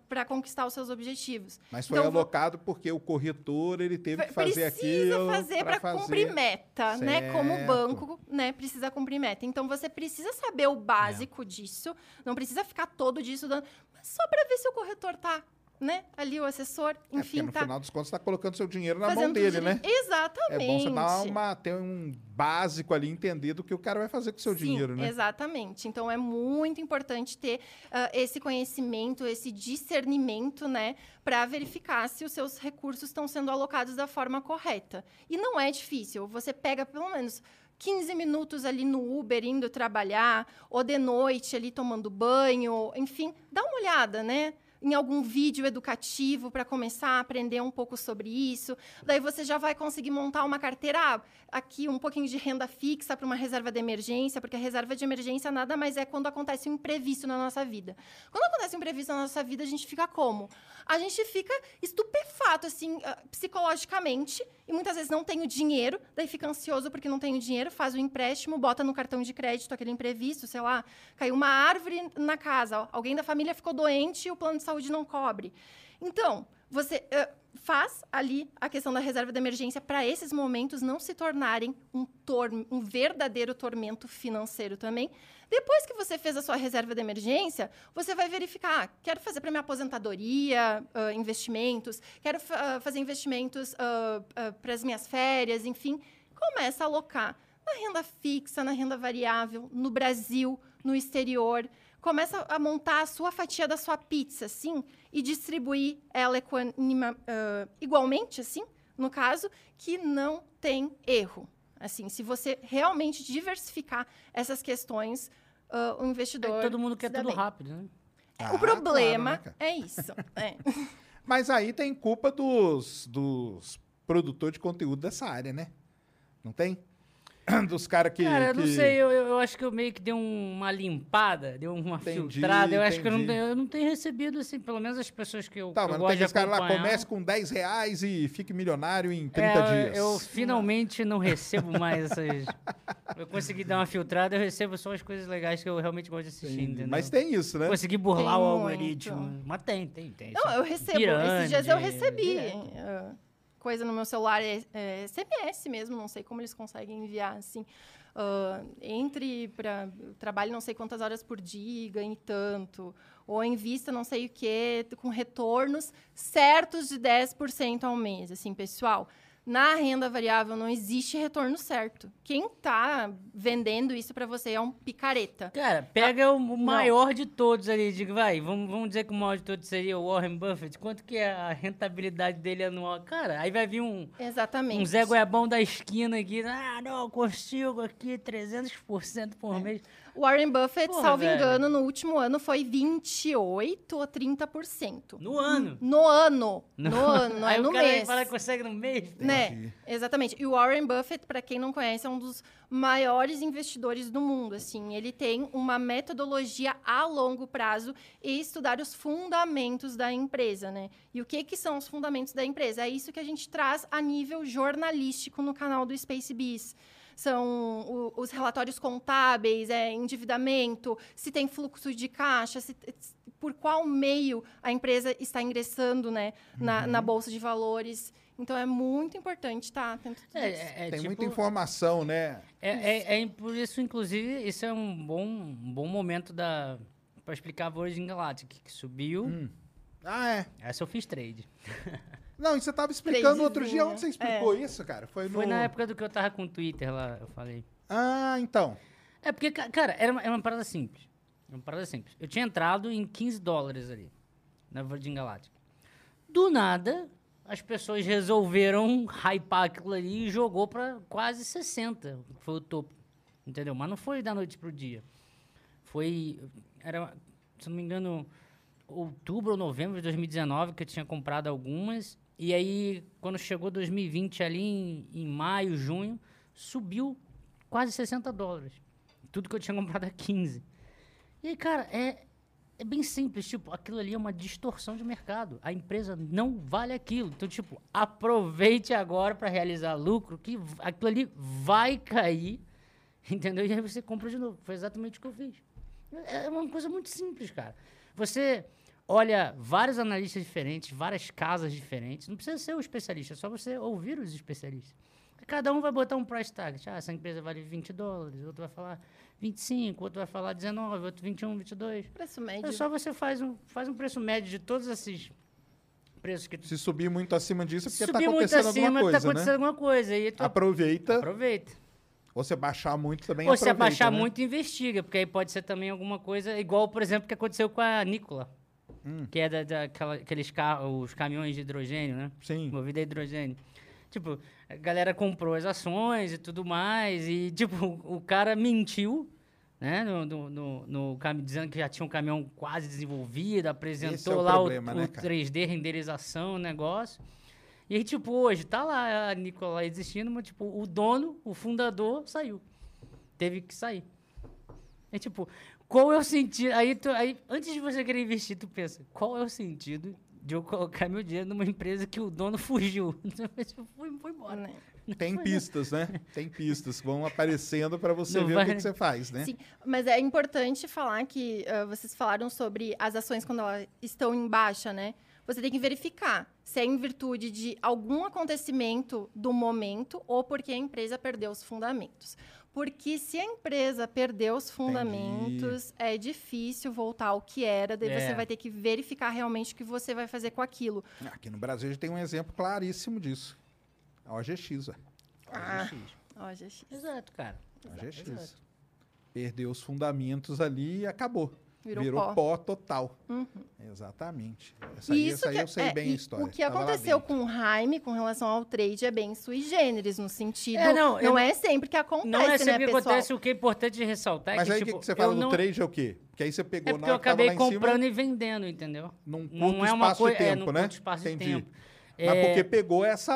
para conquistar os seus objetivos. Mas foi Então, alocado porque o corretor ele teve que fazer precisa aquilo fazer pra para cumprir meta, né? Como o Certo. banco, né, precisa cumprir meta. Então você precisa saber o básico É. disso, não precisa ficar todo dia estudando, mas só para ver se o corretor tá, né? Ali o assessor, É, enfim, no tá final dos contos está colocando seu dinheiro na mão dele, né? Exatamente. É bom você dar uma, ter um básico ali, entender do que o cara vai fazer com o seu Sim, dinheiro, né? Exatamente. Então é muito importante ter ah, esse conhecimento, esse discernimento, né, para verificar se os seus recursos estão sendo alocados da forma correta. E não é difícil. Você pega pelo menos 15 minutos ali no Uber indo trabalhar, ou de noite ali tomando banho, enfim, dá uma olhada, né? Em algum vídeo educativo para começar a aprender um pouco sobre isso. Daí você já vai conseguir montar uma carteira, ah, aqui um pouquinho de renda fixa para uma reserva de emergência, porque a reserva de emergência nada mais é quando acontece um imprevisto na nossa vida. Quando acontece um imprevisto na nossa vida, a gente fica como? A gente fica estupefato, assim, ah, psicologicamente, e muitas vezes não tem o dinheiro, daí fica ansioso porque não tem o dinheiro, faz o empréstimo, bota no cartão de crédito aquele imprevisto, sei lá, caiu uma árvore na casa, alguém da família ficou doente e o plano de saúde não cobre. Então, você eh, faz ali a questão da reserva de emergência para esses momentos não se tornarem um, tor um verdadeiro tormento financeiro também. Depois que você fez a sua reserva de emergência, você vai verificar: ah, quero fazer para minha aposentadoria ah, investimentos, quero ah, fazer investimentos para as minhas férias, enfim. Começa a alocar na renda fixa, na renda variável, no Brasil, no exterior. Começa a montar a sua fatia da sua pizza, assim, e distribuir ela equanima- ah, igualmente, assim, no caso, que não tem erro. Assim, se você realmente diversificar essas questões, ah, o É investidor. que todo mundo quer tudo bem. rápido, né? Ah, o problema claro, né, é isso. é. Mas aí tem culpa dos, dos produtores de conteúdo dessa área, né? Não tem? Dos caras que. Cara, eu não que- sei, eu, eu eu acho que eu meio que dei um- uma limpada, dei uma Entendi, filtrada. Eu acho que eu não, entendi. tenho- eu não tenho recebido, assim, pelo menos as pessoas que eu, Tá, que eu mas não gosto tem de esse cara lá, comece com 10 reais e fique milionário em 30 É, dias. Eu finalmente não recebo mais essas. Eu consegui dar uma filtrada, eu recebo só as coisas legais que eu realmente gosto de assistir, Entendi. entendeu? Mas tem isso, né? Consegui burlar Tem o muito. algoritmo. Mas tem, tem, tem. Não, eu recebo. Esses dias eu recebi ah, coisa no meu celular, é, é SMS mesmo, não sei como eles conseguem enviar assim. ah, entre para trabalho não sei quantas horas por dia, ganhe tanto, ou invista não sei o que, com retornos certos de 10% ao mês, assim, pessoal. Na renda variável não existe retorno certo. Quem está vendendo isso para você é um picareta. Cara, pega o maior de todos ali. Diga, vai, vamos, vamos dizer que o maior de todos seria o Warren Buffett. Quanto que é a rentabilidade dele anual? Cara, aí vai vir um, Exatamente. um Zé Goiabão da esquina aqui. Ah, não, consigo aqui 300% por mês. Warren Buffett, Porra, salvo velho. engano, no último ano foi 28 ou 30%. No ano. No ano. No, ano, não é no mês. falar que consegue no mês. Né? Exatamente. E o Warren Buffett, para quem não conhece, é um dos maiores investidores do mundo. Assim, ele tem uma metodologia a longo prazo e estudar os fundamentos da empresa, né? E o que que são os fundamentos da empresa? É isso que a gente traz a nível jornalístico no canal do Space Bees. São o- os relatórios contábeis, é, endividamento, se tem fluxo de caixa, se- por qual meio a empresa está ingressando né, na, Uhum. na Bolsa de Valores. Então, é muito importante estar atento a É, é, é Tem tipo, muita informação, né? É, é, é por isso, inclusive, isso é um bom, um bom momento da para explicar a Virgin Galactic, que subiu. Hum. Ah, é. Essa eu fiz trade. Não, e você tava explicando outro dia. Onde você explicou isso, cara? Foi no. Foi na época do que eu tava com o Twitter lá, eu falei. Ah, então. É porque, ca- cara, era uma, era uma parada simples. Uma parada simples. Eu tinha entrado em 15 dólares ali, na Virgin Galactic. Do nada, as pessoas resolveram hypar aquilo ali e jogou para quase 60. que Foi o topo. Entendeu? Mas não foi da noite pro dia. Foi. Era, se não me engano, outubro ou novembro de 2019 que eu tinha comprado algumas. E aí, quando chegou 2020, ali em, em maio, junho, subiu quase 60 dólares. Tudo que eu tinha comprado a 15. E aí, cara, é, é bem simples. Tipo, aquilo ali é uma distorção de mercado. A empresa não vale aquilo. Então, tipo, aproveite agora para realizar lucro, que aquilo ali vai cair. Entendeu? E aí você compra de novo. Foi exatamente o que eu fiz. É uma coisa muito simples, cara. Você olha vários analistas diferentes, várias casas diferentes. Não precisa ser o especialista, é só você ouvir os especialistas. Cada um vai botar um price tag. Ah, essa empresa vale 20 dólares, outro vai falar 25, outro vai falar 19, outro 21, 22. Preço médio. É só você faz um, faz um preço médio de todos esses preços que tu Se subir muito acima disso, é porque tá subir muito acontecendo acima, alguma tá coisa, acontecendo né? alguma coisa. Aí tu Aproveita. aproveita. Ou você baixar muito também Ou se abaixar né? muito, investiga, porque aí pode ser também alguma coisa, igual, por exemplo, que aconteceu com a Nicola, Hum. que é da, daquela, aqueles carros, os caminhões de hidrogênio, né? Sim. Movido a hidrogênio. Tipo, a galera comprou as ações e tudo mais, e, tipo, o cara mentiu, né? No, no, no, no dizendo que já tinha um caminhão quase desenvolvido, é apresentou o lá problema, o, né, o cara? 3D, renderização, o negócio. E aí, tipo, hoje tá lá a Nicola existindo, mas, tipo, o dono, o fundador, saiu. Teve que sair. É tipo, qual é o sentido? Aí, tu, aí, antes de você querer investir, tu pensa, qual é o sentido de eu colocar meu dinheiro numa empresa que o dono fugiu? Tipo, foi, foi embora. Né? Tem pistas, né? Tem pistas que vão aparecendo para você Não ver o vai- que, que você faz, né? Sim, mas é importante falar que ah, vocês falaram sobre as ações quando elas estão em baixa, né? Você tem que verificar se é em virtude de algum acontecimento do momento ou porque a empresa perdeu os fundamentos. Porque se a empresa perdeu os fundamentos, é difícil voltar ao que era, daí É. você vai ter que verificar realmente o que você vai fazer com aquilo. Aqui no Brasil a gente tem um exemplo claríssimo disso. A OGX, ó. Ah, ó, GX. Exato, cara. OGX. Perdeu os fundamentos ali e acabou. Virou pó. pó total. Exatamente. Essa aí, essa aí que- eu sei é, bem a história. O que Tava lá aconteceu com o Jaime com relação ao trade é bem sui generis, no sentido. É, não, eu- é sempre que acontece, Não é sempre né, que pessoal? acontece, o que é importante ressaltar Mas é aí que, o que tipo, que você fala eu não, trade é o quê? Porque aí você pegou É na porque eu que tava acabei lá em cima, comprando e vendendo, entendeu? num curto Não é uma espaço coisa, de é, tempo, num né? curto espaço Entendi. de tempo. Mas É, porque pegou essa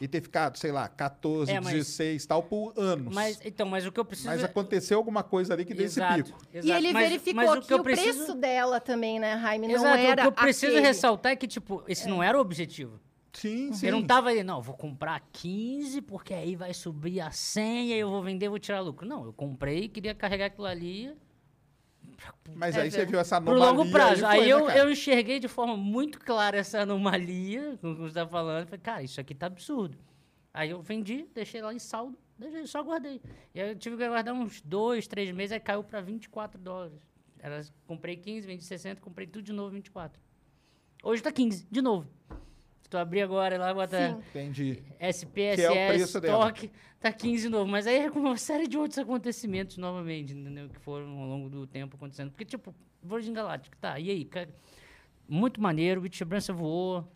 e ter ficado, sei lá, 14, É, mas- 16 tal por anos. Mas, então, mas o que eu preciso... Mas é- aconteceu alguma coisa ali que deu esse Exato, pico. E exato. ele Mas- verificou mas o que, que eu o preciso... preço dela também, né, Jaime, não Exato, era o que eu preciso aquele. ressaltar é que, tipo, esse não era o objetivo. Sim, sim. Eu não tava aí, não, vou comprar 15, porque aí vai subir a 100, aí eu vou vender, vou tirar lucro. Não, eu comprei, queria carregar aquilo ali Mas É aí você viu essa anomalia. longo prazo. Aí, foi, né, eu, cara? eu enxerguei de forma muito clara essa anomalia, como você tá falando. Falei, cara, isso aqui tá absurdo. Aí eu vendi, deixei lá em saldo, deixei, só guardei. E aí eu tive que aguardar uns dois, três meses, aí caiu para 24 dólares. Era, comprei 15, vendi 60, comprei tudo de novo 24. Hoje tá 15, de novo. Tu abrir agora lá, bota Sim. Entendi. SPSS, Que é o preço dela. estoque, tá 15 de novo. Mas aí é com uma série de outros acontecimentos novamente, entendeu? Que foram ao longo do tempo acontecendo. Porque, tipo, Virgin Galactic, tá, e aí? cara? Muito maneiro, o Bitchabrança voou,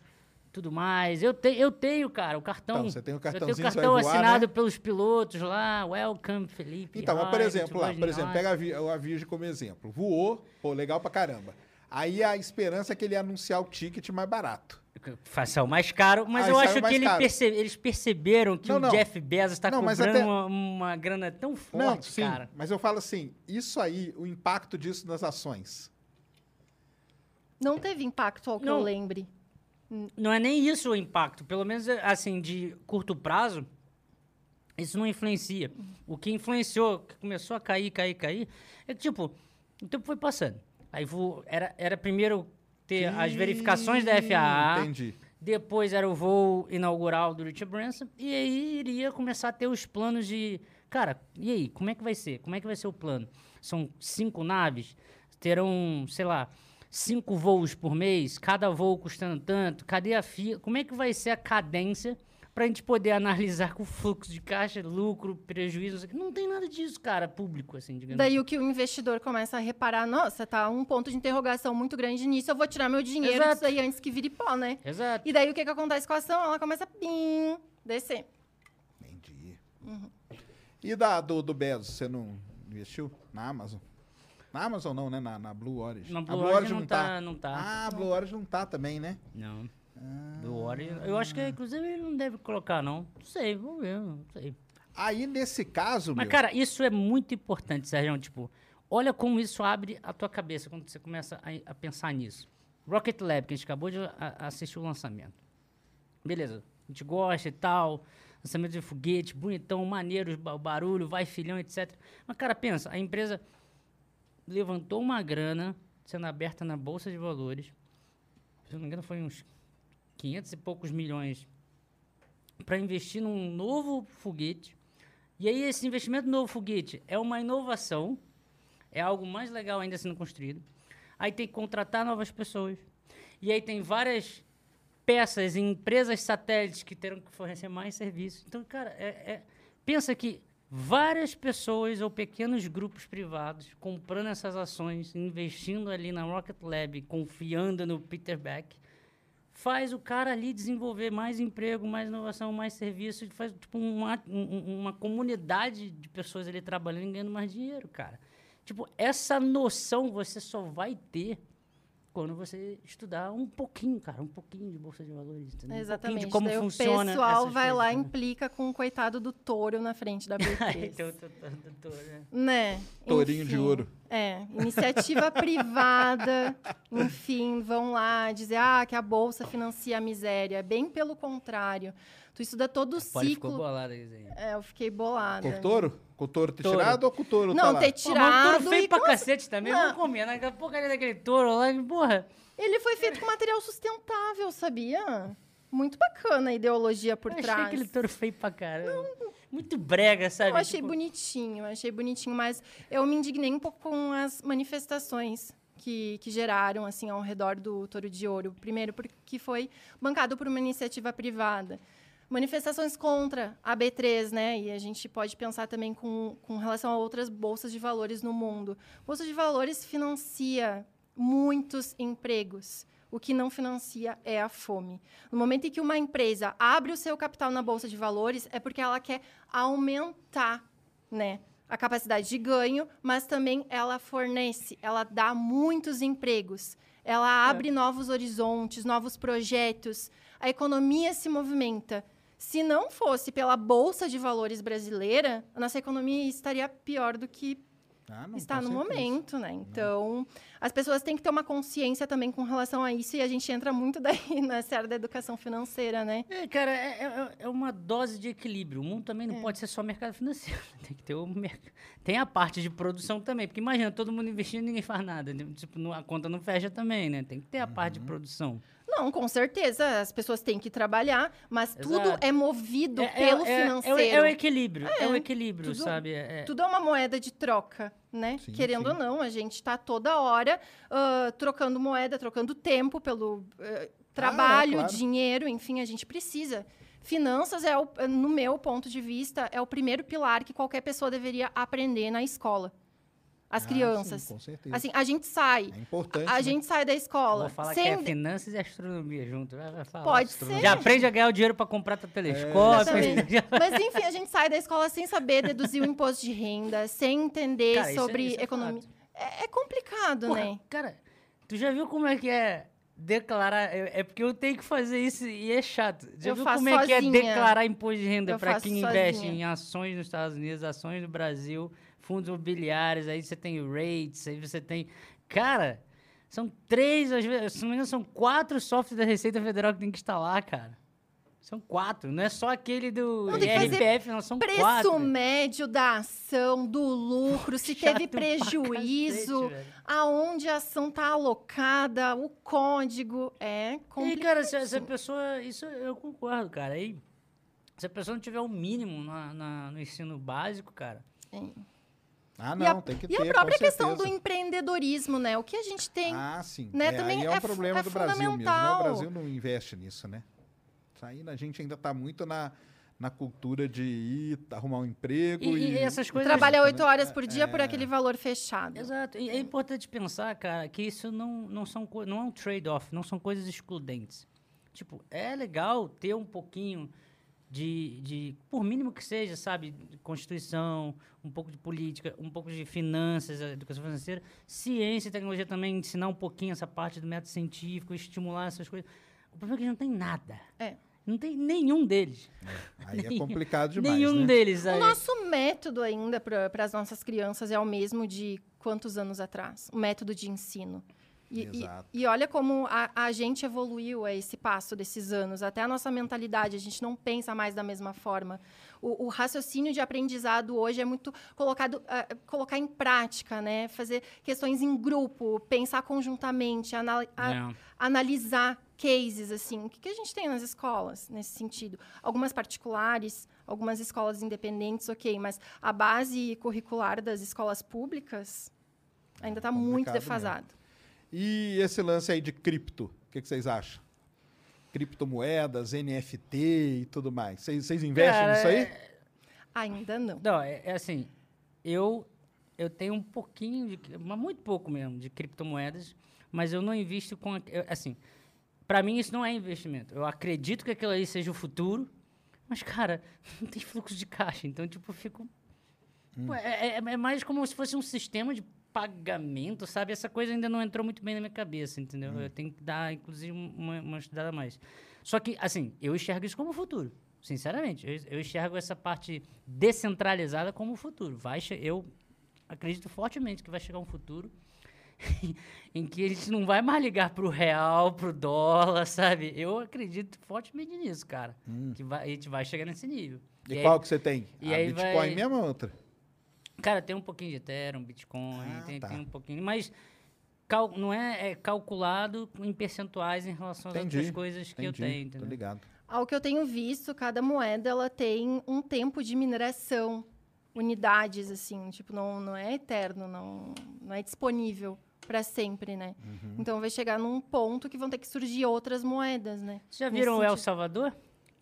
tudo mais. Eu, te, eu tenho, cara, o cartão. Então, você tem o Eu tenho o cartãozinho, cartão voar, assinado né? pelos pilotos lá, Welcome, Felipe. Então, mas por exemplo, lá, Virgin por exemplo, pega a, Vi- a Virgem como exemplo. Voou, pô, legal pra caramba. Aí a esperança é que ele ia anunciar o ticket mais barato. Faça o mais caro, mas Ah, eu acho que ele perce- eles perceberam que Não, o não. Jeff Bezos está Não, cobrando até- uma, uma grana tão Não, forte, sim, cara. mas eu falo assim, isso aí, o impacto disso nas ações. Não teve impacto ao que Não. eu lembre. Não é nem isso o impacto. Pelo menos, assim, de curto prazo, Isso não influencia. O que influenciou, que começou a cair, cair, cair, é que, tipo, o tempo foi passando. Aí era, era primeiro ter as verificações da FAA. Entendi. Depois era o voo inaugural do Richard Branson. E aí iria começar a ter os planos de. Cara, e aí? Como é que vai ser? Como é que vai ser o plano? São cinco naves, terão, sei lá, cinco voos por mês, cada voo custando tanto. Cadê a FIA? Como é que vai ser a cadência para a gente poder analisar com fluxo de caixa, lucro, prejuízo? não o? Não tem nada disso, cara, público, assim, digamos. Daí o que o investidor começa a reparar, nossa, tá um ponto de interrogação muito grande nisso, eu vou tirar meu dinheiro Exato. disso aí antes que vire pó, né? Exato. E daí o que, que acontece com a ação? Ela começa a pim, descer. Entendi. E da, do, do Bezos, você não investiu na Amazon? Na Amazon não, né? Na, na Blue Origin. Na A Blue Origin não tá- não tá. Ah, a Blue Origin não tá também, né? Não. Do Warrior. Eu acho que, inclusive, ele não deve colocar, não. Não sei, vamos ver, não sei. Aí, nesse caso, Mas, meu... cara, isso é muito importante, Sérgio. Tipo, olha como isso abre a tua cabeça quando você começa a, a pensar nisso. Rocket Lab, que a gente acabou de a- assistir o lançamento. Beleza, a gente gosta e tal. Lançamento de foguete, bonitão, maneiro, o ba- barulho, vai filhão, etc. Mas, cara, pensa, a empresa levantou uma grana sendo aberta na Bolsa de Valores. Se não me engano, foi uns 500 e poucos milhões para investir num novo foguete. E aí esse investimento no novo foguete é uma inovação, é algo mais legal ainda sendo construído. Aí tem que contratar novas pessoas. E aí tem várias peças em empresas satélites que terão que fornecer mais serviços. Então, cara, é- é- pensa que várias pessoas ou pequenos grupos privados comprando essas ações, investindo ali na Rocket Lab, confiando no Peter Beck, faz o cara ali desenvolver mais emprego, mais inovação, mais serviço, faz tipo uma, um- um- uma comunidade de pessoas ali trabalhando e ganhando mais dinheiro, cara. Tipo, essa noção você só vai ter quando você estudar um pouquinho, cara, um pouquinho de bolsa de valores, entendeu? Um Exatamente. pouquinho de como daí funciona o pessoal essas vai coisas, lá e né? implica com o coitado do touro na frente da B3. Então, tô- tô- tô- tô, né? Né? Tourinho de ouro. É, iniciativa privada, enfim, vão lá dizer ah, que a bolsa financia a miséria. Bem pelo contrário. Tu estuda todo o ficou ciclo. bolado aí, Zé. É, eu fiquei bolada. Com o touro? Com o touro ter Touro. tirado ou com o touro Não, tá lá? ter Pô, mas um tirado. touro feio e pra com- cacete também, Não. vamos comer, né? Aquela porcaria daquele touro lá, porra. Ele foi feito com material sustentável, sabia? Muito bacana a ideologia por Eu achei trás. aquele touro feio pra caramba. Muito brega, sabe? Eu achei Tipo, bonitinho, achei bonitinho, mas eu me indignei um pouco com as manifestações que, que geraram assim ao redor do Touro de Ouro. Primeiro, porque foi bancado por uma iniciativa privada. Manifestações contra a B3, né? E a gente pode pensar também com, com relação a outras bolsas de valores no mundo. Bolsa de valores financia muitos empregos. O que não financia é a fome. No momento em que uma empresa abre o seu capital na bolsa de valores, é porque ela quer aumentar, né, a capacidade de ganho, mas também ela fornece, ela dá muitos empregos. Ela abre novos horizontes, novos projetos. A economia se movimenta. Se não fosse pela bolsa de valores brasileira, a nossa economia estaria pior do que Ah, não, está no certeza. momento, né? Então, as pessoas têm que ter uma consciência também com relação a isso e a gente entra muito daí na área da educação financeira, né? É, cara, é, é- é uma dose de equilíbrio. O mundo também É. não pode ser só mercado financeiro. Tem que ter o mercado. Tem a parte de produção também. Porque imagina, todo mundo investindo e ninguém faz nada. Tipo, não- a conta não fecha também, né? Tem que ter a parte Uhum. de produção. Não, com certeza, as pessoas têm que trabalhar, mas tudo Exato. é movido É- é- pelo é- é financeiro. É, o equilíbrio. É, o É, equilíbrio, tudo- sabe? É- é- Tudo é uma moeda de troca, né? Sim, Querendo sim. ou não, a gente está toda hora ah, trocando moeda, trocando tempo pelo eh, trabalho, claro. dinheiro, enfim, a gente precisa. Finanças é, o- no meu ponto de vista, é o primeiro pilar que qualquer pessoa deveria aprender na escola. As Ah, crianças. sim, com certeza. Assim, a gente sai. É importante, A, a né? gente sai da escola. Vou falar sem que é finanças e astronomia junto. Vai- vai falar. Pode Astronomia. ser. Já aprende a ganhar o dinheiro para comprar teu telescópio. Exatamente. Mas enfim, a gente sai da escola sem saber deduzir o imposto de renda, sem entender Cara, isso é- sobre isso é economia. fato. É, é complicado, Porra, né? Cara, tu já viu como é que é declarar? É, é porque eu tenho que fazer isso e é chato. Já Eu viu faço como é que é sozinha. declarar imposto de renda para quem investe sozinha. em ações nos Estados Unidos, ações no Brasil, fundos imobiliários, aí você tem rates, aí você tem. Cara, são três, às vezes, se não me engano, são quatro softwares da Receita Federal que tem que instalar, cara. São quatro. Não é só aquele do Não, fazer IRPF, não. São Preço quatro. médio da ação, do lucro, se teve prejuízo, cacete, aonde a ação está alocada, o código. É E, complicado. cara, se, se a pessoa. Isso eu concordo, cara. Aí, se a pessoa não tiver o mínimo na, na- no ensino básico, cara. Ah, e a, não, tem que ter. e a com própria questão do empreendedorismo, né? O que a gente tem. Ah, sim. né, É, também aí é um é fu- problema é do Brasil mesmo, né? O. Brasil não investe nisso, né? Isso aí a gente ainda tá muito na, na cultura de ir arrumar um emprego E, e... e essas coisas. Trabalhar né? oito horas por dia por É. aquele valor fechado. Exato. E é importante pensar, cara, que isso não, não, são, não é um trade-off, não são coisas excludentes. Tipo, é legal ter um pouquinho de, de, por mínimo que seja, sabe, Constituição, um pouco de política, um pouco de finanças, a educação financeira, ciência e tecnologia também, ensinar um pouquinho essa parte do método científico, estimular essas coisas. O problema é que eles não tem nada. É. Não tem nenhum deles. Aí é complicado demais, Nenhum né? deles. O sabe? nosso método ainda para as nossas crianças é o mesmo de quantos anos atrás? O método de ensino. E, e- Exato. e olha como a, a gente evoluiu a esse passo desses anos. Até a nossa mentalidade, a gente não pensa mais da mesma forma. O, o raciocínio de aprendizado hoje é muito colocado, ah, colocar em prática, né? Fazer questões em grupo, pensar conjuntamente, anal- a- É. analisar cases, assim. O que, que a gente tem nas escolas nesse sentido? Algumas particulares, algumas escolas independentes, ok, mas a base curricular das escolas públicas ainda está muito complicado defasado. E esse lance aí de cripto, o que, que vocês acham? Criptomoedas, NFT e tudo mais. Vocês vocês investem Cara, nisso aí? é- Ainda não. Não, é, é assim, eu, eu tenho um pouquinho, de, mas muito pouco mesmo, de criptomoedas, mas eu não invisto com, assim, para mim isso não é investimento. Eu acredito que aquilo aí seja o futuro, mas, cara, não tem fluxo de caixa, então, tipo, eu fico... Pô, é, é- é mais como se fosse um sistema de pagamento, sabe? Essa coisa ainda não entrou muito bem na minha cabeça, entendeu? Eu tenho que dar, inclusive, uma, uma estudada a mais. Só que, assim, eu enxergo isso como futuro. Sinceramente, eu, eu enxergo essa parte descentralizada como o futuro. Vai eu acredito fortemente que vai chegar um futuro em que a gente não vai mais ligar pro real, pro dólar, sabe? Eu acredito fortemente nisso, cara. Que vai, a gente vai chegar nesse nível. E aí- qual que você tem? e a aí Bitcoin vai- mesmo ou outra? Cara, tem um pouquinho de Ethereum, Bitcoin, Ah, tem, tá. tem um pouquinho, mas cal- não é, é calculado em percentuais em relação às Entendi, outras coisas que eu entendi, tenho, Tô entendeu? ligado. Ao que eu tenho visto, cada moeda ela tem um tempo de mineração, unidades, assim, tipo, não, não é eterno, não, não é disponível para sempre, né? Uhum. Então vai chegar num ponto que vão ter que surgir outras moedas, né? Vocês já Nesse viram o El. Salvador?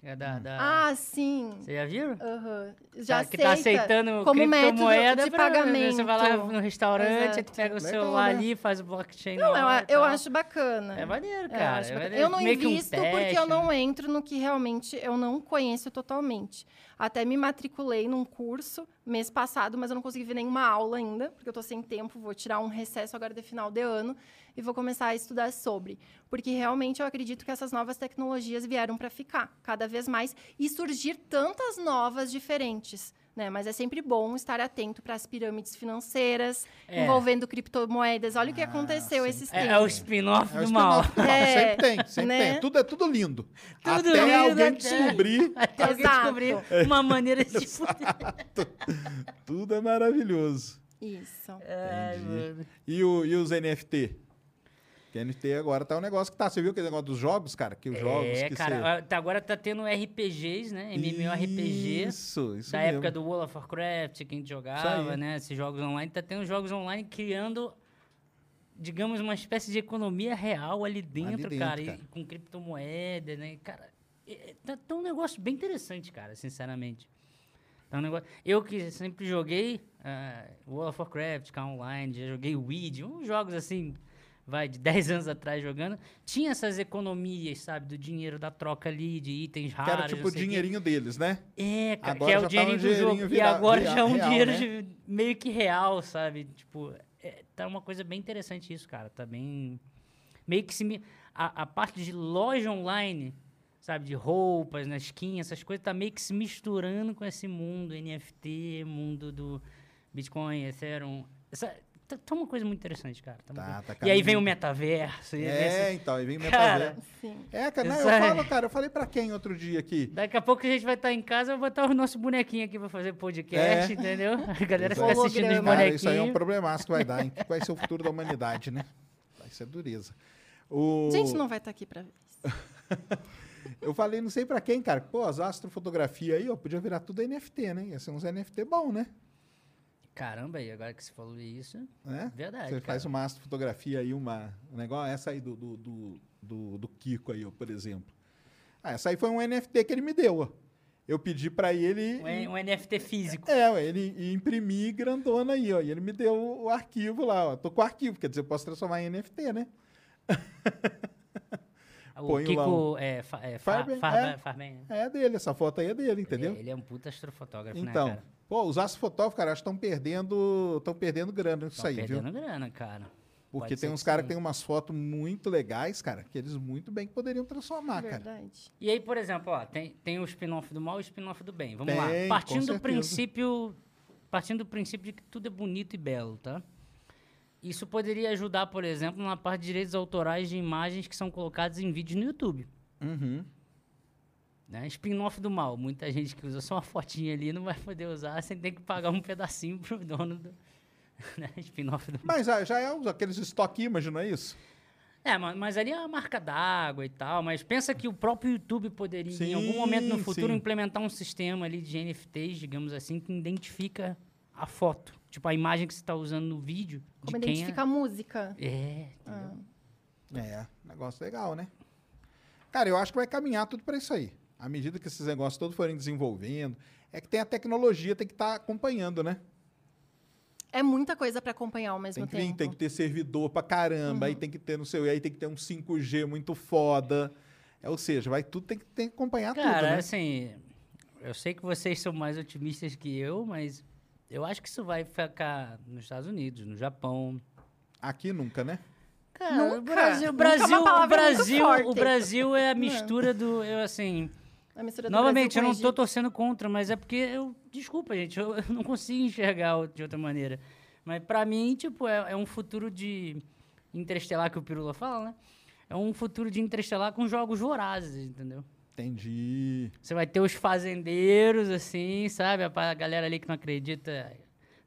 É da, da- Ah, sim. Vocês já viram? Aham. Já Tá- que tá aceita aceitando como método criptomoeda de pra- pagamento. Você vai lá no restaurante, aí tu pega o celular né? ali, faz o blockchain Não, eu, eu tal. acho bacana. É maneiro, É, eu cara. acho é. Eu não Meio que um invisto porque eu não entro no que realmente eu não conheço totalmente. Até me matriculei num curso mês passado, mas eu não consegui ver nenhuma aula ainda, porque eu estou sem tempo, vou tirar um recesso agora de final de ano e vou começar a estudar sobre. Porque realmente eu acredito que essas novas tecnologias vieram para ficar cada vez mais e surgir tantas novas diferentes. Né? Mas é sempre bom estar atento para as pirâmides financeiras É. envolvendo criptomoedas. Olha o que aconteceu sim. esses É, tempos. é o spin-off É do mal. spin-off. Não, É, sempre tem, sempre né? tem. Tudo é tudo lindo. Tudo Até lindo, alguém até- descobrir, Até alguém descobrir uma maneira de tudo é maravilhoso. Isso. Ai. E, o, e os NFT? Que NFT agora tá um negócio que tá. Você viu aquele negócio dos jogos, cara? Que os jogos É, cara, você... tá- agora tá tendo RPGs, né? MMORPG. Isso, isso da mesmo. época do World of Warcraft, que a gente jogava, né? Esses jogos online. Tá tendo jogos online criando, digamos, uma espécie de economia real ali dentro, dentro, cara, cara. E com criptomoeda, né? Cara, é- é- tá, tá um negócio bem interessante, cara, sinceramente. Tá um negócio... Eu que sempre joguei ah, World of Warcraft, cá online, já joguei Weed, uns jogos assim, vai, de 10 anos atrás jogando, tinha essas economias, sabe, do dinheiro da troca ali, de itens Que raros. era tipo o dinheirinho deles, né? É, cara, Agora que é o tá um dinheirinho do dinheirinho jogo. vira- e agora vira- já é um real, dinheiro né? de- meio que real, sabe? Tipo, é, tá uma coisa bem interessante isso, cara. Tá bem. Meio que se. A, a parte de loja online, sabe? De roupas, na skin, essas coisas, tá meio que se misturando com esse mundo NFT, mundo do Bitcoin, Ethereum. Essa, tá, tá uma coisa muito interessante, cara. Tá Tá, tá e aí vem o metaverso. e É, esse- então, aí vem Cara, metaverso. Sim. É, cara, não, eu falo, cara, eu falei pra quem outro dia aqui? Daqui a pouco a gente vai estar em casa, eu vou botar o nosso bonequinho aqui pra fazer podcast, É. entendeu? A galera fica assistindo os. Cara, isso aí é um bonequinhos. problemaço que vai dar, hein? Que vai ser o futuro da humanidade, né? Vai ser dureza. O... A gente não vai estar aqui pra ver isso. Eu falei, não sei pra quem, cara. Pô, as astrofotografia aí, ó, podia virar tudo NFT, né? Ia ser uns NFT bom, né? Caramba, aí agora que você falou isso, né? verdade. Você cara. faz uma astrofotografia aí, uma, um negócio, essa aí do, do, do, do, do Kiko aí, ó, por exemplo. Ah, essa aí foi um NFT que ele me deu, ó. Eu pedi pra ele... Um, um NFT físico. É, ele imprimir grandona aí, ó. E ele me deu o arquivo lá, ó. Tô com o arquivo, quer dizer, eu posso transformar em NFT, né? O Põe Kiko é, fa, é, fa, Farben, Farben- é. Farben? É dele, essa foto aí é dele, entendeu? Ele, ele é um puta astrofotógrafo, Então, né, cara? Pô, os astrofotógrafos, cara, acho que estão perdendo, estão perdendo grana nisso aí, viu? perdendo grana, cara. Porque Pode tem ser uns que caras sim. que tem umas fotos muito legais, cara, que eles muito bem poderiam transformar, cara. Verdade. E aí, por exemplo, ó, tem, tem o spin-off do mal e o spin-off do bem. Vamos Tem, lá. com Partindo do certeza. princípio. Partindo do princípio de que tudo é bonito e belo, tá? Isso poderia ajudar, por exemplo, na parte de direitos autorais de imagens que são colocadas em vídeos no YouTube. Uhum. Né? Spin-off do mal. Muita gente que usa só uma fotinha ali não vai poder usar sem ter que pagar um pedacinho pro dono do. né? Spin-off do mal. Mas ah, já é aqueles stock image, não é isso? É, mas, mas ali é a marca d'água e tal. Mas pensa que o próprio YouTube poderia, em algum momento no Sim, futuro, sim. implementar um sistema ali de NFTs, digamos assim, que identifica a foto. Tipo, a imagem que você está usando no vídeo. Como de quem identificar a música. é. É, Ah. É, negócio legal, né? Cara, eu acho que vai caminhar tudo para isso aí. À medida que esses negócios todos forem desenvolvendo, é que tem a tecnologia, tem que estar acompanhando, né? É muita coisa pra acompanhar ao mesmo Tem que, tempo. tem que ter servidor pra caramba, aí tem que ter no seu, aí tem que ter um 5G muito foda. É, ou seja, vai tudo tem que, tem que acompanhar Cara, tudo, né? assim, eu sei que vocês são mais otimistas que eu, mas eu acho que isso vai ficar nos Estados Unidos, no Japão. Aqui nunca, né? Cara, Nunca. o Brasil, o é Brasil, o Brasil, o. Brasil é a mistura do, eu assim, A mistura do novamente, Brasil eu não Egito. torcendo contra, mas é porque eu, desculpa, gente, eu, eu não consigo enxergar de outra maneira. Mas pra mim, tipo, é, é um futuro de interestelar que o Pirula fala, né? É um futuro de interestelar com jogos vorazes, entendeu? Entendi. Você vai ter os fazendeiros, assim, sabe? A galera ali que não acredita.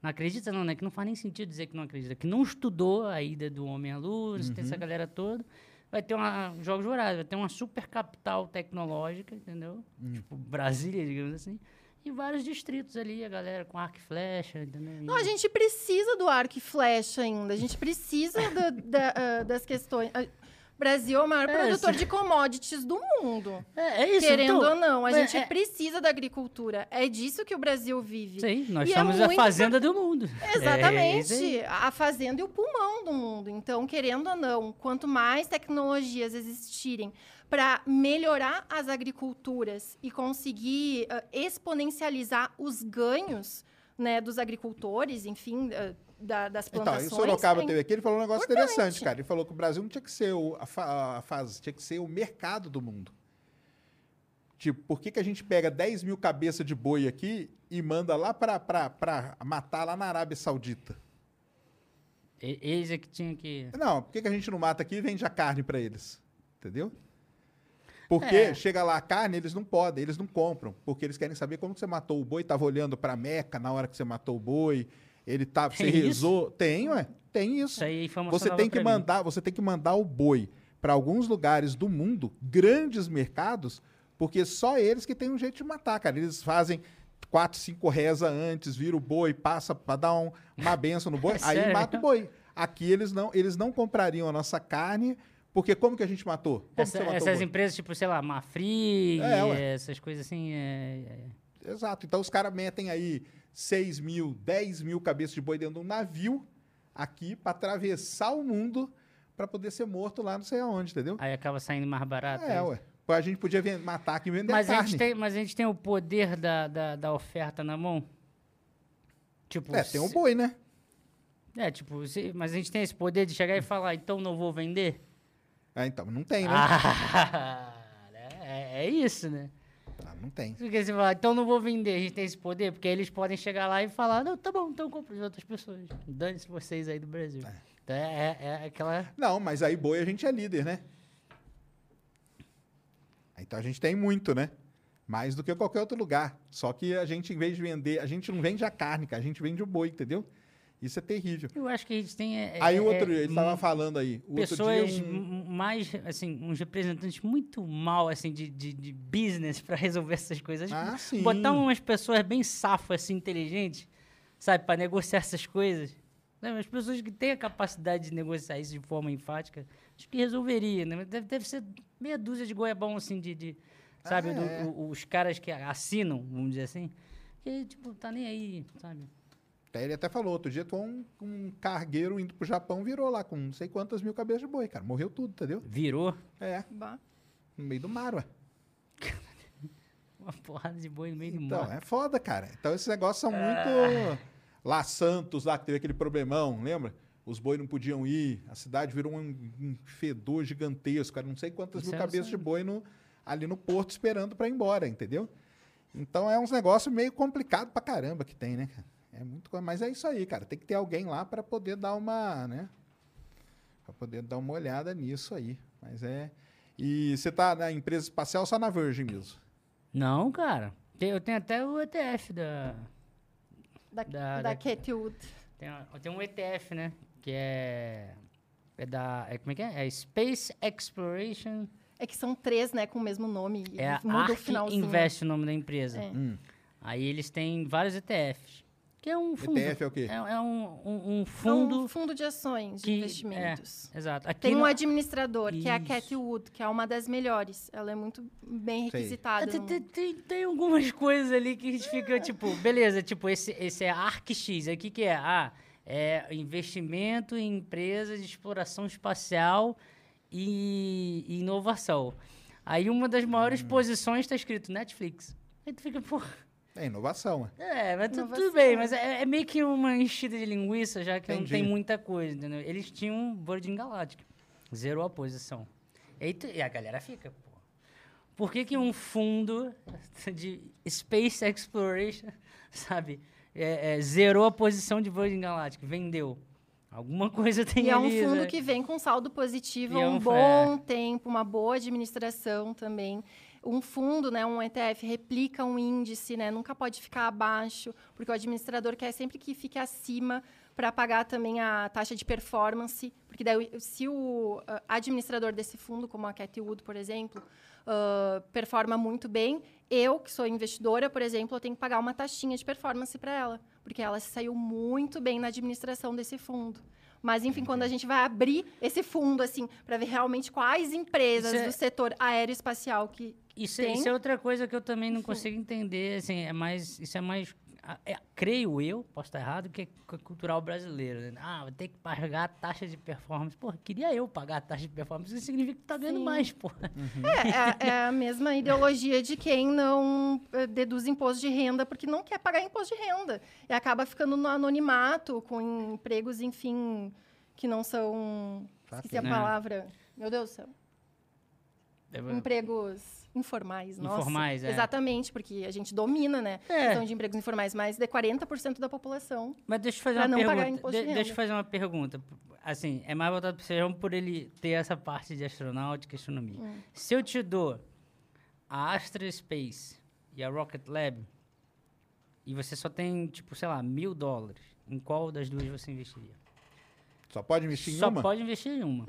Não acredita, não, né? Que não faz nem sentido dizer que não acredita. Que não estudou a ida do homem à lua, tem essa galera toda. Vai ter uma, jogos vorazes, vai ter uma super capital tecnológica, entendeu? Tipo Brasília, digamos assim. E vários distritos ali, a galera com arco e flecha, entendeu? Não, a gente precisa do arco e flecha ainda. A gente precisa do- da- ah, das questões. Ah, Brasil é o maior É, produtor sim. de commodities do mundo. É, é isso, Querendo então, ou não, a é- gente é- precisa da agricultura. É disso que o Brasil vive. Sim, nós E é somos a muito fazenda do mundo. É Exatamente. aí. a fazenda e o pulmão do mundo. Então, querendo ou não, quanto mais tecnologias existirem para melhorar as agriculturas e conseguir ah, exponencializar os ganhos né, dos agricultores, enfim, ah, da- das Então, plantações. e o Sorocaba é teve aqui, ele falou um negócio importante. interessante, cara. Ele falou que o Brasil não tinha que ser o, a, fa- a fase, tinha que ser o mercado do mundo. Tipo, por que, que a gente pega 10 mil cabeças de boi aqui e manda lá pra, pra, pra matar lá na Arábia Saudita? E- Eis é que tinha que. Não, por que, que a gente não mata aqui e vende a carne pra eles? Entendeu? Porque É. chega lá a carne, eles não podem, eles não compram, porque eles querem saber como que você matou o boi, tava olhando pra Meca na hora que você matou o boi, ele tá, você Tem isso? rezou, tem, ué, tem isso. Isso aí é informação Você tem que mim. mandar, você tem que mandar o boi para alguns lugares do mundo, grandes mercados, porque só eles que têm um jeito de matar, cara. Eles fazem quatro, cinco reza antes, vira o boi, passa para dar um- uma benção no boi, É aí sério? mata o boi. Aqui eles não, eles não comprariam a nossa carne, porque como que a gente matou? Como Essa- você matou essas empresas, tipo, sei lá, Mafri, É, essas coisas assim. é- é- Exato. Então os caras metem aí 6 mil, 10 mil cabeças de boi dentro de um navio aqui para atravessar o mundo para poder ser morto lá não sei aonde, entendeu? Aí acaba saindo mais barato. É, isso. ué. A gente podia matar aqui e vender Mas a, carne. gente tem, mas a gente tem o poder da, da, da oferta na mão? Tipo, É, tem o se- boi, né? É, tipo, se- mas a gente tem esse poder de chegar e falar, então não vou vender? Ah, então, não tem, né? Ah, né? é, é isso, né? Não tem. Porque você fala, então não vou vender, a gente tem esse poder, porque eles podem chegar lá e falar, não, tá bom, então compra de outras pessoas. Dane-se vocês aí do Brasil. Então é, é- é aquela. Não, mas aí boi a gente é líder, né? Então a gente tem muito, né? Mais do que qualquer outro lugar. Só que a gente, em vez de vender, a gente não vende a carne, cara, a gente vende o boi, entendeu? Isso é terrível. Eu acho que a gente tem. é- aí é- o outro é dia, ele tava mu- falando aí. O outro pessoas dia, um- mais, assim, uns representantes muito mal, assim, de, de, de business pra resolver essas coisas. Ah, sim. Botar umas pessoas bem safas, assim, inteligentes, sabe, pra negociar essas coisas. Sabe, As pessoas que têm a capacidade de negociar isso de forma enfática, acho que resolveria, né? Deve, deve ser meia dúzia de goiabão, assim, de... de sabe, Ah, do- é. o- os caras que assinam, vamos dizer assim, que, tipo, tá nem aí, sabe? Até ele até falou, outro dia tu um, um cargueiro indo pro Japão virou lá com não sei quantas mil cabeças de boi, cara. Morreu tudo, entendeu? Virou É, Bah. no meio do mar, ué. uma porrada de boi no meio do Então, mar. é foda, cara. Então esses negócios são muito. Lá Santos, lá que teve aquele problemão, lembra? Os boi não podiam ir, a cidade virou um, um fedor gigantesco, cara. Não sei quantas Isso mil não cabeças de boi no- ali no porto esperando pra ir embora, entendeu? Então é uns negócios meio complicado pra caramba que tem, né, cara? É muito, mas é isso aí, cara. Tem que ter alguém lá pra poder dar uma, né? Pra poder dar uma olhada nisso aí. Mas é. E você tá na empresa espacial ou só na Virgin mesmo? Não, cara. Eu tenho até o ETF da. Da, Da- da, da-. Tem, tem um ETF, né? Que é. É da. É, como é que é? É Space Exploration. É que são três, né, com o mesmo nome. e É a muda o Ark finalzinho. Invest o nome da empresa. É. Hum. Aí eles têm vários ETFs. Que é um fundo. ETF é o quê? É, é um, um, um É fundo. um fundo de ações, de que, investimentos. É, exato. Aqui Tem no- um administrador, que é a Isso. Cat Wood, que é uma das melhores. Ela é muito bem requisitada. Tem, no tem, tem, tem algumas coisas ali que a gente fica, tipo, beleza, tipo, esse, esse é ArcX, aí o que que é? Ah, é investimento em empresas de exploração espacial e, e inovação. Aí uma das maiores Hum. posições está escrito Netflix. Aí tu fica, pô, É inovação, é. é, mas tu- tudo bem, mas é, é meio que uma enchida de linguiça, já que não Entendi. tem muita coisa, entendeu? Eles tinham Virgin Galactic, zerou a posição. E, tu- e a galera fica, pô. Por que, que um fundo de Space Exploration, sabe, é, é, zerou a posição de Virgin Galactic, vendeu? Alguma coisa tem E é um ali, fundo né? que vem com saldo positivo E há é um um- bom tempo, uma boa administração também. Um fundo, né, um ETF, replica um índice, né, nunca pode ficar abaixo, porque o administrador quer sempre que fique acima para pagar também a taxa de performance, porque daí, se o ah, administrador desse fundo, como a Cathy Wood, por exemplo, ah, performa muito bem, eu, que sou investidora, por exemplo, eu tenho que pagar uma taxinha de performance para ela, porque ela se saiu muito bem na administração desse fundo. Mas, enfim, quando a gente vai abrir esse fundo, assim, para ver realmente quais empresas é- do setor aeroespacial que Isso, é- tem. isso é outra coisa que eu também não consigo entender, assim, é mais, isso é mais, é- creio eu, posso estar errado, que é cu- cultural brasileiro. né? Ah, vou ter que pagar a taxa de performance. Porra, queria eu pagar a taxa de performance, isso significa que tá ganhando Sim. mais, porra. É, é- é a mesma ideologia de quem não eh, deduz imposto de renda porque não quer pagar imposto de renda. E acaba ficando no anonimato, com empregos, enfim, que não são. Tá Esqueci a feio. palavra. Meu Deus do céu. Empregos informais, nossa. Informais, é. Exatamente, porque a gente domina, né? É. A questão de empregos informais, mais de 40% da população. Mas deixa eu fazer uma não pagar pergunta. imposto de De- deixa eu fazer uma pergunta. Assim, é mais voltado para o Sejão por ele ter essa parte de astronáutica e astronomia. Hum. Se eu te dou a Astra Space e a Rocket Lab, e você só tem, tipo, sei lá, mil dólares, em qual das duas você investiria? Só pode investir em Só uma? pode investir em uma.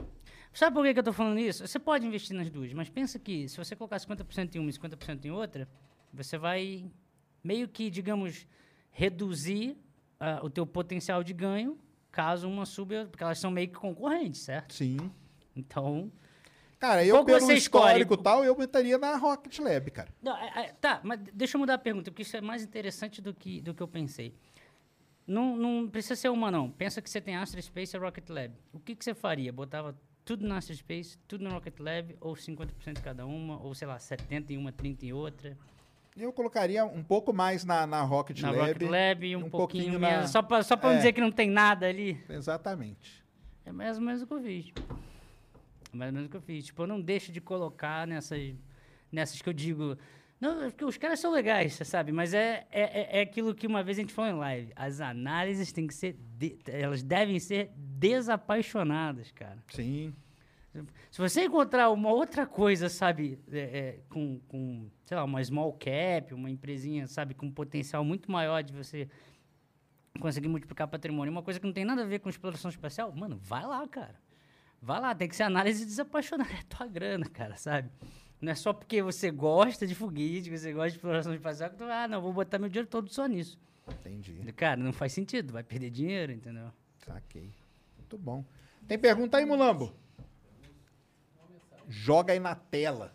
Sabe por que, que eu tô falando isso? Você pode investir nas duas, mas pensa que se você colocar 50% em uma e 50% em outra, você vai meio que, digamos, reduzir ah, o teu potencial de ganho caso uma suba, porque elas são meio que concorrentes, certo? Sim. Então, Cara, eu Qual pelo histórico e tal, eu botaria na Rocket Lab, cara. Não, é- é- tá, mas deixa eu mudar a pergunta, porque isso é mais interessante do que, do que eu pensei. Não, não precisa ser uma, não. Pensa que você tem Astra Space e Rocket Lab. O que, que você faria? Botava tudo na Space, tudo no Rocket Lab, ou 50% cada uma, ou sei lá, 70 em uma, 30 em outra. Eu colocaria um pouco mais na, na Rocket na Lab. Rocket Lab um, um pouquinho, pouquinho menos. na- Só pra, só pra não É. dizer que não tem nada ali. Exatamente. É mais ou menos o que eu fiz. É mais ou menos o que eu fiz. Tipo, eu não deixo de colocar nessas, nessas que eu digo Não, é porque os caras são legais, você sabe? Mas é, é, é- é aquilo que uma vez a gente falou em live. As análises têm que ser. de- elas devem ser desapaixonadas, cara. Sim. Se você encontrar uma outra coisa, sabe, é, é, com, com, sei lá, uma small cap, uma empresinha, sabe, com um potencial muito maior de você conseguir multiplicar patrimônio, uma coisa que não tem nada a ver com exploração espacial, mano, vai lá, cara. Vai lá, tem que ser análise desapaixonada. É tua grana, cara, sabe? Não é só porque você gosta de foguete, você gosta de exploração espacial, que tu, ah, não, vou botar meu dinheiro todo só nisso. Entendi. Cara, não faz sentido, vai perder dinheiro, entendeu? Saquei. Muito bom. Tem pergunta aí, Mulambo? Joga aí na tela.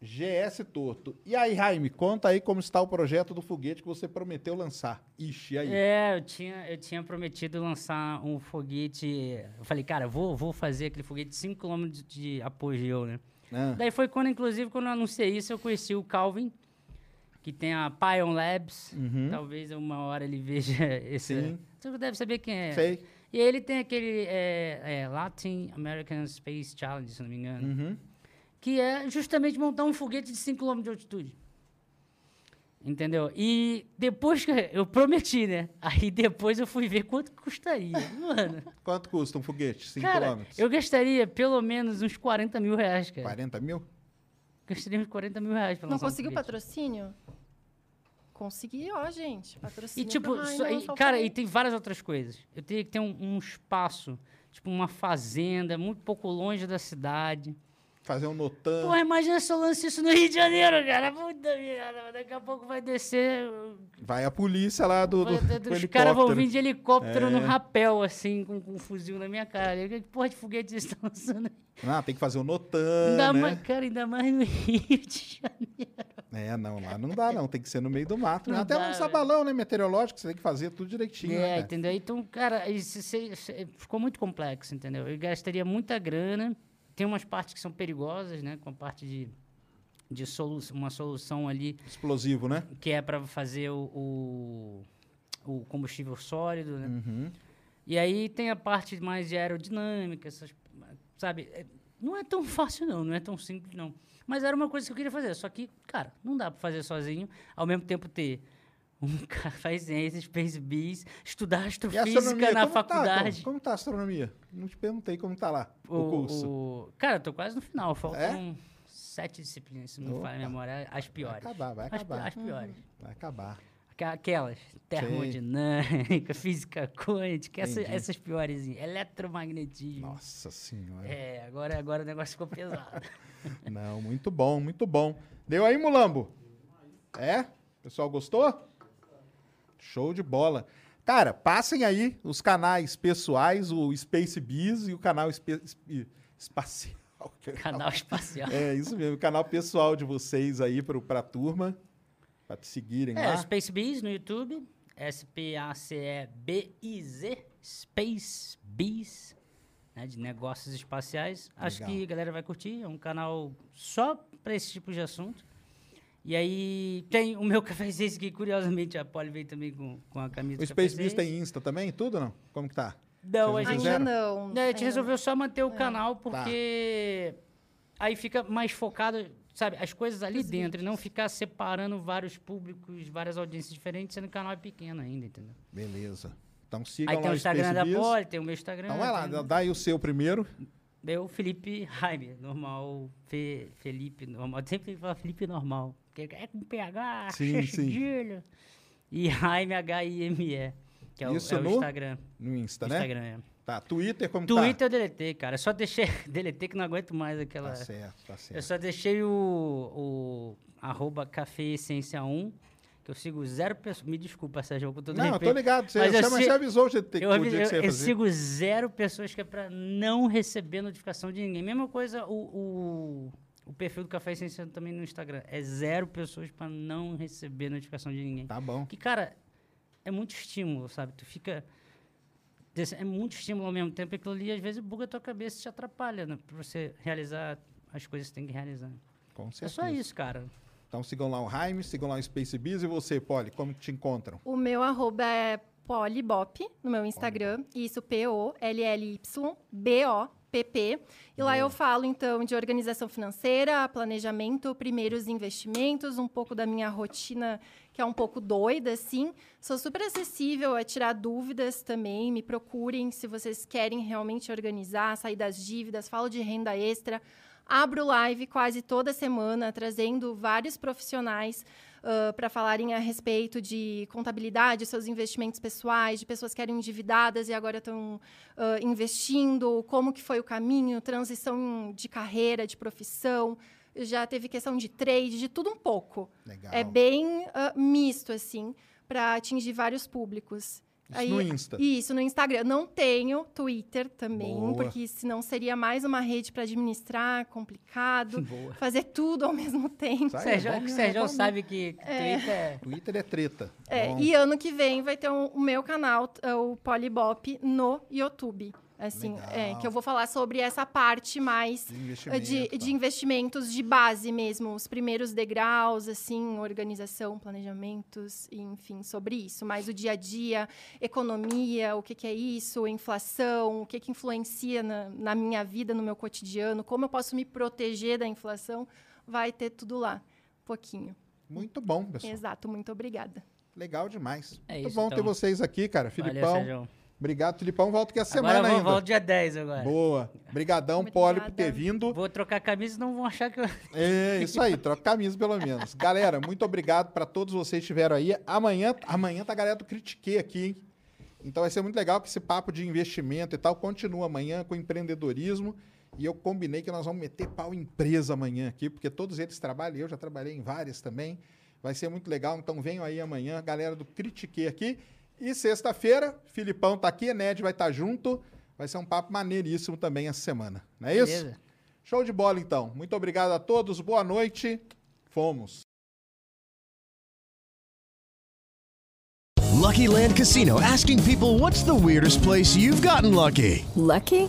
GS Torto. E aí, Jaime, conta aí como está o projeto do foguete que você prometeu lançar. Ixi, e aí? É, eu tinha, eu tinha prometido lançar um foguete. Eu falei, cara, vou, vou fazer aquele foguete de 5 km de, de apogeu, né? Ah. Daí foi quando, inclusive, quando eu anunciei isso, eu conheci o Calvin, que tem a Pion Labs. Talvez uma hora ele veja esse. Sim. Você deve saber quem é. Sei. E ele tem aquele é, é, Latin American Space Challenge, se não me engano. Uhum. Que é justamente montar um foguete de 5 km de altitude. Entendeu? E depois que eu prometi, né? Aí depois eu fui ver quanto custaria. Mano, Quanto custa um foguete? 5 cara, km? eu gastaria pelo menos uns 40 mil reais, cara. 40 mil? Gastaria uns 40 mil reais pra Não um conseguiu foguete. patrocínio? Consegui, ó, gente. E Patrocínio. tipo, pro só- Rainer, e, cara, e tem várias outras coisas. Eu teria que ter um, um espaço, tipo uma fazenda, muito pouco longe da cidade. Fazer um notan. Porra, imagina se eu lance isso no Rio de Janeiro, cara. Puta merda, daqui a pouco vai descer. Vai a polícia lá do, do, do os caras vão vir de helicóptero no É. rapel, assim, com, com um fuzil na minha cara. Que porra de foguete vocês estão lançando aí? Ah, tem que fazer um notan, Ainda né? mais, cara, ainda mais no Rio de Janeiro. É, não, lá não dá não, tem que ser no meio do mato. né? Não Até dá, lançar velho. balão, né, meteorológico, você tem que fazer tudo direitinho, né, É, cara? entendeu? Então, cara, isso, isso- isso- ficou muito complexo, entendeu? Eu gastaria muita grana. Tem umas partes que são perigosas, né? Com a parte de, de solu uma solução ali Explosivo, né? que é para fazer o, o, o combustível sólido, né? Uhum. E aí tem a parte mais de aerodinâmica, essas, sabe? É, Não é tão fácil, não, não é tão simples, não. Mas era uma coisa que eu queria fazer. Só que, cara, não dá para fazer sozinho, ao mesmo tempo ter um cara faz ciência, Space Bees, estudar astrofísica na como Tá, faculdade. como, como tá a astronomia? Não te perguntei como tá lá o, O- curso. o- Cara, eu tô quase no final. Faltam É? sete disciplinas, se não falha a memória, as piores. Vai acabar, vai As acabar. As, piores. Vai acabar. Aquela- Aquelas, termodinâmica, física quântica, essa, Entendi. essas piores, eletromagnetismo. Nossa senhora. É, agora, agora o negócio ficou pesado. Não, muito bom, muito bom. Deu aí, Mulambo? É? O pessoal gostou? Show de bola. Cara, passem aí os canais pessoais, o Space Biz e o canal espe- espacial. Canal espacial. É, isso mesmo, o canal pessoal de vocês aí pro, pra turma, pra te seguirem É, lá. Space Bees no YouTube, S-P-A-C-E-B-I-Z, Space Bees, né, de negócios espaciais. Acho Legal. que a galera vai curtir, é um canal só para esse tipo de assunto. E aí tem o meu cafezinho que curiosamente a Polly veio também com, com a camisa O do Space Café tem Insta também, tudo não? Como que tá? Não, a gente? Ainda não. né, a gente resolveu só manter É. o canal Tá. porque aí fica mais focado, sabe, as coisas ali dentro, e não ficar separando vários públicos, várias audiências diferentes, sendo que o canal é pequeno ainda, entendeu? Beleza. Então sigam Aí lá tem o Instagram Space da. Poli, tem o meu Instagram. Então vai lá, tem- dá aí o seu primeiro. Eu, Felipe Jaime, normal, Fe, Felipe normal. Sempre tem que falar Felipe normal, porque é com PH, Sim, sim. E Jaime, H-I-M-E, que é o, Isso é o no Instagram. No Insta, né? Instagram, é. Tá, Twitter como que Twitter eu deletei, cara. Eu só deixei. deletei que não aguento mais tá? aquela. Tá certo, tá Eu certo. só deixei o, o arroba Café Essência 1, que eu sigo zero pessoas. Me desculpa, Sérgio, com todo Não, eu respeito. tô ligado. Você, mas eu você, se- você avisou que- Eu, o dia que eu- você ia eu fazer. sigo zero pessoas que é pra não receber notificação de ninguém. Mesma coisa o, o, o perfil do Café Essência também no Instagram. É zero pessoas pra não receber notificação de ninguém. Tá bom. Que, cara, é muito estímulo, sabe? Tu fica. É muito estímulo ao mesmo tempo. E aquilo ali, às vezes, buga a tua cabeça e te atrapalha, né? Pra você realizar as coisas que você tem que realizar. Com É certeza. só isso, cara. Então sigam lá o Jaime, sigam lá o Space Biz e você, Poli, como que te encontram? O meu arroba é polibop no meu Instagram. Isso, P-O-L-L-Y-B-O-P PP. E lá eu falo, então, de organização financeira, planejamento, primeiros investimentos, um pouco da minha rotina, que é um pouco doida, assim. Sou super acessível a tirar dúvidas também. Me procurem se vocês querem realmente organizar, sair das dívidas. Falo de renda extra. Abro live quase toda semana, trazendo vários profissionais uh, para falarem a respeito de contabilidade, seus investimentos pessoais, de pessoas que eram endividadas e agora estão uh, investindo, como que foi o caminho, transição de carreira, de profissão. Já teve questão de trade, de tudo um pouco. Legal. É bem uh, misto, assim, para atingir vários públicos. Isso no Insta. Isso, no Instagram. Não tenho Twitter também, Boa. porque senão seria mais uma rede para administrar, complicado, fazer tudo ao mesmo tempo. Sai, Sérgio, é é que Sérgio é bom sabe que Twitter é... Twitter é treta. É, e ano que vem vai ter um- o meu canal, o Polybop, no YouTube. Assim, é, que eu vou falar sobre essa parte mais De eh, investimento, de, tá. de investimentos de base mesmo, os primeiros degraus, assim, organização, planejamentos, enfim, sobre isso. Mas o dia a dia, economia, o que, que é isso, inflação, o que, que influencia na, na minha vida, no meu cotidiano, como eu posso me proteger da inflação, vai ter tudo lá, um pouquinho. Muito bom, pessoal. Exato, muito obrigada. Legal demais. É Muito isso, bom então. ter vocês aqui, cara. Valeu, Filipão. Sérgio. Obrigado, Filipão. Volto que a semana Agora eu vou, ainda. volto dia 10 agora. Boa. Brigadão, Poli, por ter vindo. Vou trocar camisa, senão vão achar que eu... É, isso aí, troca camisa pelo menos. Galera, muito obrigado para todos vocês que estiveram aí. Amanhã, amanhã tá a galera do Critiquei aqui, hein? Então vai ser muito legal que esse papo de investimento e tal continua amanhã com empreendedorismo. E eu combinei que nós vamos meter pau em empresa amanhã aqui, porque todos eles trabalham, eu já trabalhei em várias também. Vai ser muito legal, então venham aí amanhã, galera do Critiquei aqui. E sexta-feira, Filipão tá aqui, Ned vai estar junto. Vai ser um papo maneiríssimo também essa semana. Não é isso? Beleza. Show de bola, então. Muito obrigado a todos. Boa noite. Fomos. Lucky Land Casino asking people what's the weirdest place you've gotten lucky? Lucky?